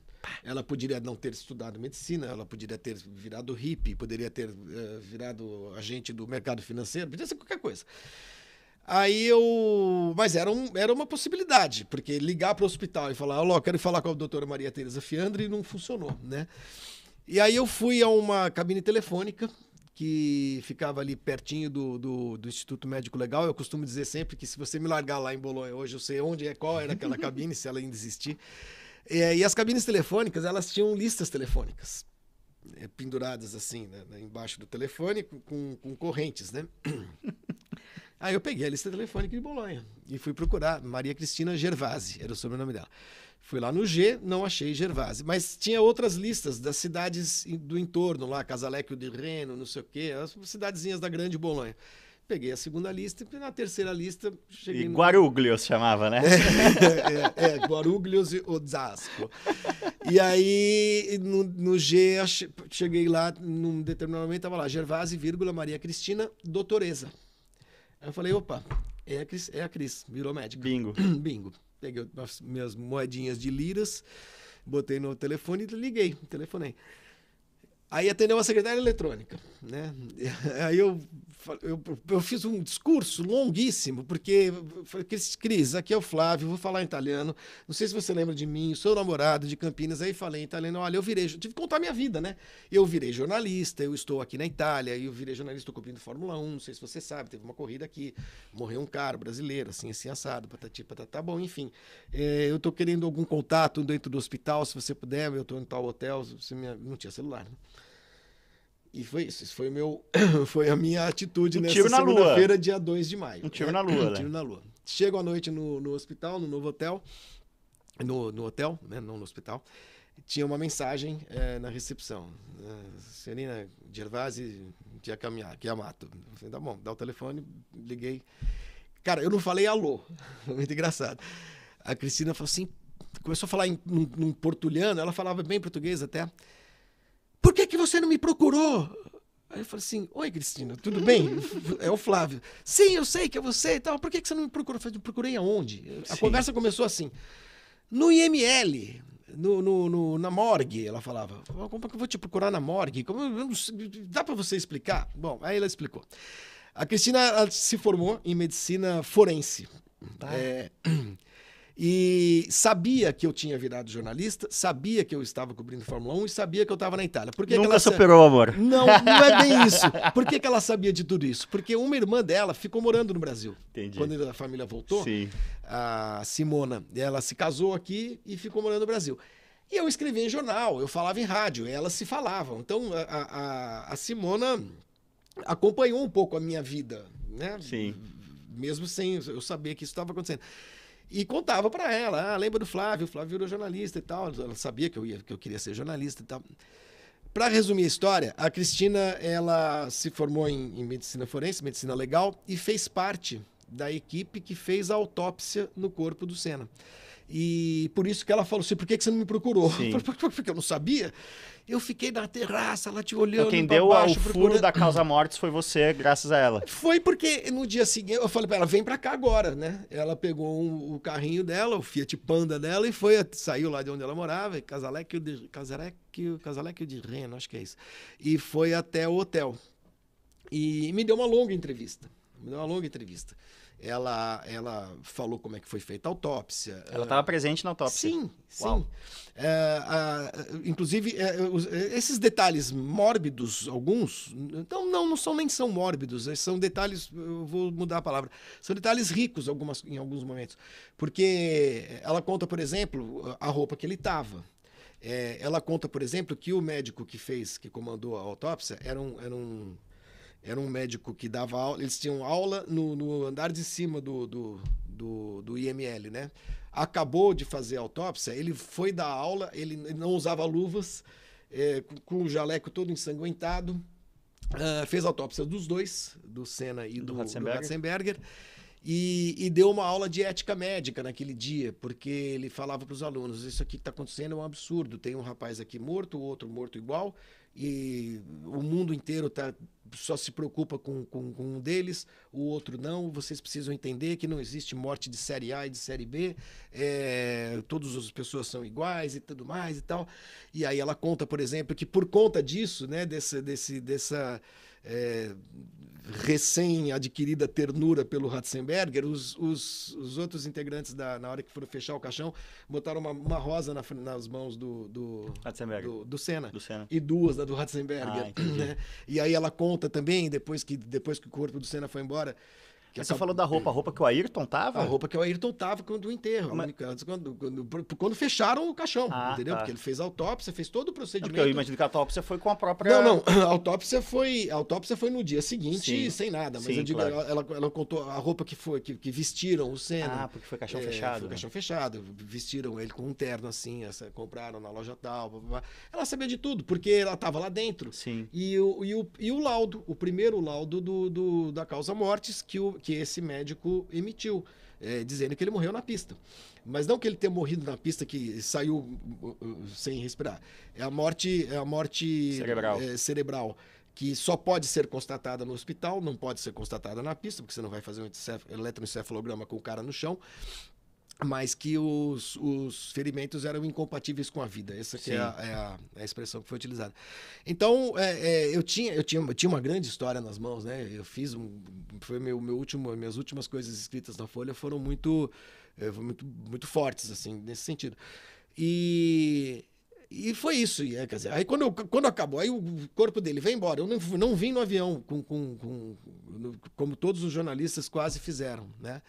Ela poderia não ter estudado medicina, ela poderia ter virado hippie, poderia ter eh, virado agente do mercado financeiro, podia ser qualquer coisa. Aí eu. Mas era, um, era uma possibilidade, porque ligar para o hospital e falar, olha, quero falar com a doutora Maria Tereza Fiandre, não funcionou, né? E aí eu fui a uma cabine telefônica que ficava ali pertinho do, do, do Instituto Médico Legal. Eu costumo dizer sempre que se você me largar lá em Bolonha hoje, eu sei onde é, qual era aquela *laughs* cabine, se ela ainda existir. É, e as cabines telefônicas, elas tinham listas telefônicas é, penduradas assim, né, né, embaixo do telefone, com- com, com correntes, né? *coughs* Aí eu peguei a lista telefônica de Bolonha e fui procurar Maria Cristina Gervasi, era o sobrenome dela. Fui lá no G, não achei Gervasi, mas tinha outras listas das cidades do entorno lá, Casalecchio de Reno, não sei o quê, as cidadezinhas da Grande Bolonha. Peguei a segunda lista e na terceira lista cheguei E no... Guarulhos chamava, né? é, é, Guarulhos e Osasco. E aí, no, no G, cheguei lá, num determinado momento, estava lá, Gervasi, vírgula, Maria Cristina, doutoresa. Aí eu falei, opa, é a Cris, é a Cris virou médica. Bingo. *clears throat* Bingo. Peguei as minhas moedinhas de liras, botei no telefone e liguei, telefonei. Aí atendeu uma secretária eletrônica, né? *laughs* Aí eu, eu, eu fiz um discurso longuíssimo, porque falei, Cris, aqui é o Flávio, vou falar em italiano. Não sei se você lembra de mim, sou namorado de Campinas. Aí falei em italiano, olha, eu virei, tive que contar minha vida, né? Eu virei jornalista, eu estou aqui na Itália, eu virei jornalista, estou cobrindo Fórmula 1, não sei se você sabe, teve uma corrida aqui, morreu um cara brasileiro, assim, assim, assado, patati, patatá, bom, enfim. É, eu estou querendo algum contato dentro do hospital, se você puder, eu estou em tal hotel, você me... não tinha celular, né? E foi isso, isso foi, meu, *coughs* foi a minha atitude Um nessa segunda-feira, dia 2 de maio. Um tiro *coughs* né? na lua, Um né? tiro na lua. Chego à noite no, no hospital, no novo hotel. no, no hotel, né, não no hospital, tinha uma mensagem é, na recepção. Uh, Senhorina Gervasi Giacamato. Falei, tá bom, dá o telefone, liguei. Cara, eu não falei alô. *laughs* Foi muito engraçado. A Cristina falou assim, começou a falar em num, num portulhano, ela falava bem português até. Por que, que você não me procurou? Aí eu falei assim: Oi, Cristina, tudo bem? É o Flávio. Sim, eu sei que é você e tal. Por que, que você não me procurou? Eu falei: Procurei aonde? A Sim. conversa começou assim: No IML, no, no, no, na morgue, ela falava. Como é que eu vou te procurar na morgue? Como, dá para você explicar? Bom, aí ela explicou. A Cristina se formou em medicina forense. Tá. É, e sabia que eu tinha virado jornalista, sabia que eu estava cobrindo Fórmula 1 e sabia que eu estava na Itália. Por que Nunca que ela superou, amor. Não, não é bem isso. Por que, que ela sabia de tudo isso? Porque uma irmã dela ficou morando no Brasil. Entendi. Quando a família voltou, Sim. a Simona, ela se casou aqui e ficou morando no Brasil. E eu escrevia em jornal, eu falava em rádio, elas se falavam. Então a, a, a Simona acompanhou um pouco a minha vida, né? Sim. Mesmo sem eu saber que isso estava acontecendo. E contava para ela, ah, lembra do Flávio, o Flávio virou jornalista e tal. Ela sabia que eu, ia, que eu queria ser jornalista e tal. Para resumir a história, a Cristina ela se formou em, em, medicina forense, medicina legal, e fez parte da equipe que fez a autópsia no corpo do Senna. E por isso que ela falou assim: por que, que você não me procurou? Porque eu não sabia. Eu fiquei na terraça, ela te olhando. Então, quem deu baixo, o furo da causa mortes foi você, graças a ela. Foi porque no dia seguinte eu falei para ela: vem para cá agora, né? Ela pegou um, o carrinho dela, o Fiat Panda dela, e foi, saiu lá de onde ela morava, Casalecchio de, Casalecchio, Casalecchio de Reno, acho que é isso. E foi até o hotel. E me deu uma longa entrevista. Me deu uma longa entrevista. Ela, ela falou como é que foi feita a autópsia. Ela estava presente na autópsia. Sim, Uau. sim. É, a, inclusive, é, os, esses detalhes mórbidos, alguns, então não, não são nem são mórbidos, são detalhes, eu vou mudar a palavra, são detalhes ricos algumas, em alguns momentos. Porque ela conta, por exemplo, a roupa que ele estava. É, ela conta, por exemplo, que o médico que fez, que comandou a autópsia, era um, era um era um médico que dava aula, eles tinham aula no, no andar de cima do, do, do, do, IML, né? Acabou de fazer a autópsia, ele foi dar aula, ele não usava luvas, é, com o jaleco todo ensanguentado, uh, fez a autópsia dos dois, do Senna e do, do Ratzenberger, do Ratzenberger e, e, deu uma aula de ética médica naquele dia, porque ele falava para os alunos: Isso aqui que está acontecendo é um absurdo. Tem um rapaz aqui morto, o outro morto igual, e o mundo inteiro tá, só se preocupa com, com, com, um deles, o outro não. Vocês precisam entender que não existe morte de série A e de série B, é, todas as pessoas são iguais e tudo mais e tal. E aí ela conta, por exemplo, que por conta disso, né, desse, desse, dessa. É, recém-adquirida ternura pelo Ratzenberger, os, os, os, outros integrantes, da, na hora que foram fechar o caixão, botaram uma, uma rosa na, nas mãos do, do, do, do, Senna, do Senna e duas da do Ratzenberger. Ah, né? E aí ela conta também, depois que, depois que o corpo do Senna foi embora, que você falou da roupa, a roupa que o Ayrton tava? A roupa que o Ayrton tava quando o enterro. Mas... Quando, quando, quando, fecharam o caixão, ah, entendeu? Tá. Porque ele fez a autópsia, fez todo o procedimento. Porque eu imagino que a autópsia foi com a própria. Não, não. *clears throat* A autópsia foi, a autópsia foi no dia seguinte, Sim. sem nada. Mas Sim, eu digo, claro. ela, ela, ela, contou a roupa que foi, que, que vestiram o Senna. Ah, porque foi caixão é, fechado. Foi né? caixão fechado. Vestiram ele com um terno assim, essa, compraram na loja tal. Blá, blá. Ela sabia de tudo, porque ela tava lá dentro. Sim. E o, e o, e o laudo, o primeiro laudo do, do, da causa mortes que, o, que esse médico emitiu, é, dizendo que ele morreu na pista. Mas não que ele tenha morrido na pista que saiu uh, uh, sem respirar. É a morte, é a morte cerebral. É, cerebral que só pode ser constatada no hospital, não pode ser constatada na pista, porque você não vai fazer um eletroencefalograma com o cara no chão mas que os, os ferimentos eram incompatíveis com a vida. Essa é, a, é, a, é, a, expressão que foi utilizada. Então, é, é, eu, tinha, eu, tinha, eu tinha uma grande história nas mãos, né? Eu fiz um, foi meu, meu último, minhas últimas coisas escritas na Folha foram muito, é, muito, muito fortes, assim, nesse sentido. E, e foi isso. E, quer dizer, aí quando, eu, quando acabou, aí o corpo dele veio embora. Eu não, não vim no avião, com, com, com, como todos os jornalistas quase fizeram, né?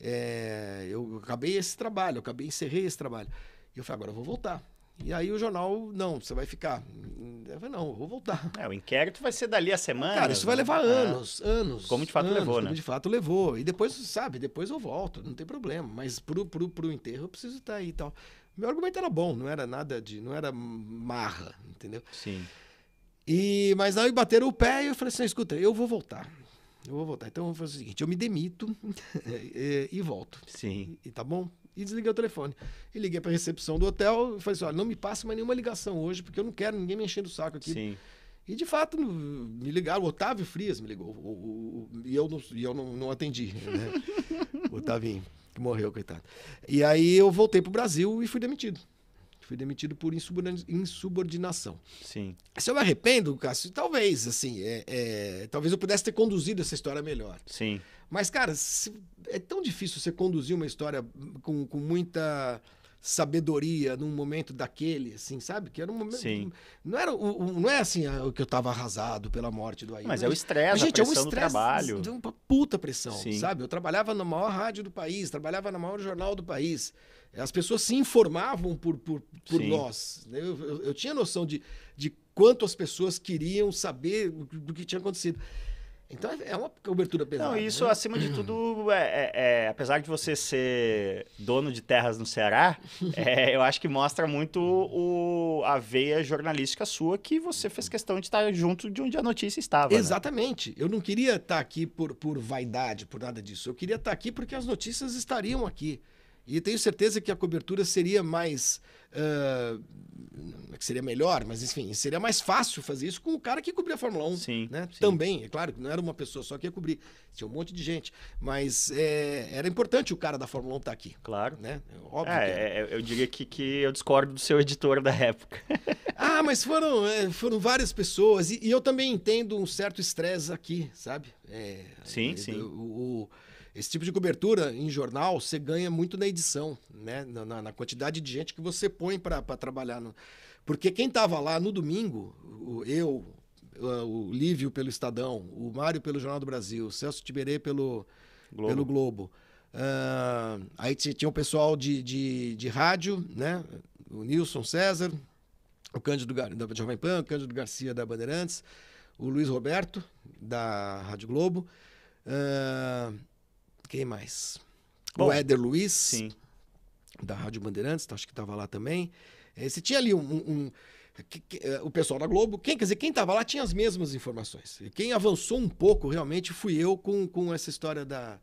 É, eu acabei esse trabalho, eu acabei, encerrei esse trabalho. E eu falei, agora eu vou voltar. E aí o jornal, não, você vai ficar. Eu falei, não, eu vou voltar. *laughs* É, o inquérito vai ser dali a semana. Cara, isso vai né? levar É. anos, anos. Como de fato anos, levou, como né? de fato levou. E depois, sabe, depois eu volto, não tem problema. Mas pro, pro, pro enterro eu preciso estar aí e tal. Meu argumento era bom, não era nada de. não era marra, entendeu? Sim. E, mas aí bateram o pé e eu falei assim: escuta, eu vou voltar. Eu vou voltar. Então eu vou fazer o seguinte: eu me demito e, *laughs* e volto. Sim. E tá bom? E desliguei o telefone. E liguei para a recepção do hotel e falei assim: olha, não me passe mais nenhuma ligação hoje, porque eu não quero ninguém me enchendo o saco aqui. Sim. E de fato me ligaram, o Otávio Frias me ligou. o- o- e eu, não, e eu não, não atendi. Né? *laughs* o Otavinho, que morreu, coitado. E aí eu voltei pro Brasil e fui demitido. Fui demitido por insubordina- insubordinação. Sim. Se eu me arrependo, Cássio, talvez, assim, é, é, talvez eu pudesse ter conduzido essa história melhor. Sim. Mas, cara, se- é tão difícil você conduzir uma história com, com muita sabedoria num momento daquele, assim, sabe? Que era um momento. Sim. Não, era, não é assim ah, o que eu tava arrasado pela morte do Ailton. Mas é o estresse, a gente, é um pressão do estresse trabalho. de uma puta pressão, Sim. sabe? Eu trabalhava na maior rádio do país, trabalhava na maior jornal do país. As pessoas se informavam por, por, por Sim. nós. né? Eu, eu- eu tinha noção de, de quanto as pessoas queriam saber do que tinha acontecido. Então é é uma cobertura pesada. Não, isso, né? acima de tudo, é, é- é- apesar de você ser dono de terras no Ceará, *laughs* é, eu acho que mostra muito o, a veia jornalística sua que você fez questão de estar junto de onde a notícia estava. né? Exatamente. Eu não queria estar aqui por, por vaidade, por nada disso. Eu queria estar aqui porque as notícias estariam aqui. E tenho certeza que a cobertura seria mais. não é que seria melhor, mas enfim, seria mais fácil fazer isso com o cara que cobria a Fórmula 1. Sim, né? sim. Também, é claro que não era uma pessoa só que ia cobrir, tinha um monte de gente. Mas é, era importante o cara da Fórmula 1 estar aqui. Claro. Né? Óbvio que era. É, é, eu diria que, que eu discordo do seu editor da época. *laughs* Ah, mas foram, é, foram várias pessoas. E, e eu também entendo um certo estresse aqui, sabe? É, Sim, é, sim. o- o- esse tipo de cobertura em jornal, você ganha muito na edição, né? Na, na- na quantidade de gente que você põe para trabalhar. No... Porque quem estava lá no domingo, o- eu, o Lívio pelo Estadão, o Mário pelo Jornal do Brasil, o Celso Tiberê pelo, Globo. pelo Globo. Ah, aí ti- tinha o pessoal de, de, de rádio, né? O Nilson César, o Cândido Gar- da Jovem Pan, o Cândido Garcia da Bandeirantes, o Luiz Roberto, da Rádio Globo. Ah, quem mais? Bom, o Éder Luiz, Sim. da Rádio Bandeirantes, acho que estava lá também. Eh, Você tinha ali um. um- um- eh, o pessoal da Globo, quem, quer dizer, quem estava lá tinha as mesmas informações. E quem avançou um pouco realmente fui eu com, com essa história da,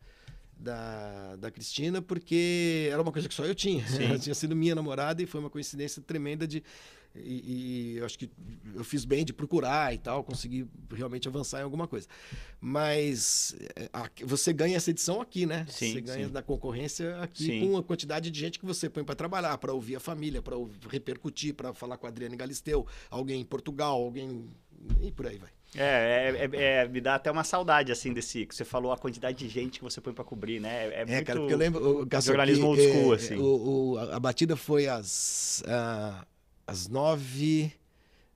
da, da Cristina, porque era uma coisa que só eu tinha. Ela *laughs* tinha sido minha namorada e foi uma coincidência tremenda de. E, e eu acho que eu fiz bem de procurar e tal, consegui realmente avançar em alguma coisa. Mas eh, aqui- você ganha essa edição aqui, né? Sim, você ganha sim. da concorrência aqui Sim. com a quantidade de gente que você põe para trabalhar, para ouvir a família, para repercutir, para falar com a Adriane Galisteu, alguém em Portugal, alguém. e por aí vai. É, é, é- é, me dá até uma saudade, assim, desse... Que você falou a quantidade de gente que você põe pra cobrir, né? É, É, muito... cara, porque eu lembro. o- jornalismo que, old school, é, assim. o- o- a, a batida foi às, ah, às nove,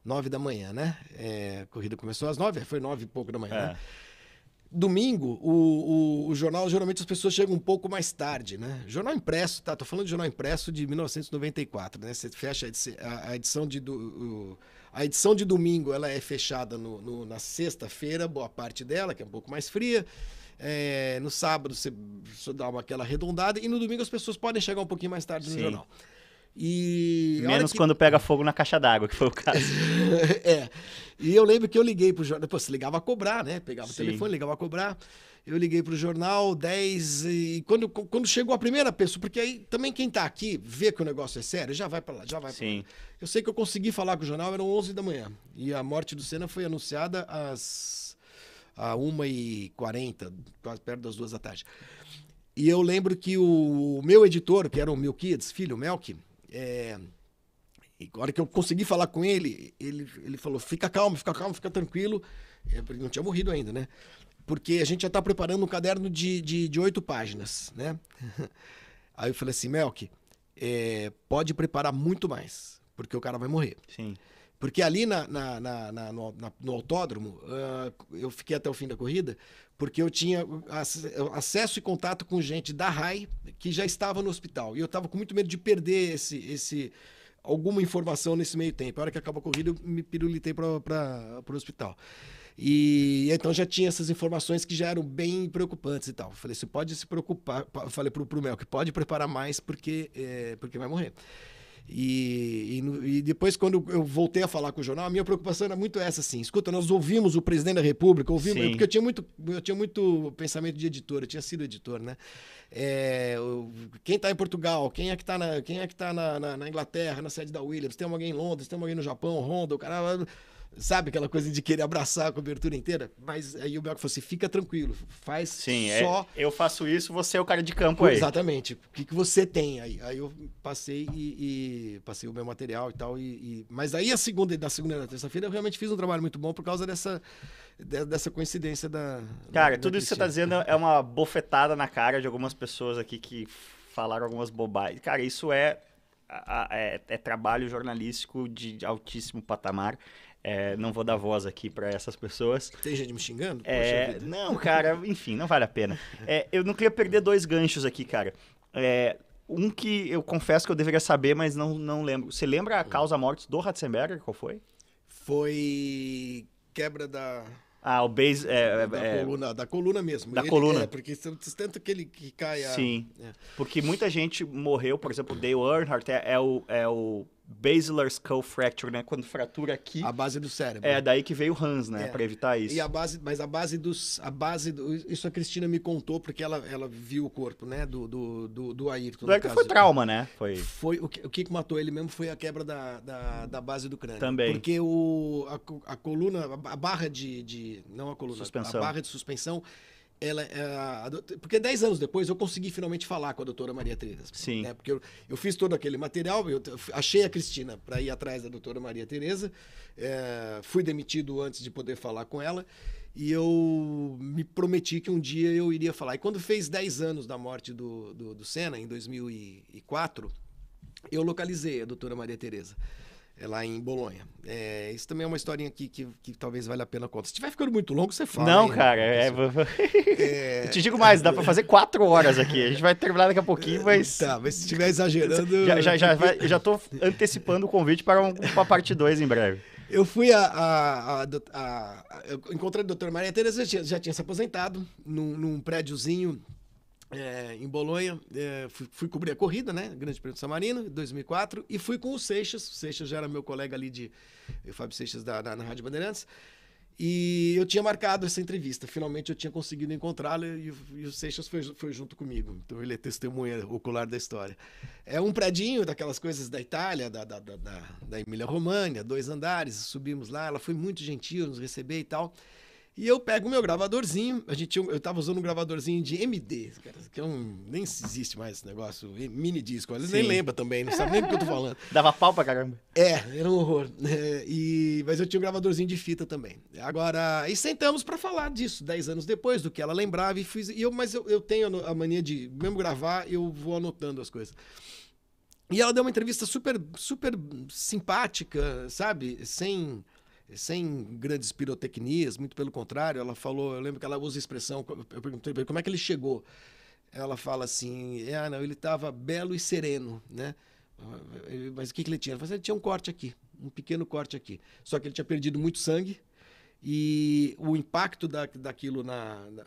nove da manhã, né? É, a corrida começou às nove, foi nove e pouco da manhã, É. né? Domingo, o, o, o jornal, geralmente as pessoas chegam um pouco mais tarde, né? Jornal impresso, tá? Tô falando de jornal impresso de 1994, né? Você fecha a edição de... do- a edição de domingo, ela é fechada no- no- na sexta-feira, boa parte dela, que é um pouco mais fria. É, no sábado você, dá uma, aquela arredondada e no domingo as pessoas podem chegar um pouquinho mais tarde no Sim. jornal. E Menos que- quando pega fogo na caixa d'água, que foi o caso. *laughs* é. E eu lembro que eu liguei pro jornal. Pô, você ligava a cobrar, né? Pegava Sim. o telefone, ligava a cobrar. Eu liguei pro jornal 10 e quando, quando chegou a primeira pessoa, porque aí também quem tá aqui vê que o negócio é sério, já vai para lá, já vai pra Sim. lá. Eu sei que eu consegui falar com o jornal, eram 11 da manhã. E a morte do Senna foi anunciada às a 1h40, quase perto das duas da tarde. E eu lembro que o meu editor, que era o Milkids, filho, Melk, é, hora que eu consegui falar com ele, ele, ele falou: fica calmo, fica calmo, fica tranquilo. É, porque não tinha morrido ainda, né? Porque a gente já está preparando um caderno de, de, de oito páginas, né? *laughs* Aí eu falei assim: Melk, é, pode preparar muito mais, porque o cara vai morrer. Sim. Porque ali na, na- na- na- no, no autódromo, ah, eu fiquei até o fim da corrida, porque eu tinha ac- acesso e contato com gente da RAI que já estava no hospital. E eu estava com muito medo de perder esse, esse, alguma informação nesse meio tempo. A hora que acabou a corrida, eu me pirulitei para o hospital. E então já tinha essas informações que já eram bem preocupantes e tal. Falei, você pode se preocupar. Falei pro, pro Mel que pode preparar mais porque, é, porque vai morrer. E, e, e, depois, quando eu voltei a falar com o jornal, a minha preocupação era muito essa, assim. Escuta, nós ouvimos o presidente da República, ouvimos, porque eu tinha, muito, eu tinha muito pensamento de editor, eu tinha sido editor, né? É, quem está em Portugal, quem é que está na, quem é que tá na, na, na, Inglaterra, na sede da Williams, tem alguém em Londres, tem alguém no Japão, Honda, o cara Sabe aquela coisa de querer abraçar a cobertura inteira? Mas aí o Belco falou assim: fica tranquilo, faz Sim, é, só. É, eu faço isso, você é o cara de campo aí. Exatamente. O que, que você tem aí? Aí eu passei e, e passei o meu material e tal. E, e... Mas aí a segunda, da segunda e da terça-feira eu realmente fiz um trabalho muito bom por causa dessa, dessa coincidência da. Cara, da, tudo da isso que você está dizendo é uma bofetada na cara de algumas pessoas aqui que falaram algumas bobagens. Cara, isso é, é, é trabalho jornalístico de altíssimo patamar. É, não vou dar voz aqui para essas pessoas. Tem gente me xingando? É, não, cara, enfim, não vale a pena. É, eu não queria perder dois ganchos aqui, cara. É, um que eu confesso que eu deveria saber, mas não, não lembro. Você lembra a causa-morte do Ratzenberger? Qual foi? Foi quebra da. Ah, o base. É, da, é, coluna, da coluna mesmo. Da ele, coluna. É, porque tanto que ele que cai a... Sim. É. Porque muita gente morreu, por exemplo, o Dale Earnhardt é, é, o, é o basilar skull fracture, né? Quando fratura aqui. A base do cérebro. É daí que veio o Hans, né? É. Para evitar isso. E a base, mas a base dos, a base do, isso a Cristina me contou porque ela, ela viu o corpo, né? Do do do, do Ayrton. Do Ayrton foi trauma, né? Foi. Foi o que, o que matou ele mesmo foi a quebra da, da, da base do crânio. Também. Porque o a, a coluna, a barra de, de não a coluna, suspensão. a barra de suspensão ela, é, porque 10 anos depois eu consegui finalmente falar com a doutora Maria Tereza. Sim. Né? Porque eu, eu, fiz todo aquele material, eu achei a Cristina para ir atrás da doutora Maria Tereza, é, fui demitido antes de poder falar com ela, e eu me prometi que um dia eu iria falar. E quando fez 10 anos da morte do, do, do Senna, em 2004, eu localizei a doutora Maria Tereza é lá em Bolonha. É, isso também é uma historinha que, que, que, talvez valha a pena contar. Se estiver ficando muito longo, você fala. Não, hein, cara. É... *laughs* é... Eu te digo mais, dá para fazer quatro horas aqui. A gente vai terminar daqui a pouquinho, mas. Tá, mas se estiver exagerando. Já, já, já, vai, já tô antecipando o convite para um, uma parte 2 em breve. Eu fui a. a, a, a eu encontrei a doutora Maria tinha, já tinha se aposentado num, num prédiozinho é, em Bolonha, é, fui, fui, cobrir a corrida, né? Grande Prêmio de San Marino, 2004, e fui com o Seixas. O Seixas já era meu colega ali de. O Fábio Seixas da, da, na Rádio Bandeirantes. E eu tinha marcado essa entrevista. Finalmente eu tinha conseguido encontrá-lo e, e, o Seixas foi, foi, junto comigo. Então ele é testemunha ocular da história. É um predinho daquelas coisas da Itália, da, da, da, da Emília-România, dois andares. Subimos lá, ela foi muito gentil nos receber e tal. E eu pego o meu gravadorzinho, a gente, eu tava usando um gravadorzinho de MD, cara, que é um, nem existe mais esse negócio, mini disco, eles nem lembram também, não sabem nem do que eu tô falando. *laughs* Dava pau pra caramba. É, era um horror. É, e, mas eu tinha um gravadorzinho de fita também. Agora, e sentamos para falar disso, 10 anos depois, do que ela lembrava, e fiz, e eu, mas eu, eu tenho a mania de, mesmo gravar, eu vou anotando as coisas. E ela deu uma entrevista super, super simpática, sabe? Sem sem grandes pirotecnias, muito pelo contrário, ela falou, eu lembro que ela usa a expressão, eu perguntei como é que ele chegou. Ela fala assim, ah, não, ele estava belo e sereno, né? Mas o que, que ele tinha? Ele, falou, ele tinha um corte aqui, um pequeno corte aqui. Só que ele tinha perdido muito sangue, e o impacto da, daquilo na, na,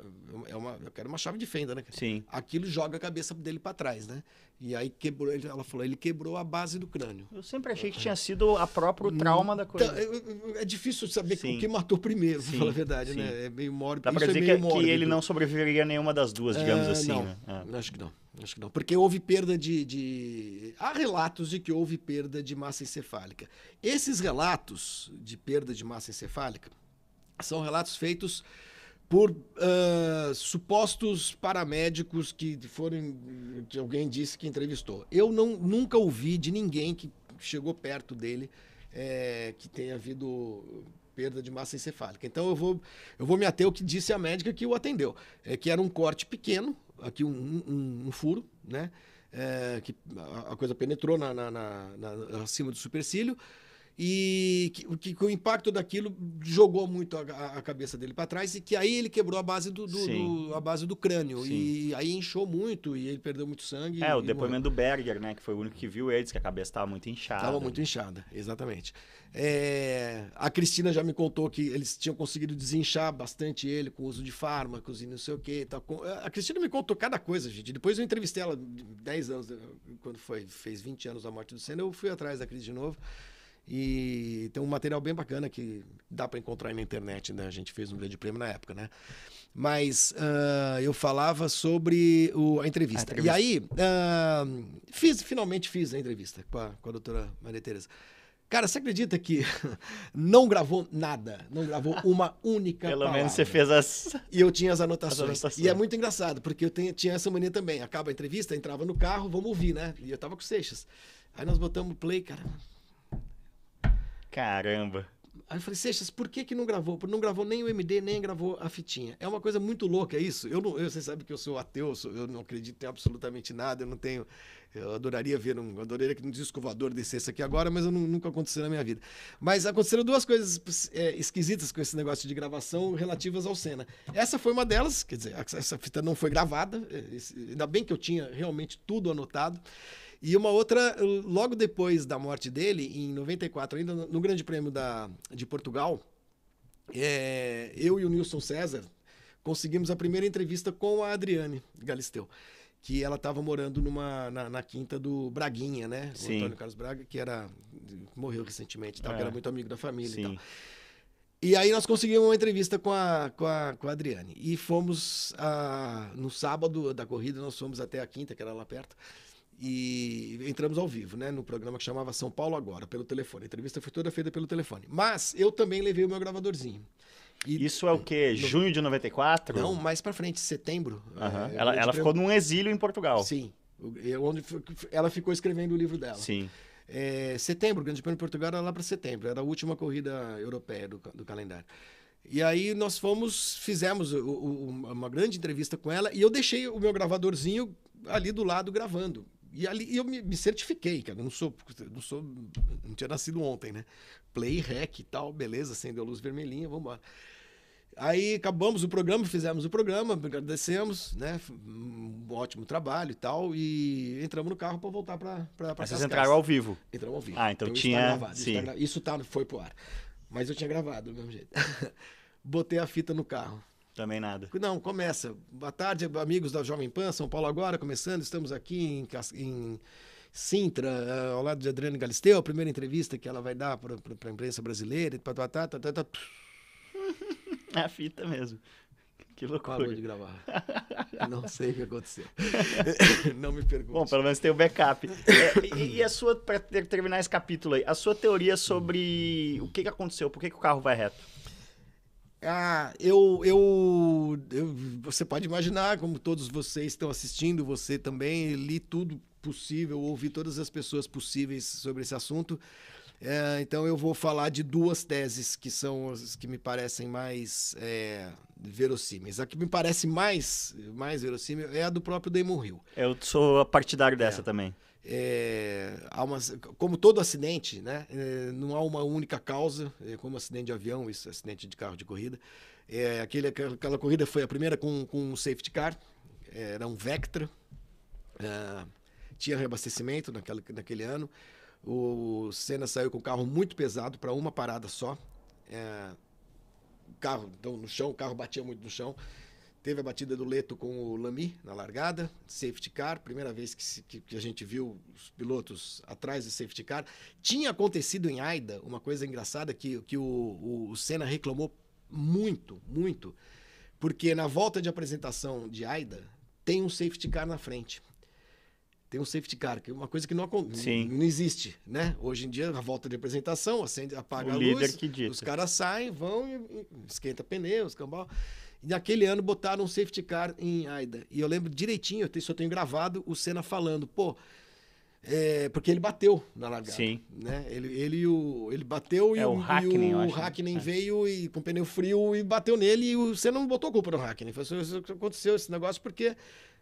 é uma eu quero uma chave de fenda né sim aquilo joga a cabeça dele para trás né e aí quebrou ela falou ele quebrou a base do crânio eu sempre achei que tinha sido a próprio trauma da coisa então, é, é difícil saber sim. o que matou primeiro para falar a verdade né? sim. né é meio mórbido dá para dizer é que, que, ele não sobreviveria a nenhuma das duas digamos é, assim não, né? é. acho que não Acho que não, porque houve perda de, de, Há relatos de que houve perda de massa encefálica. Esses relatos de perda de massa encefálica são relatos feitos por uh, supostos paramédicos que foram que alguém disse que entrevistou. Eu não, nunca ouvi de ninguém que chegou perto dele é, que tenha havido perda de massa encefálica. Então eu vou, eu vou me ater ao que disse a médica que o atendeu, é que era um corte pequeno, aqui um, um, um furo, né? É, que a, a coisa penetrou na, na, na, na, acima do supercílio e que, que, que o impacto daquilo jogou muito a, a cabeça dele para trás e que aí ele quebrou a base do, do, do a base do crânio Sim. e aí inchou muito e ele perdeu muito sangue. É, o depoimento morreu. do Berger, né, que foi o único que viu ele, disse que a cabeça estava muito inchada. Estava muito inchada, exatamente. É, a Cristina já me contou que eles tinham conseguido desinchar bastante ele com o uso de fármacos e não sei o que. A Cristina me contou cada coisa, gente. Depois eu entrevistei ela 10 anos, quando foi, fez 20 anos da morte do Senna, eu fui atrás da Cris de novo. E tem um material bem bacana que dá para encontrar aí na internet, né? A gente fez um grande prêmio na época, né? Mas uh, eu falava sobre o, a, entrevista. a, entrevista. E aí, uh, fiz, finalmente fiz a entrevista com a, com a doutora Maria Tereza. Cara, você acredita que *laughs* não gravou nada? Não gravou uma única Pelo palavra. menos você fez as... E eu tinha as anotações. as anotações. E é muito engraçado, porque eu tenho, tinha essa mania também. Acaba a entrevista, entrava no carro, vamos ouvir, né? E eu tava com o Seixas. Aí nós botamos play, cara. Caramba. Aí eu falei, Seixas, por que, que não gravou? Não gravou nem o MD, nem gravou a fitinha. É uma coisa muito louca, é isso? Eu não, eu, você sabe que eu sou ateu, eu, sou, eu não acredito em absolutamente nada, eu não tenho. Eu adoraria ver um. Adoraria que um disco voador descesse aqui agora, mas eu não, nunca aconteceu na minha vida. Mas aconteceram duas coisas é, esquisitas com esse negócio de gravação relativas ao Senna. Essa foi uma delas, quer dizer, essa fita não foi gravada, é, ainda bem que eu tinha realmente tudo anotado. E uma outra, logo depois da morte dele, em 94, ainda no Grande Prêmio da, de Portugal, é, eu e o Nilson César conseguimos a primeira entrevista com a Adriane Galisteu. Que ela estava morando numa, na, na, quinta do Braguinha, né? Sim. O Antônio Carlos Braga, que era morreu recentemente, tal, é. que era muito amigo da família Sim. e tal. E aí nós conseguimos uma entrevista com a, com a, com a Adriane. E fomos, a, no sábado da corrida, nós fomos até a quinta, que era lá perto. E entramos ao vivo, né? No programa que chamava São Paulo Agora, pelo telefone. A entrevista foi toda feita pelo telefone. Mas eu também levei o meu gravadorzinho. E Isso é o quê? No... Junho de 94? Não, mais para frente, setembro. Uhum. É, ela ela ficou num exílio em Portugal. Sim. Onde ela ficou escrevendo o livro dela. Sim. É, setembro, o Grande Prêmio de Portugal era lá para setembro. Era a última corrida europeia do, do calendário. E aí nós fomos, fizemos o, o, uma grande entrevista com ela e eu deixei o meu gravadorzinho ali do lado gravando. E ali eu me, me, certifiquei, cara. Eu não sou, não sou. Não tinha nascido ontem, né? Play, rec e tal, beleza, acendeu a luz vermelhinha, vamos embora. Aí acabamos o programa, fizemos o programa, agradecemos, né? Um ótimo trabalho e tal. E entramos no carro para voltar para para Vocês entraram ao vivo? Entramos ao vivo. Ah, então, então tinha. Isso, tá sim. Isso, tá, isso tá, foi pro ar. Mas eu tinha gravado do mesmo jeito. *laughs* Botei a fita no carro. Também nada. Não, começa. Boa tarde, amigos da Jovem Pan, São Paulo agora, começando. Estamos aqui em, em Sintra, eh, ao lado de Adriane Galisteu, a primeira entrevista que ela vai dar para a imprensa brasileira. Tá, tá, tá. *laughs* É a fita mesmo. Que loucura. Parou de gravar. *laughs* Não sei o que aconteceu. *laughs* Não me pergunte. Bom, pelo menos tem o backup. É, e, e, a sua, para terminar esse capítulo aí, a sua teoria sobre o que, que aconteceu, por que, que o carro vai reto? Ah, eu, eu, eu, Você pode imaginar, como todos vocês estão assistindo, você também, li tudo possível, ouvi todas as pessoas possíveis sobre esse assunto. É, então eu vou falar de duas teses que são as que me parecem mais é, verossímeis. A que me parece mais, mais verossímil é a do próprio Damon Hill. Eu sou partidário dessa é. também. É, há uma, como todo acidente, né, é, não há uma única causa, é, como acidente de avião, isso, acidente de carro de corrida. É, aquele, aquela corrida foi a primeira com, com um safety car, era um Vectra, é, tinha reabastecimento naquela, naquele ano. O Senna saiu com o carro muito pesado para uma parada só. É, carro então, no chão, o carro batia muito no chão. Teve a batida do Leto com o Lamy na largada, safety car, primeira vez que, que, que, a gente viu os pilotos atrás do safety car. Tinha acontecido em Aida uma coisa engraçada que, que o, o, o Senna reclamou muito, muito, porque na volta de apresentação de Aida tem um safety car na frente. Tem um safety car, que é uma coisa que não, não existe, né? Hoje em dia, a volta de apresentação, acende, apaga o a luz, os caras saem, vão e esquenta pneus, cambal. E naquele ano botaram um safety car em Aida. E eu lembro direitinho, eu só tenho gravado o Senna falando, pô, é, porque ele bateu na largada. Sim. Né? Ele, ele, o, ele bateu é, e o, o Hackney, e o, o Hackney veio e, com pneu frio e bateu nele e o Senna não botou culpa no Hackney. Foi isso que aconteceu esse negócio porque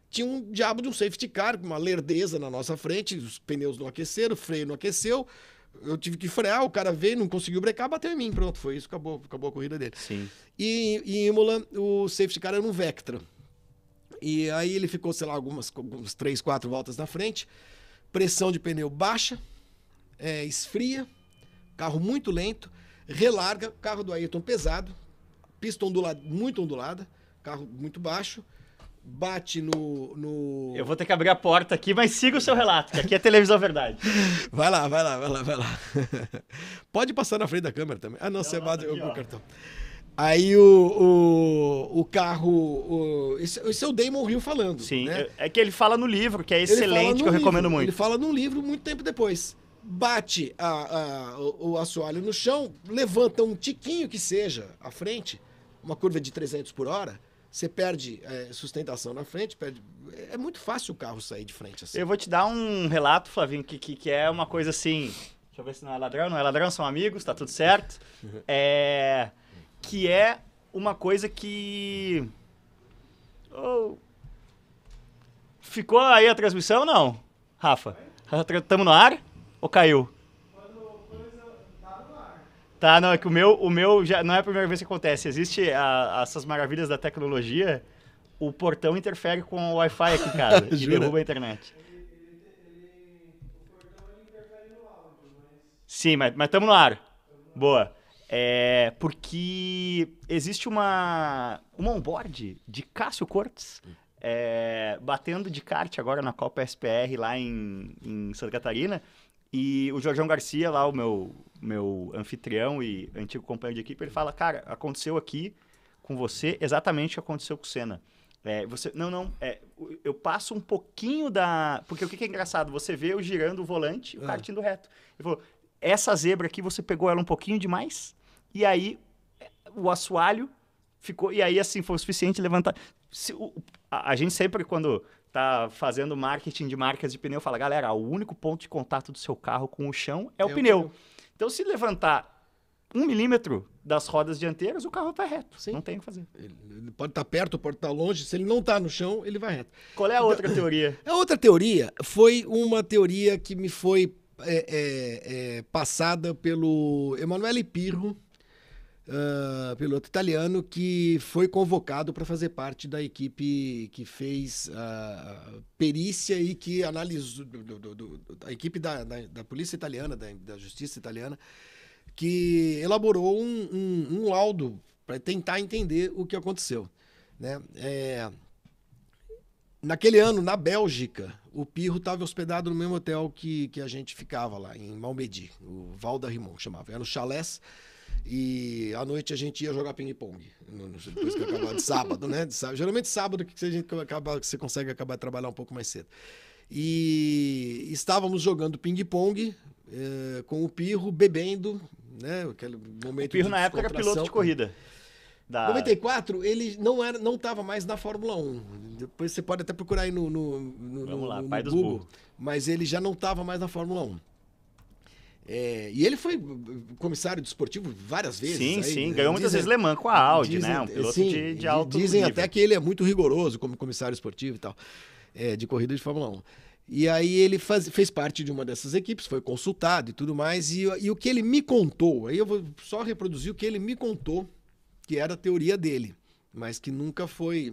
tinha um diabo de um safety car, uma lerdeza na nossa frente, os pneus não aqueceram, o freio não aqueceu, Eu tive que frear, o cara veio, não conseguiu brecar, bateu em mim, pronto, foi isso, acabou, acabou a corrida dele. Sim. E em Imola, o safety car era um Vectra. E aí ele ficou, sei lá, algumas, algumas três, quatro voltas na frente, pressão de pneu baixa, é, esfria, carro muito lento, relarga, carro do Ayrton pesado, pista ondulada, muito ondulada, carro muito baixo, bate no, no. Eu vou ter que abrir a porta aqui, mas siga o seu relato, que aqui é televisão verdade. *laughs* Vai lá, vai lá, vai lá, vai lá. *laughs* Pode passar na frente da câmera também. Ah, não, você bate aqui, o ó. cartão. Aí o, o, o carro. O, esse, esse é o Damon Hill falando. Sim, né? é que ele fala no livro, que é excelente, que eu recomendo livro, muito. Ele fala num livro muito tempo depois. Bate a, a- o, o assoalho no chão, levanta um tiquinho que seja à frente, uma curva de 300 por hora, você perde é, sustentação na frente, perde. É muito fácil o carro sair de frente assim. Eu vou te dar um relato, Flavinho, que, que, que é uma coisa assim. Deixa eu ver se não é ladrão. Não é ladrão, são amigos, tá tudo certo. *laughs* É. Que é uma coisa que. Oh. Ficou aí a transmissão ou não? Rafa? Estamos no ar? Ou caiu? Tá, não, é que o meu, o meu já não é a primeira vez que acontece. Existe a- essas maravilhas da tecnologia, o portão interfere com o Wi-Fi aqui em *laughs* casa e derruba a internet. Sim, mas estamos no ar. Boa. É, porque existe uma, uma onboard de Cássio Cortes é, batendo de kart agora na Copa SPR lá em, em Santa Catarina. E o Jorgão Garcia, lá, o meu, meu anfitrião e antigo companheiro de equipe, ele fala: Cara, aconteceu aqui com você exatamente o que aconteceu com o Senna. É, você, não, não, é, eu passo um pouquinho da. Porque o que, que é engraçado? Você vê eu girando o volante e o Ah. kart indo reto. Ele falou: essa zebra aqui você pegou ela um pouquinho demais, e aí é, o assoalho ficou. E aí, assim, foi o suficiente levantar. Se o- a, a gente sempre, quando tá fazendo marketing de marcas de pneu, fala: galera, o único ponto de contato do seu carro com o chão é o É o pneu. pneu. Então, se levantar um milímetro das rodas dianteiras, o carro tá reto. Sim. Não tem o que fazer. Ele pode estar perto, pode estar longe. Se ele não está no chão, ele vai reto. Qual é a outra teoria? *laughs* A outra teoria foi uma teoria que me foi é, é, é, passada pelo Emanuele Pirro, ah, piloto italiano, que foi convocado para fazer parte da equipe que fez a perícia e que analisou, do- do- do- a equipe da, da, da polícia italiana, da, da justiça italiana, que elaborou um, um, um laudo para tentar entender o que aconteceu. Né? É, Naquele ano, na Bélgica, o Pirro estava hospedado no mesmo hotel que, que a gente ficava lá, em Malmedy, o Val da Rimon, chamava. Era no chalés e à noite a gente ia jogar ping-pong, depois que acabava de sábado, né? De sábado. Geralmente sábado que a gente acaba, que você consegue acabar de trabalhar um pouco mais cedo. E estávamos jogando ping-pong eh, com o Pirro, bebendo, né? Aquele momento O Pirro na época era piloto de corrida. Da... 94, ele não era, não estava mais na Fórmula 1. Depois você pode até procurar aí no, no, no, Vamos no- lá, no pai dos Google. burros. Mas ele já não estava mais na Fórmula 1. É, e ele foi comissário desportivo várias vezes. Sim, aí, sim. né? Ganhou muitas Dizem- vezes Le Mans com a Audi, dizem- né? Um piloto sim, de, de alto Dizem nível. até que ele é muito rigoroso como comissário esportivo e tal, é, de corrida de Fórmula 1. E aí ele faz- fez parte de uma dessas equipes, foi consultado e tudo mais. E, e o que ele me contou, aí eu vou só reproduzir o que ele me contou, que era a teoria dele, mas que nunca foi.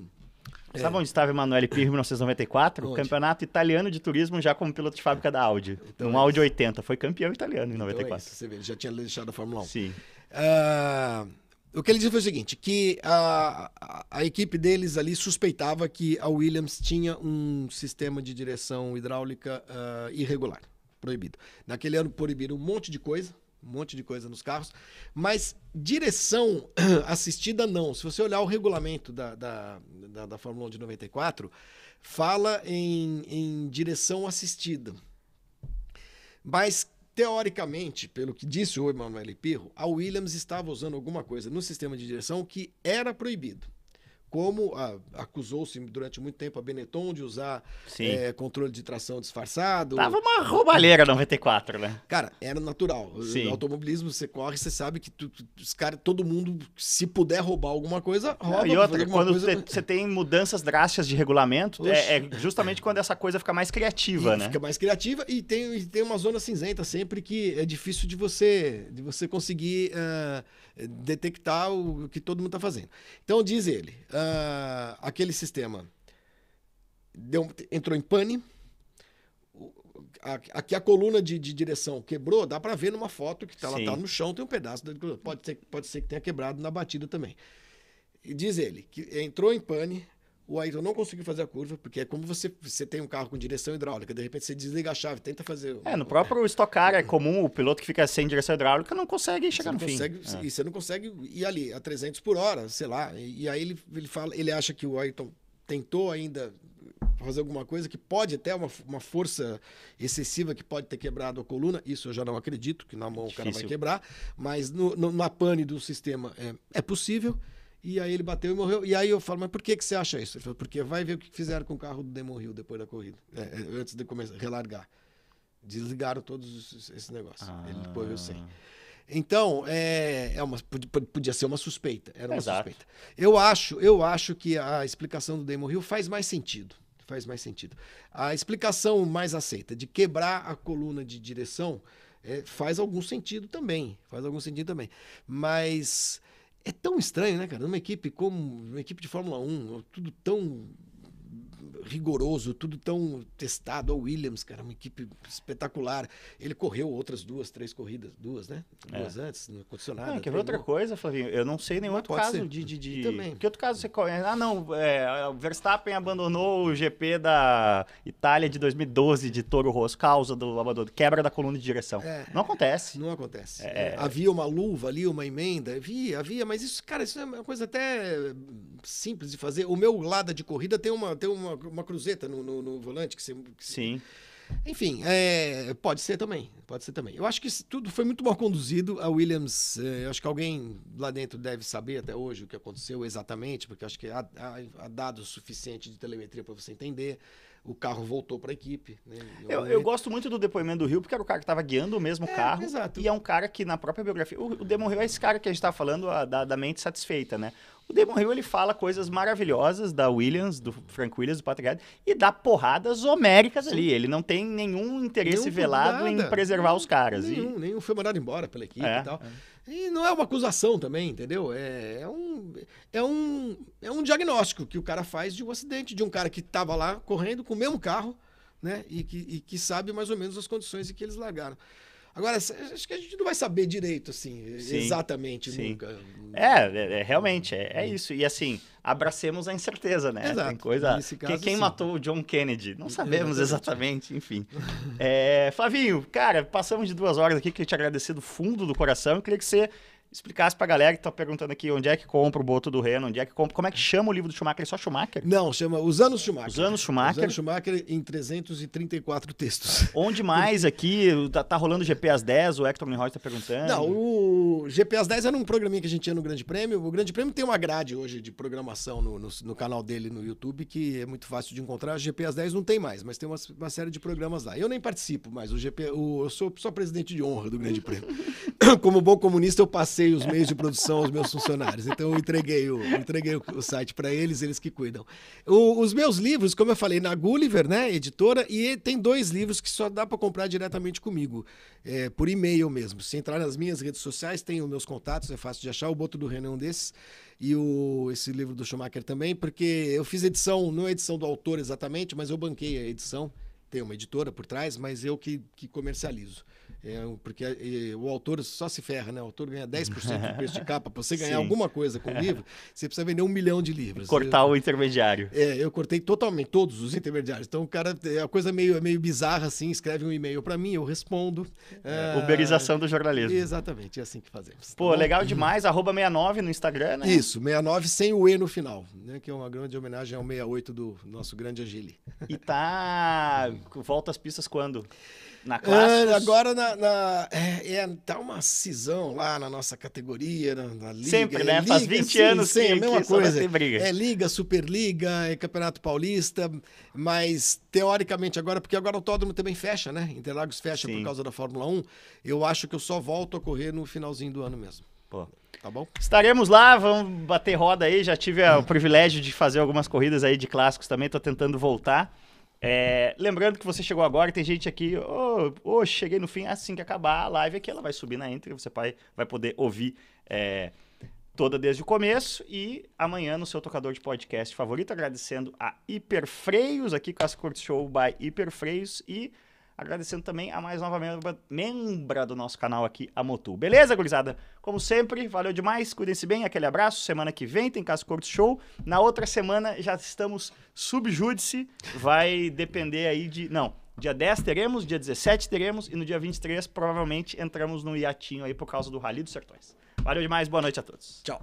Sabe onde estava Emanuele Pirro em 1994? Onde? Campeonato italiano de turismo já como piloto de fábrica da Audi. Então um é Audi 80. Foi campeão italiano em Então é 94. isso, você vê, ele já tinha deixado a Fórmula 1. Sim. Ah, o que ele disse foi o seguinte, que a, a, a equipe deles ali suspeitava que a Williams tinha um sistema de direção hidráulica ah, irregular, proibido. Naquele ano proibiram um monte de coisa, um monte de coisa nos carros, mas direção *clears throat* assistida não. Se você olhar o regulamento da, da, da, da Fórmula 1 de 94, fala em, em direção assistida. Mas, teoricamente, pelo que disse o Emanuele Pirro, a Williams estava usando alguma coisa no sistema de direção que era proibido. Como acusou-se durante muito tempo a Benetton de usar é, controle de tração disfarçado. Tava uma roubalheira 94, né? Cara, era natural. Sim. automobilismo, você corre, você sabe que tu, os cara, todo mundo, se puder roubar alguma coisa, rouba. e outra, quando coisa... você tem mudanças drásticas de regulamento, é, é, justamente quando essa coisa fica mais criativa, e né? Fica mais criativa e tem, e tem uma zona cinzenta sempre que é difícil de você, de você conseguir uh, detectar o que todo mundo está fazendo. Então, diz ele, uh, aquele sistema. Deu, entrou em pane, aqui a coluna de, de direção quebrou, dá para ver numa foto que tá, ela tá no chão, tem um pedaço, pode ser, pode ser que tenha quebrado na batida também. E diz ele que entrou em pane, o Ayrton não conseguiu fazer a curva, porque é como você, você tem um carro com direção hidráulica, de repente você desliga a chave, tenta fazer. É, no próprio Stock Car é comum o piloto que fica sem direção hidráulica não consegue chegar no consegue, fim. É. E você não consegue ir ali a 300 por hora, sei lá. E, e aí ele, ele fala, ele acha que o Ayrton tentou ainda fazer alguma coisa que pode até uma, uma força excessiva que pode ter quebrado a coluna. Isso eu já não acredito, que na mão o cara vai quebrar. Mas no, no, na pane do sistema é, é possível. E aí ele bateu e morreu. E aí eu falo, mas por que, que você acha isso? Ele falou, porque vai ver o que fizeram com o carro do Demon Hill depois da corrida, é, é, antes de começar, relargar. Desligaram todos esses negócios. Ah. Ele depois sem. Então, é, é uma, podia ser uma suspeita. Era uma Exato. suspeita. Eu acho, eu acho que a explicação do Damon Hill faz mais sentido. Faz mais sentido. A explicação mais aceita de quebrar a coluna de direção é, faz algum sentido também. Faz algum sentido também. Mas é tão estranho, né, cara? Uma equipe como uma equipe de Fórmula 1, tudo tão rigoroso, tudo tão testado. O Williams, cara, uma equipe espetacular. Ele correu outras duas, três corridas, duas, né? É. Duas antes, no condicionado. Não, quer ver outra coisa, Flavinho? Eu não sei nenhum outro caso ser. de. de, de... Também. Que outro caso você conhece? Ah, não, é, o Verstappen abandonou o GP da Itália de 2012 de Toro Rosso, causa do abandono, quebra da coluna de direção. É, não acontece. Não acontece. É, é... Havia uma luva ali, uma emenda, havia, havia, mas isso, cara, isso é uma coisa até simples de fazer. O meu lado de corrida tem uma, tem uma, uma cruzeta no, no, no volante que você. Que Sim. Enfim, é, pode ser também, pode ser também. Eu acho que tudo foi muito mal conduzido. A Williams, é, acho que alguém lá dentro deve saber até hoje o que aconteceu exatamente, porque acho que há, há, há dados suficientes de telemetria para você entender o carro voltou para a equipe. Né? Eu, eu, gosto muito do depoimento do Rio, porque era o cara que estava guiando o mesmo é, carro. Exato. E é um cara que, na própria biografia. O, o Demon Hill é esse cara que a gente estava falando, a, da, da, mente satisfeita, né? O Demon Hill ele fala coisas maravilhosas da Williams, do Frank Williams, do Patrick e dá porradas homéricas Sim. ali. Ele não tem nenhum interesse nenhum velado nada. em preservar os caras. Nenhum, e... nenhum foi mandado embora pela equipe é, e tal. É. E não é uma acusação também, entendeu? É, é, um, é, um, é um diagnóstico que o cara faz de um acidente, de um cara que estava lá correndo com o mesmo carro, né? E que, e que sabe mais ou menos as condições em que eles largaram. Agora, acho que a gente não vai saber direito, assim, sim, exatamente sim. nunca. É, é, é realmente, é, é, isso. E assim, abracemos a incerteza, né? Exato. Tem coisa. Caso, quem, matou o John Kennedy? Não sabemos exatamente, enfim. É, Flavinho, cara, passamos de duas horas aqui, queria te agradecer do fundo do coração. Eu queria que você explicasse pra galera que tá perguntando aqui onde é que compra o Boto do Reno, onde é que compra, como é que chama o livro do Schumacher? É só Schumacher? Não, chama Os Anos Schumacher. Os Anos Schumacher. Os Anos Schumacher em 334 textos. *laughs* Onde mais aqui? Tá, tá rolando o GP às 10, o Hector Nehoy tá perguntando. Não, o GP às 10 era um programinha que a gente tinha no Grande Prêmio. O Grande Prêmio tem uma grade hoje de programação no, no, no canal dele no YouTube que é muito fácil de encontrar. O GP às 10 não tem mais, mas tem uma, uma série de programas lá. Eu nem participo mais. O GP, o, eu sou só presidente de honra do Grande Prêmio. *laughs* Como bom comunista, eu passei os meios de produção são os meus funcionários. Então eu entreguei o, entreguei o site para eles, eles que cuidam. O, os meus livros, como eu falei, na Gulliver, né, editora, e tem dois livros que só dá para comprar diretamente comigo, é, por e-mail mesmo. Se entrar nas minhas redes sociais, tem os meus contatos, é fácil de achar. O Boto do Renan é um desses e o, esse livro do Schumacher também, porque eu fiz edição, não é edição do autor exatamente, mas eu banquei a edição. Tem uma editora por trás, mas eu que, que comercializo. É, porque é, o autor só se ferra, né? O autor ganha 10% do *laughs* preço de capa. Para você ganhar Sim. alguma coisa com o livro, você precisa vender um milhão de livros. Cortar eu, o intermediário. É, eu cortei totalmente todos os intermediários. Então o cara, é a coisa meio, meio bizarra assim, escreve um e-mail para mim, eu respondo. É, uberização do jornalismo. Exatamente, é assim que fazemos. Tá Pô, tá legal demais. Arroba 69 no Instagram, né? Isso, 69 sem o E no final, né? Que é uma grande homenagem ao 68 do nosso grande Agile. E tá. Volta às pistas quando? Na. É, agora na, na- é, é, tá uma cisão lá na nossa categoria, na, na liga. Sempre, é né? Faz liga, 20 sim, anos sim, que- a mesma que coisa. É liga, superliga, é campeonato paulista, mas teoricamente agora, porque agora o autódromo também fecha, né? Interlagos fecha Sim. por causa da Fórmula 1. Eu acho que eu só volto a correr no finalzinho do ano mesmo. Pô. Tá bom? Estaremos lá, vamos bater roda aí. Já tive o privilégio de fazer algumas corridas aí de clássicos também, tô tentando voltar. É, lembrando que você chegou agora, tem gente aqui, ô, ô, cheguei no fim, assim que acabar a live aqui, ela vai subir na Entre, você vai, vai poder ouvir é, toda desde o começo e amanhã no seu tocador de podcast favorito, agradecendo a Hiperfreios aqui com as Curtis Show by Hiperfreios e agradecendo também a mais nova membra, membra do nosso canal aqui, a Motu. Beleza, gurizada? Como sempre, valeu demais, cuidem-se bem, aquele abraço. Semana que vem tem Caso Curtis Show. Na outra semana já estamos subjúdice, vai depender aí de... Não, dia 10 teremos, dia 17 teremos e no dia 23 provavelmente entramos no iatinho aí por causa do Rally dos Sertões. Valeu demais, boa noite a todos. Tchau.